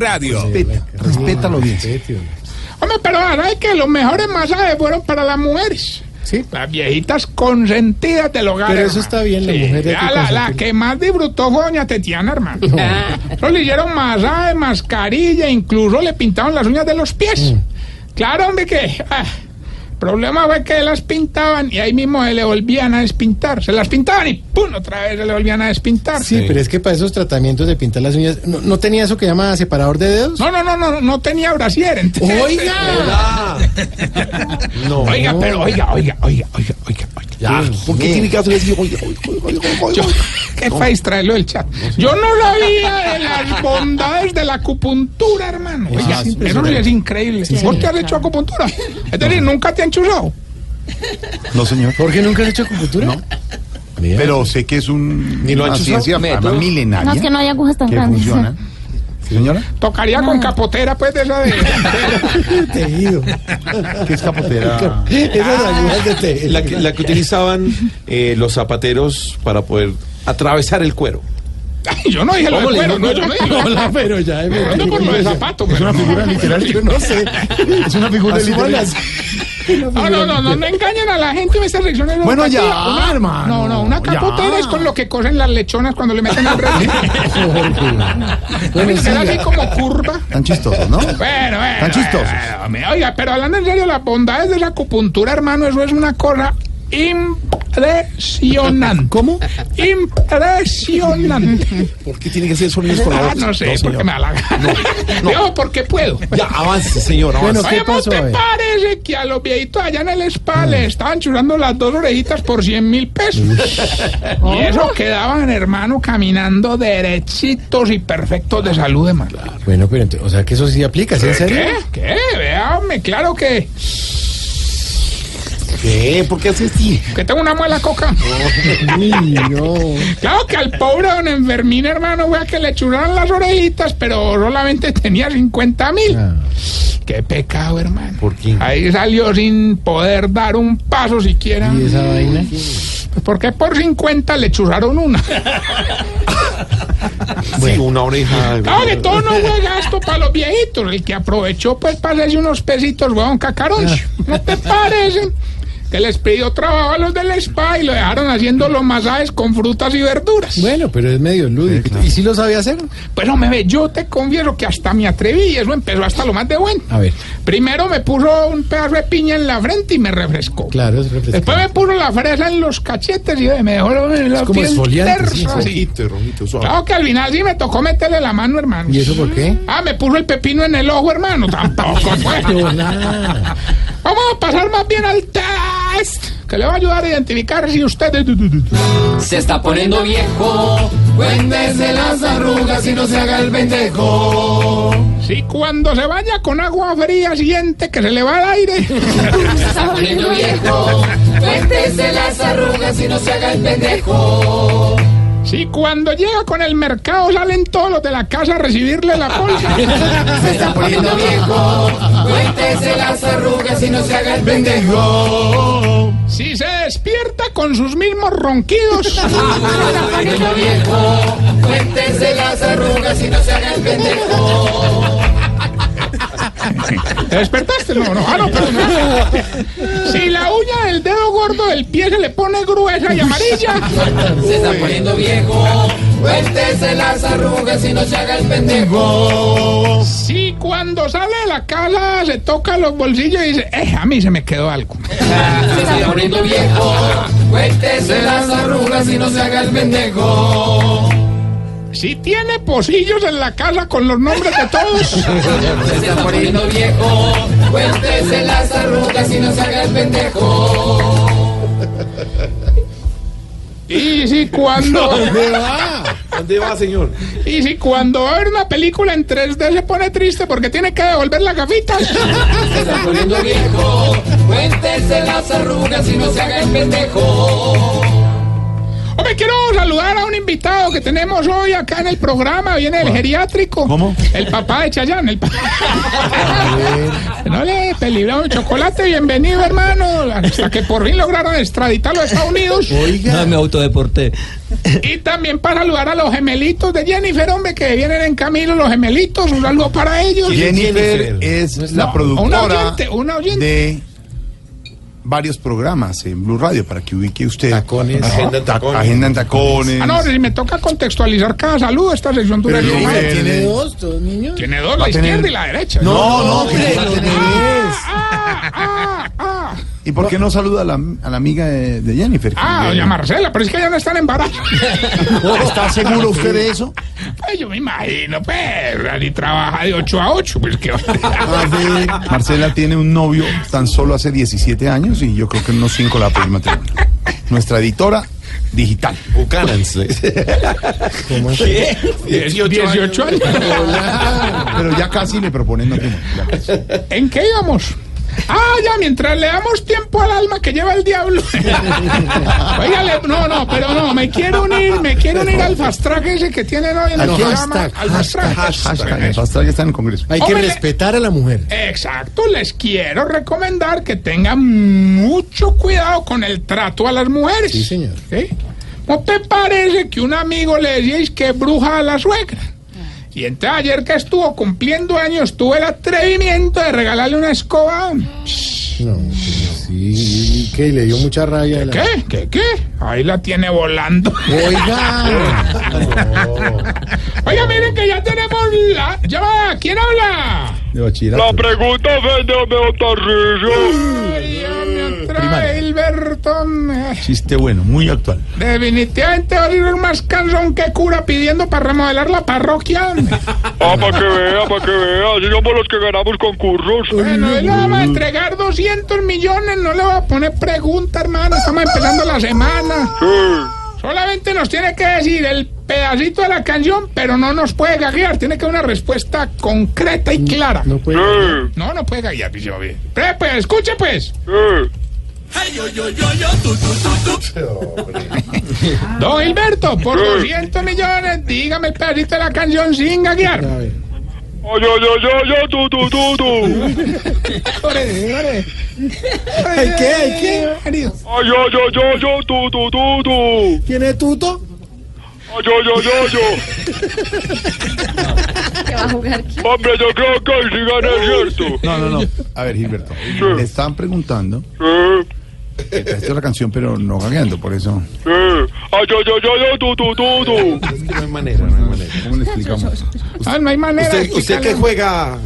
Radio. Respeta, respétalo bien. Hombre, pero ahora es que los mejores masajes fueron para las mujeres. Sí. Las viejitas consentidas del hogar. Pero eso hermano. está bien, la Sí, mujer hay que ya la, que más disfrutó fue doña Tetiana, hermano. Eso le hicieron masaje, mascarilla, incluso le pintaron las uñas de los pies. Mm. Claro, hombre, que... ah, problema fue que las pintaban y ahí mismo se le volvían a despintar. Se las pintaban y ¡pum! otra vez se le volvían a despintar. Sí, pero es que para esos tratamientos de pintar las uñas, ¿no, no tenía eso que llama separador de dedos? No, no, no, no, no tenía brasier. entonces- ¡Oiga! No. Oiga, pero oiga, oiga, oiga, oiga, oiga, oiga. Ya, ¿por qué tiene que hacer así? Oiga, oiga, oiga, oiga, oiga, oiga. qué fue distraerlo del chat. Yo no sabía de las bondades de la acupuntura, hermano. Oiga, sí, eso es increíble. ¿Vos te has hecho acupuntura? Es decir, nunca te han chuzado. No, señor. ¿Jorge nunca has hecho acupuntura? No. Pero sé que es un, Ni lo una ciencia milenaria. No, es que no hay agujas tan grandes. funciona. ¿Sí, señora? Tocaría con capotera, pues, de esa de... Tejido. ¿Qué es capotera? Esas agujas de tejido. La que, la que utilizaban eh, los zapateros para poder atravesar el cuero. Yo no dije lo de ¿Cómo le cuero, no, yo no dije Hola, pero ya Yo no por lo de zapato, Es una figura literal. Yo no sé. Es una figura literal. No, no, no, no, no engañen a la gente en estas secciones. Bueno, ya, hermano, No, no, una capotera es con lo que cosen las lechonas cuando le meten el reloj. Bueno, así como curva. Tan chistosos, ¿no? Bueno, bueno. Tan chistosos. Oiga, pero hablando en serio, las bondades de la acupuntura, hermano, eso es una cosa impresionante. ¿Cómo? Impresionante. ¿Por qué tiene que hacer sonidos con la Ah, voz? no sé, señor. porque me da la gana. Yo, porque puedo. Ya, avance, señor, avance. Bueno, ¿qué Oye, ¿no pasó? te parece que a los viejitos allá en el spa le estaban churando las dos orejitas por 100 mil pesos? y eso quedaban, hermano, caminando derechitos y perfectos de salud, hermano. Bueno, pero o sea que eso sí aplica, ¿es en serio? ¿Qué? ¿Qué? Véame, claro que, ¿Qué? ¿Por qué hace así? que tengo una muela coca. No. Claro que al pobre don Enfermín, hermano, vea que le churaron las orejitas, pero solamente tenía 50 mil. Ah. Qué pecado, hermano. ¿Por qué? Ahí salió sin poder dar un paso siquiera. ¿Y esa vaina? Pues porque por 50 le churraron una. Sí, una oreja. Claro que todo no fue gasto para los viejitos. El que aprovechó, pues, para hacerse unos pesitos, huevón cacaroncio. ¿No te parece? Que les pidió trabajo a los del spa y lo dejaron haciendo los masajes con frutas y verduras. Bueno, pero es medio lúdico. ¿Y si lo sabe hacer? Pues no me ve, yo te confieso que hasta me atreví y eso empezó hasta lo más de bueno. A ver, Primero me puso un pedazo de piña en la frente y me refrescó. claro, es Después refrescante. me puso la fresa en los cachetes y me dejó la como piel exfoliante, sí. Rojito, rojito, suave. Claro que al final sí me tocó meterle la mano, hermano. ¿Y eso por qué? Ah, me puso el pepino en el ojo, hermano. Tampoco nada. Vamos a pasar más bien al test, que le va a ayudar a identificar si usted... Se está poniendo viejo. Cuéntese las arrugas y no se haga el pendejo. Si cuando se vaya con agua fría siente que se le va el aire. Se está poniendo viejo. Cuéntese las arrugas y no se haga el pendejo. Si cuando llega con el mercado salen todos los de la casa a recibirle la bolsa. Se está poniendo viejo. Cuéntese las arrugas y no se haga el pendejo. Si se despierta con sus mismos ronquidos. Se está poniendo viejo. Cuéntese las arrugas y no se haga el pendejo. ¿Te despertaste? No, no, ah, no, perdón. Si la uña del dedo gordo del pie se le pone gruesa y amarilla. Se está poniendo viejo. Cuéntese las arrugas y no se haga el pendejo. Si cuando sale de la casa se toca los bolsillos y dice, eh, a mí se me quedó algo. Se está poniendo viejo. Cuéntese las arrugas y no se haga el pendejo. Si tiene pocillos en la casa con los nombres de todos. Se está poniendo viejo. Cuéntese las arrugas y no se haga el pendejo. Y si cuando. ¿Dónde va? ¿Dónde va, señor? Y si cuando va a ver una película en 3D se pone triste porque tiene que devolver las gafitas. Se está poniendo viejo. Cuéntese las arrugas y no se haga el pendejo. Hombre, quiero saludar a un invitado que tenemos hoy acá en el programa. Viene el geriátrico. ¿Cómo? El papá de Chayán. El pa- no le peligrado el chocolate. Bienvenido, hermano. Hasta que por fin lograron extraditarlo a Estados Unidos. No, me autodeporté. Y también para saludar a los gemelitos de Jennifer, hombre, que vienen en camino los gemelitos. Un saludo para ellos. Jennifer es la No, productora una oyente, una oyente. de varios programas en Blue Radio para que ubique usted. Tacones. Ajá. Agenda en Ta- tacones. Agenda en tacones. Ah, no, si me toca contextualizar cada saludo, esta sección dura tiene- dos, dos niños. Tiene dos, la izquierda y la derecha. No, no, hombre, Ah, ah. ¿Y por qué no saluda a la, a la amiga de, de Jennifer? Ah, doña Marcela, pero es que ya no están en embarazo. ¿Está seguro usted de eso? Pues yo me imagino, pues, y trabaja de 8 a 8, pues que... Marcela tiene un novio tan solo hace 17 años y yo creo que en unos 5 la va a pedir matrimonio. Nuestra editora digital. Buchanan's. ¿Qué? 18 años. Pero ya casi le proponen matrimonio. ¿En qué íbamos? Ah, ya, mientras le damos tiempo al alma que lleva el diablo. Óigale, no, no, pero no, me quiero unir, me quiero unir al fast track ese que tienen hoy en el programa. hashtag, Al fast track. Hashtag, el fast track está en el Congreso. Hay que Hombre, respetar a la mujer. Exacto, les quiero recomendar que tengan mucho cuidado con el trato a las mujeres. Sí, señor. ¿Sí? ¿No te parece que un amigo le decíais que bruja a la suegra? Y entonces ayer que estuvo cumpliendo años tuve el atrevimiento de regalarle una escoba. No, sí. ¿Y qué? ¿Le dio mucha rabia? a la- ¿Qué? ¿Qué? ¿Qué? Ahí la tiene volando. Oiga. Oiga, miren que ya tenemos la... ¿Ya va? ¿Quién habla? De bachillerato. La pregunta vende a Tarrillo. Hilberto. Chiste bueno, muy actual. Definitivamente va a ser más cansón que cura pidiendo para remodelar la parroquia. Ah, para que vea, para que vea. Así somos los que ganamos concursos. Bueno, él le vamos a entregar 200 millones, no le voy a poner pregunta, hermano. Estamos empezando la semana. Sí. Solamente nos tiene que decir el pedacito de la canción, pero no nos puede gaguear. Tiene que dar una respuesta concreta y clara. No puede. Sí. No, no puede gaguear, pues, pues, escuche, pues. Sí. Don Gilberto, por Sí. 200 millones, dígame el pedacito de la canción sin gaguear. A ver. Ay, ay, ay, ay, ay, tu, tu, tu, tu. Ore, ore. ¿Ay, qué? ¿Ay, qué? Ay, ay, ay, ay, tu, tu, tu, tu. ¿Quién es Tuto? Ay, ay, ay, ay, ay. ¿Qué va a jugar? Hombre, yo creo que ahí sí gané, ¿cierto? No, no, no. A ver, Gilberto. Le estaban preguntando. Sí, Esta es la canción, pero no gagueando, por eso. sí. Ay, ay, ay, ay, ay, tu, tu, tu, tu. Es que no hay manera, no hay manera. ¿Cómo le explicamos? Ah, no hay manera. de ¿Usted, usted qué juega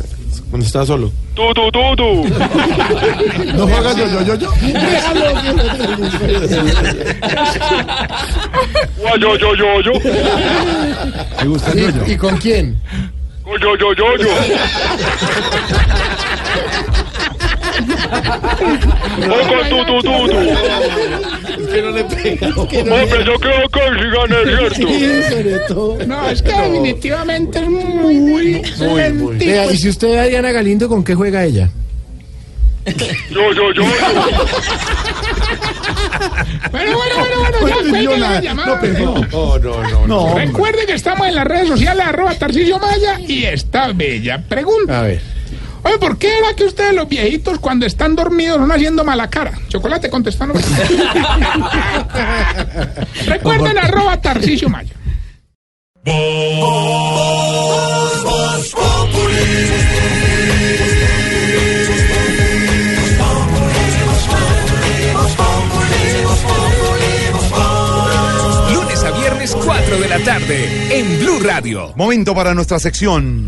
cuando está solo? Tu, tu, tu, tu. No juegas yo, yo, yo, yo. Ay, yo, yo, yo, yo. Me gusta el yo, ¿Y, ¿Y yo. con quién? Yo, yo, yo, yo. Oiga, tú, tú, tú, tú. Que no le pega. Hombre, yo creo que sí gané, ¿cierto? sobre todo. No, es que definitivamente es muy... lentico. Vea, y si usted ve a Diana Galindo, ¿con qué juega ella? Yo, yo, yo. Bueno, bueno, bueno, bueno, ya cuelgue la llamada. No, no, no. No, Recuerde que estamos en las redes sociales, arroba Tarcisio Maya, y esta bella pregunta. A ver. Oye, ¿por qué era que ustedes los viejitos cuando están dormidos van haciendo mala cara? Chocolate contestando. Recuerden arroba Tarcisio Maya. Lunes 4 de la tarde en Blue Radio. Momento para nuestra sección.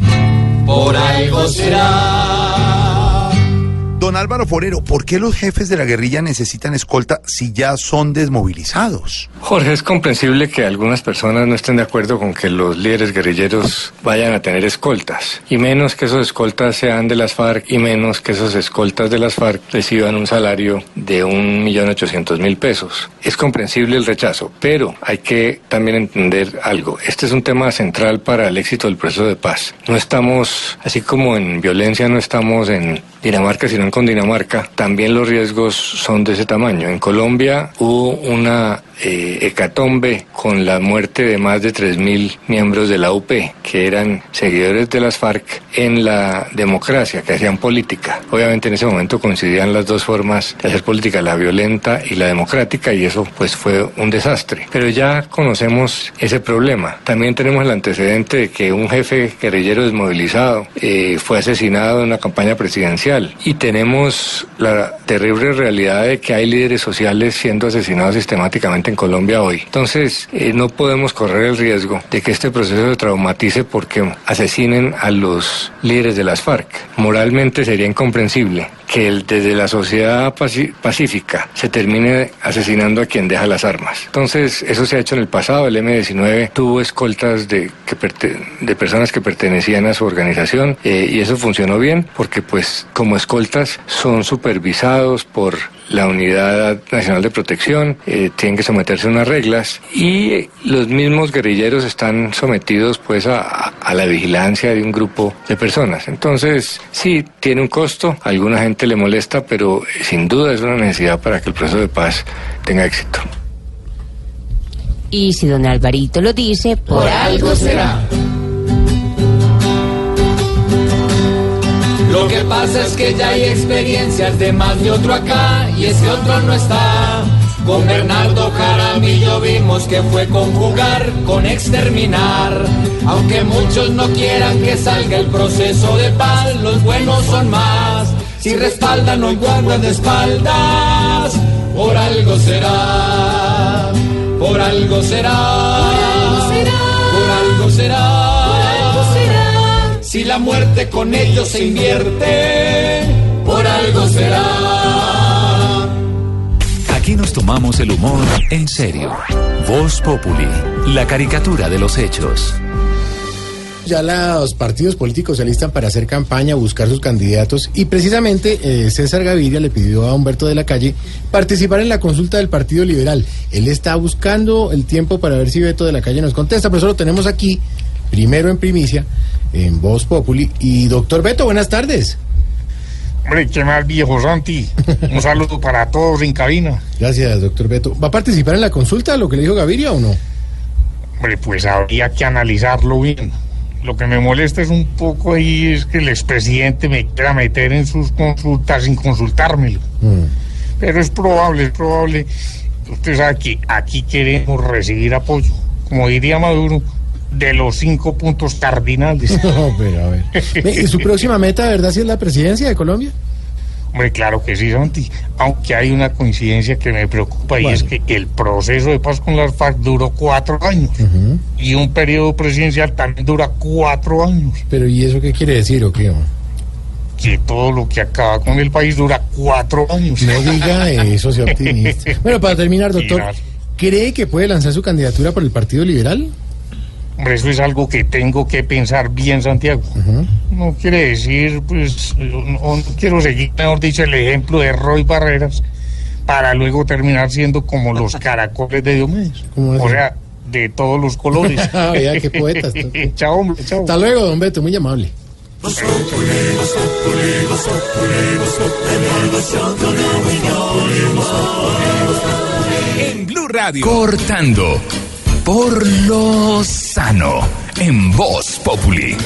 Por algo será. Don Álvaro Forero, ¿por qué los jefes de la guerrilla necesitan escolta si ya son desmovilizados? Jorge, es comprensible que algunas personas no estén de acuerdo con que los líderes guerrilleros vayan a tener escoltas, y menos que esos escoltas sean de las FARC, y menos que esos escoltas de las FARC reciban un salario de un millón ochocientos mil pesos. Es comprensible el rechazo, pero hay que también entender algo. Este es un tema central para el éxito del proceso de paz. No estamos, así como en violencia no estamos en Dinamarca, sino en Cundinamarca, también los riesgos son de ese tamaño. En Colombia hubo una eh, hecatombe con la muerte de más de 3.000 miembros de la UP, que eran seguidores de las FARC en la democracia, que hacían política. Obviamente en ese momento coincidían las dos formas de hacer política, la violenta y la democrática, y eso pues fue un desastre. Pero ya conocemos ese problema. También tenemos el antecedente de que un jefe guerrillero desmovilizado eh, fue asesinado en una campaña presidencial y tenemos la terrible realidad de que hay líderes sociales siendo asesinados sistemáticamente en Colombia hoy. Entonces, eh, no podemos correr el riesgo de que este proceso se traumatice porque asesinen a los líderes de las FARC. Moralmente sería incomprensible que el- desde la sociedad pacífica se termine asesinando a quien deja las armas. Entonces, eso se ha hecho en el pasado. El M-19 tuvo escoltas de, que de personas que pertenecían a su organización eh, y eso funcionó bien porque, pues, como escoltas son supervisados por la Unidad Nacional de Protección, eh, tienen que someterse a unas reglas y los mismos guerrilleros están sometidos pues a, la vigilancia de un grupo de personas. Entonces, sí, tiene un costo, a alguna gente le molesta, pero sin duda es una necesidad para que el proceso de paz tenga éxito. Y si don Alvarito lo dice, por, algo será. Lo que pasa es que ya hay experiencias de más de otro acá y ese otro no está. Con Bernardo Jaramillo vimos que fue conjugar con exterminar. Aunque muchos no quieran que salga el proceso de paz, los buenos son más. Si respaldan o guardan de espaldas, por algo será. Por algo será. Por algo será. Si la muerte con ellos se invierte, por algo será. Aquí nos tomamos el humor en serio. Voz Populi, la caricatura de los hechos. Ya los partidos políticos se alistan para hacer campaña, buscar sus candidatos y precisamente eh, César Gaviria le pidió a Humberto de la Calle participar en la consulta del Partido Liberal. Él está buscando el tiempo para ver si Beto de la Calle nos contesta, pero eso lo tenemos aquí, primero en primicia, en Voz Populi. Y doctor Beto, buenas tardes. Hombre, qué más viejo, Santi. Un saludo para todos en cabina. Gracias, doctor Beto. ¿Va a participar en la consulta, lo que le dijo Gaviria o no? Hombre, pues habría que analizarlo bien. Lo que me molesta es un poco ahí es que el expresidente me quiera meter en sus consultas sin consultármelo. Pero es probable, es probable. Usted sabe que aquí queremos recibir apoyo, como diría Maduro, de los cinco puntos cardinales. No, pero a ver. Ve, ¿Y su próxima meta, verdad, si es la presidencia de Colombia? Hombre, claro que sí, Santi. Aunque hay una coincidencia que me preocupa y es que el proceso de paz con las FARC duró cuatro años. Y un periodo presidencial también dura cuatro años. Pero ¿y eso qué quiere decir o qué? Que todo lo que acaba con el país dura cuatro años. No diga eso, sea optimista. Bueno, para terminar, doctor, ¿cree que puede lanzar su candidatura por el Partido Liberal? Hombre, eso es algo que tengo que pensar bien, Santiago. No quiere decir, pues, no, no quiero seguir, mejor dicho, el ejemplo de Roy Barreras para luego terminar siendo como los caracoles de Diomedes. ¿Cómo es? O sea, de todos los colores. Ah, vea, qué poeta. chao, hombre, chao. Hasta luego, don Beto, muy amable. En Blue Radio. Cortando por lo sano. En Voz Populi.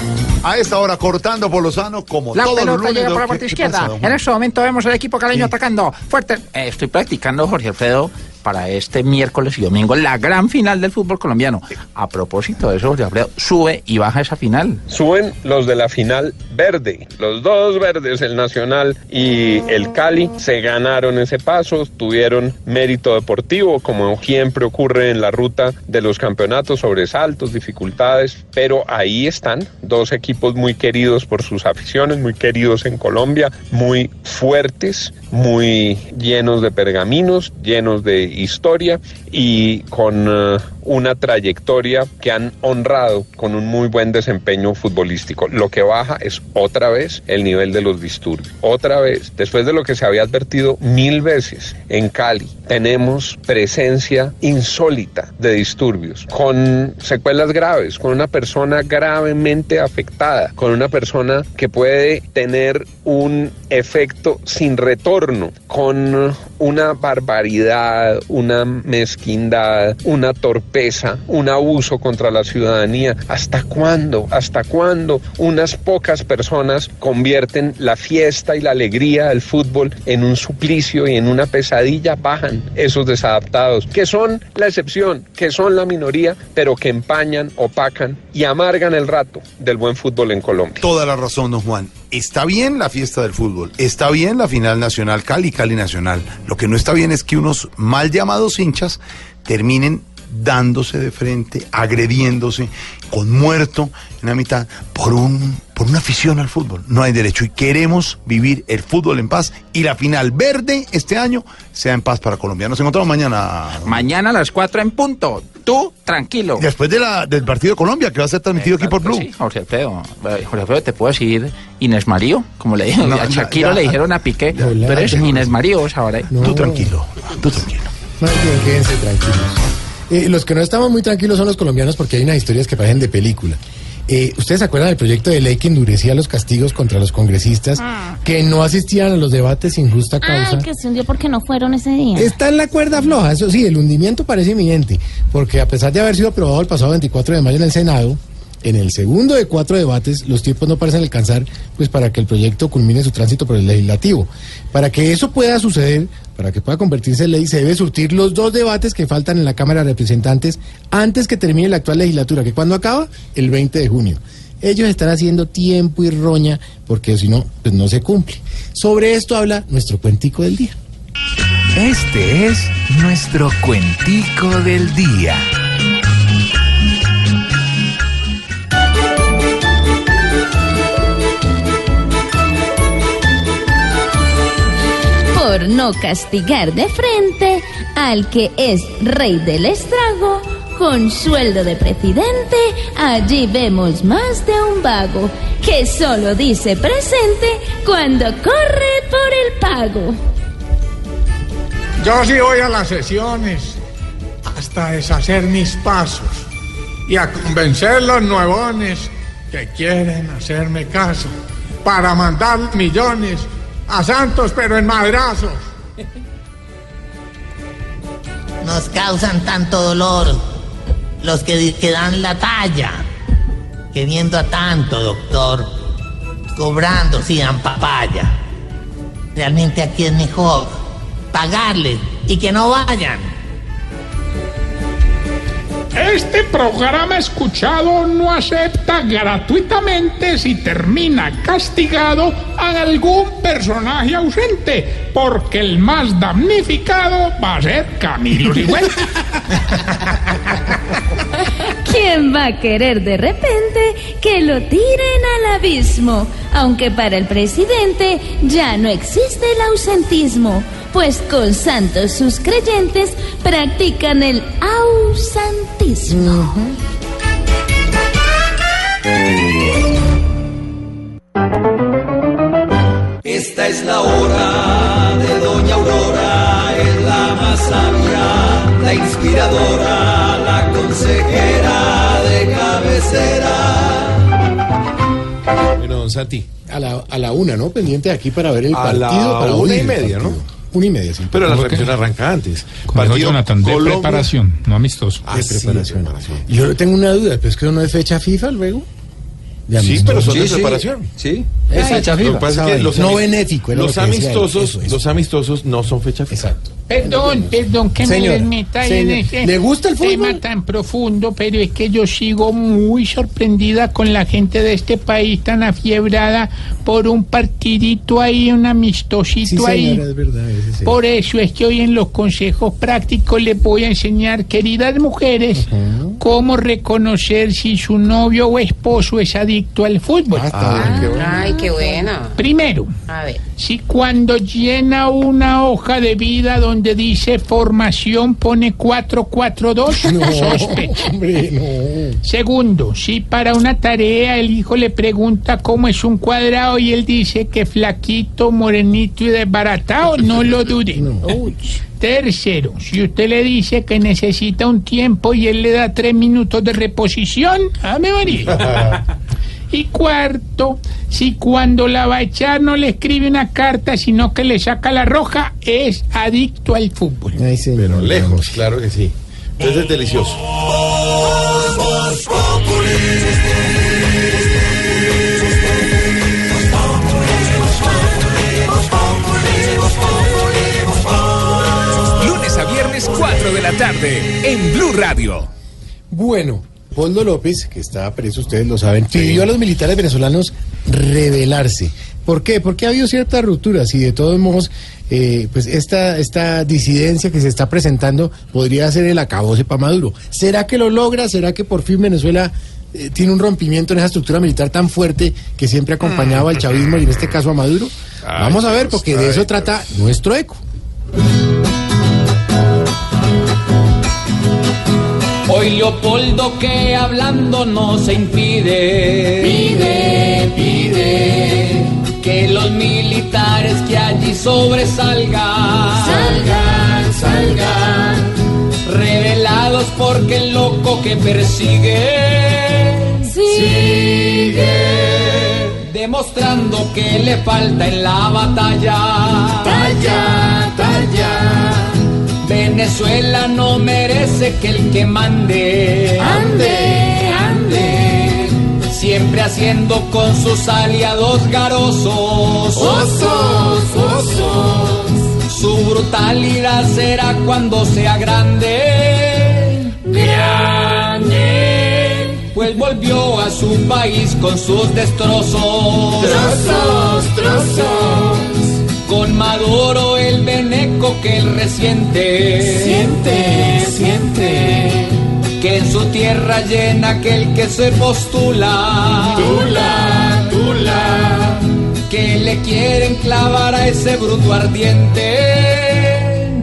A esta hora, cortando por Lozano, como La todos los pelota lunes. llega por la ¿qué- parte izquierda. pasa, En este momento vemos al equipo caleño atacando fuerte. Eh, estoy practicando, Jorge Alfredo, para este miércoles y domingo la gran final del fútbol colombiano. A propósito de eso, Alfredo, sube y baja esa final. Suben los de la final verde. Los dos verdes, el Nacional y el Cali, se ganaron ese paso, tuvieron mérito deportivo, como siempre ocurre en la ruta de los campeonatos, sobresaltos, dificultades, pero ahí están dos equipos muy queridos por sus aficiones, muy queridos en Colombia, muy fuertes, muy llenos de pergaminos, llenos de historia y con eh, una trayectoria que han honrado con un muy buen desempeño futbolístico. Lo que baja es otra vez el nivel de los disturbios. Otra vez, después de lo que se había advertido mil veces en Cali, tenemos presencia insólita de disturbios, con secuelas graves, con una persona gravemente afectada, con una persona que puede tener un efecto sin retorno, con una barbaridad, una una torpeza, un abuso contra la ciudadanía. ¿Hasta cuándo? ¿Hasta cuándo unas pocas personas convierten la fiesta y la alegría del fútbol en un suplicio y en una pesadilla? Bajan esos desadaptados, que son la excepción, que son la minoría, pero que empañan, opacan y amargan el rato del buen fútbol en Colombia. Toda la razón, don Juan. Está bien la fiesta del fútbol, está bien la final nacional Cali, Cali Nacional. Lo que no está bien es que unos mal llamados hinchas terminen dándose de frente, agrediéndose, con muerto en la mitad, por un por una afición al fútbol. No hay derecho y queremos vivir el fútbol en paz y la final verde este año sea en paz para Colombia. Nos encontramos mañana. Mañana a las 4 en punto. Tú, tranquilo. Después de la, del partido de Colombia, que va a ser transmitido aquí por Blue. Sí, Jorge Alfredo. Eh, Jorge Alfredo, ¿te puedo decir Inés Marío? Como le dijeron No, a Shakiro, ya. le dijeron a Piqué. Tú eres Inés Marío, ahora. Tú tranquilo, tú tranquilo. Más bien, quédense tranquilos. Eh, los que no estamos muy tranquilos son los colombianos porque hay unas historias que parecen de película. Eh, ¿Ustedes se acuerdan del proyecto de ley que endurecía los castigos contra los congresistas que no asistían a los debates sin justa causa? Ay, que se hundió porque no fueron ese día. Está en la cuerda floja, eso sí, el hundimiento parece inminente, porque a pesar de haber sido aprobado el pasado 24 de mayo en el Senado, en el segundo de cuatro debates los tiempos no parecen alcanzar pues para que el proyecto culmine su tránsito por el legislativo. Para que eso pueda suceder, para que pueda convertirse en ley, se debe surtir los dos debates que faltan en la Cámara de Representantes antes que termine la actual legislatura, que cuando acaba, el 20 de junio. Ellos están haciendo tiempo y roña porque si no, pues no se cumple. Sobre esto habla nuestro cuentico del día. Este es nuestro cuentico del día. Por no castigar de frente al que es rey del estrago, con sueldo de presidente, allí vemos más de un vago que solo dice presente cuando corre por el pago. Yo sí voy a las sesiones hasta deshacer mis pasos y a convencer los nuevones que quieren hacerme caso para mandar millones a Santos pero en madrazos. Nos causan tanto dolor los que, dan la talla, queriendo a tanto, doctor, cobrando si dan papaya. Realmente aquí es mejor pagarles y que no vayan. Este programa escuchado no acepta gratuitamente si termina castigado a algún personaje ausente, porque el más damnificado va a ser Camilo Sigüenza. ¿Quién va a querer de repente que lo tiren al abismo? Aunque para el presidente ya no existe el ausentismo, pues con Santos sus creyentes practican el ausantismo. Esta es la hora de Doña Aurora, es la más sabia la inspiradora, la consejera de cabecera. Bueno, don Santi. A la, a la una, ¿no? Pendiente aquí para ver el A partido. la para una y media, partido. ¿no? Una y media, sí. Pero la ¿Cómo que? arranca antes. Como dijo Jonathan, de Colombia- preparación, no amistoso. Ah, de sí, preparación. preparación. Y Yo tengo una duda, pero es que no es fecha FIFA luego. De Sí, pero son de Sí, preparación. Sí, es fecha Lo que FIFA. pasa es que los, No era los lo amistosos, Eso, eso. los amistosos no son fecha FIFA. Exacto. Perdón, perdón que Señora, me meta ahí en señor, ese ¿le gusta el tema fútbol? tan profundo, pero es que yo sigo muy sorprendida con la gente de este país tan afiebrada por un partidito ahí, un amistosito Sí, ahí. señora, es verdad. sí. Por eso es que hoy en los consejos prácticos les voy a enseñar, queridas mujeres, cómo reconocer si su novio o esposo es adicto al fútbol. Ay, qué buena. Primero, A ver. si cuando llena una hoja de vida donde dice formación pone 442, sospecha. Hombre, no. Segundo, si para una tarea el hijo le pregunta cómo es un cuadrado y él dice que flaquito, morenito y desbaratado, no lo dude. Tercero, si usted le dice que necesita un tiempo y él le da tres minutos de reposición, ame María. Y cuarto, si cuando la va a echar no le escribe una carta, sino que le saca la roja, es adicto al fútbol. Ay. Pero lejos, claro que sí. Entonces es delicioso. Lunes a viernes 4 de la tarde en Blue Radio. Bueno, Poldo López, que está preso, ustedes lo saben, pidió a los militares venezolanos rebelarse. ¿Por qué? Porque ha habido ciertas rupturas y de todos modos, eh, pues esta, esta disidencia que se está presentando podría ser el acabose para Maduro. ¿Será que lo logra? ¿Será que por fin Venezuela eh, tiene un rompimiento en esa estructura militar tan fuerte que siempre acompañaba al chavismo y en este caso a Maduro? Vamos a ver, porque de eso trata nuestro eco. Hoy Leopoldo que hablando no se impide. Pide, pide. Que los militares que allí sobresalgan. Salgan, salgan. Revelados porque el loco que persigue. Sigue. Demostrando que le falta en la batalla. Talla, talla. Venezuela no merece que el que mande ande, ande, siempre haciendo con sus aliados garosos, osos, osos. Su brutalidad será cuando sea grande, grande, pues volvió a su país con sus destrozos, trozos, trozos. Con Maduro el veneco que él resiente. Siente, siente. Que en su tierra llena aquel que se postula. Tula, tula. Que le quieren clavar a ese bruto ardiente.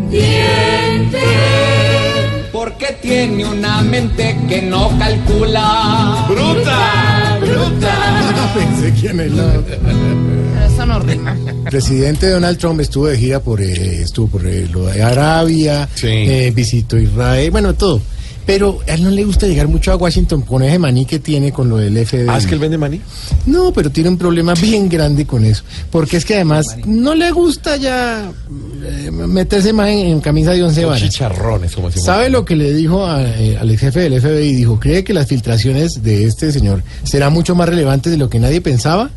Diente. Porque tiene una mente que no calcula. Bruta, bruta. Pensé quién es la- Eso no rima. El presidente Donald Trump estuvo de gira por eh, estuvo por eh, lo de Arabia, eh, visitó Israel, bueno, todo. Pero a él no le gusta llegar mucho a Washington con ese maní que tiene con lo del FBI. Ah, es que él vende maní. No, pero tiene un problema bien grande con eso. Porque es que además no le gusta ya eh, meterse más en, en camisa de once Son varas. chicharrones, como decimos. ¿Sabe lo que le dijo a, eh, al jefe del FBI? Dijo, ¿cree que las filtraciones de este señor serán mucho más relevantes de lo que nadie pensaba?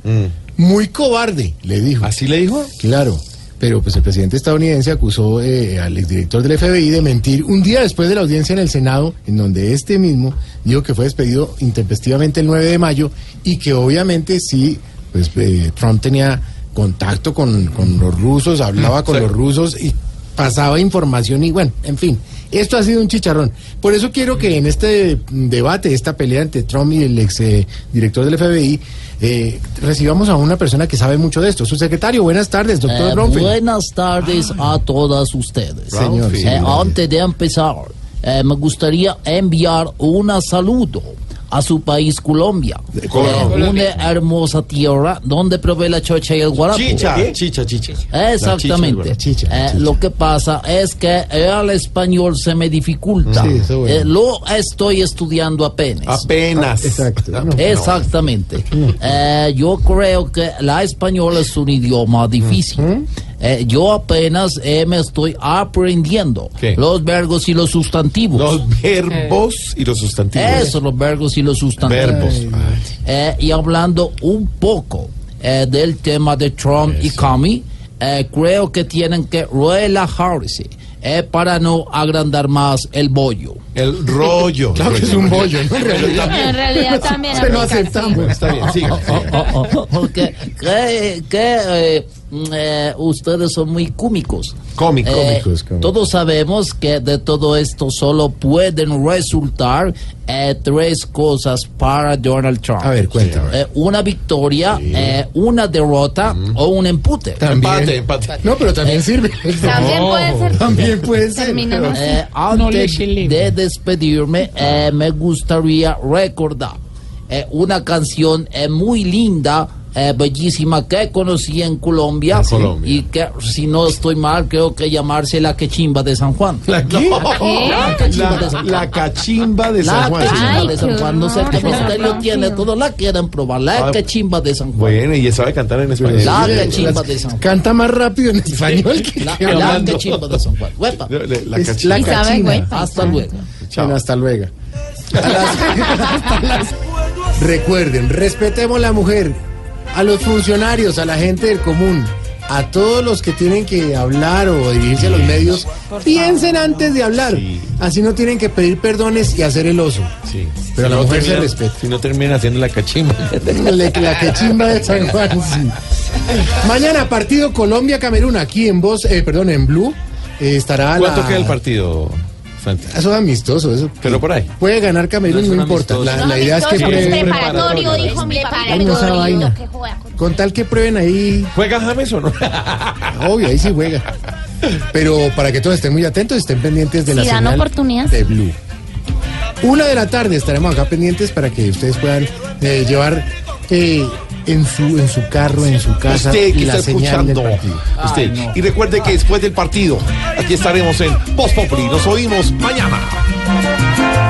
Muy cobarde, le dijo. ¿Así le dijo? Claro. Pero pues el presidente estadounidense acusó eh, al exdirector del FBI de mentir un día después de la audiencia en el Senado, en donde este mismo dijo que fue despedido intempestivamente el 9 de mayo y que obviamente sí, pues eh, Trump tenía contacto con, con los rusos, hablaba con sí. los rusos y pasaba información y bueno, en fin, esto ha sido un chicharrón. Por eso quiero que en este debate, esta pelea entre Trump y el ex eh, director del FBI, eh, recibamos a una persona que sabe mucho de esto. Su secretario, buenas tardes, doctor Eh, buenas tardes a todas ustedes. Señor. Eh, antes de empezar, eh, me gustaría enviar un saludo a su país Colombia. Colombia. Eh, una hermosa tierra donde provee la chocha y el guarapo. Chicha, chicha, chicha. Exactamente. Chicha, Eh, lo que pasa es que el español se me dificulta. Sí, eso bueno. Eh, lo estoy estudiando apenas. Apenas. Exacto. Exactamente. Eh, yo creo que la española es un idioma difícil. Eh, yo apenas eh, me estoy aprendiendo ¿Qué? los verbos y los sustantivos. Los verbos y los sustantivos. Eso, los verbos y los sustantivos. Verbos. Eh, y hablando un poco eh, del tema de Trump y Comey, eh, creo que tienen que relajarse eh, para no agrandar más el bollo. El rollo. Claro que es un bollo, ¿no? En realidad. En realidad también Se lo aceptamos. Está bien, siga. Porque que, que, eh, eh, ustedes son muy cómicos. Cómicos. Eh, Cómicos, cómicos. Todos sabemos que de todo esto solo pueden resultar eh, tres cosas para Donald Trump. A ver, cuéntame. Eh, una victoria, eh, una derrota o un empute. También. Empate, empate. No, pero también sirve. También puede ser. También puede ser. Eh, antes de despedirme, eh, me gustaría recordar eh, una canción eh, muy linda, eh, bellísima, que conocí en Colombia, En Colombia. y que, si no estoy mal, creo que llamarse La Quechimba de San Juan. ¿La qué? La, cachimba de San Juan. la cachimba de La San Juan. Quechimba Ay, de San Juan. No sé misterio qué tiene, todos la quieren probar. La Ah, Quechimba de San Juan. Bueno, y sabe cantar en español. La las- de San Juan. Canta más rápido en español que La, que la. Quechimba de San Juan. Huepa. La, la cachimba. la cachimba. Hasta luego. Bueno, hasta luego. Hasta las- Recuerden, respetemos la mujer, a los funcionarios, a la gente del común, a todos los que tienen que hablar o dirigirse a los medios, piensen antes de hablar. Así no tienen que pedir perdones y hacer el oso. Sí. Pero a la no mujer se termina- respeta. Si no termina haciendo la cachimba. La quechimba de San Juan, sí. Mañana partido Colombia-Camerún aquí en Voz, eh, perdón, en Blue. eh, estará ¿Cuánto la- queda el partido, Eso es amistoso, eso. Pero por ahí. Puede ganar Camerún, no, importa. La, No, la idea es que es prueben. preparatorio, dijo mi juega con- Con tal que prueben ahí, ¿Juega James o no? obvio, ahí sí juega. Pero para que todos estén muy atentos, estén pendientes de la Si dan señal de Blue. Una de la tarde estaremos acá pendientes para que ustedes puedan eh, llevar eh, en su en su carro, en su casa Usted que la está escuchando. Usted. Y recuerde que después del partido, aquí estaremos en Post Populi. Nos oímos mañana.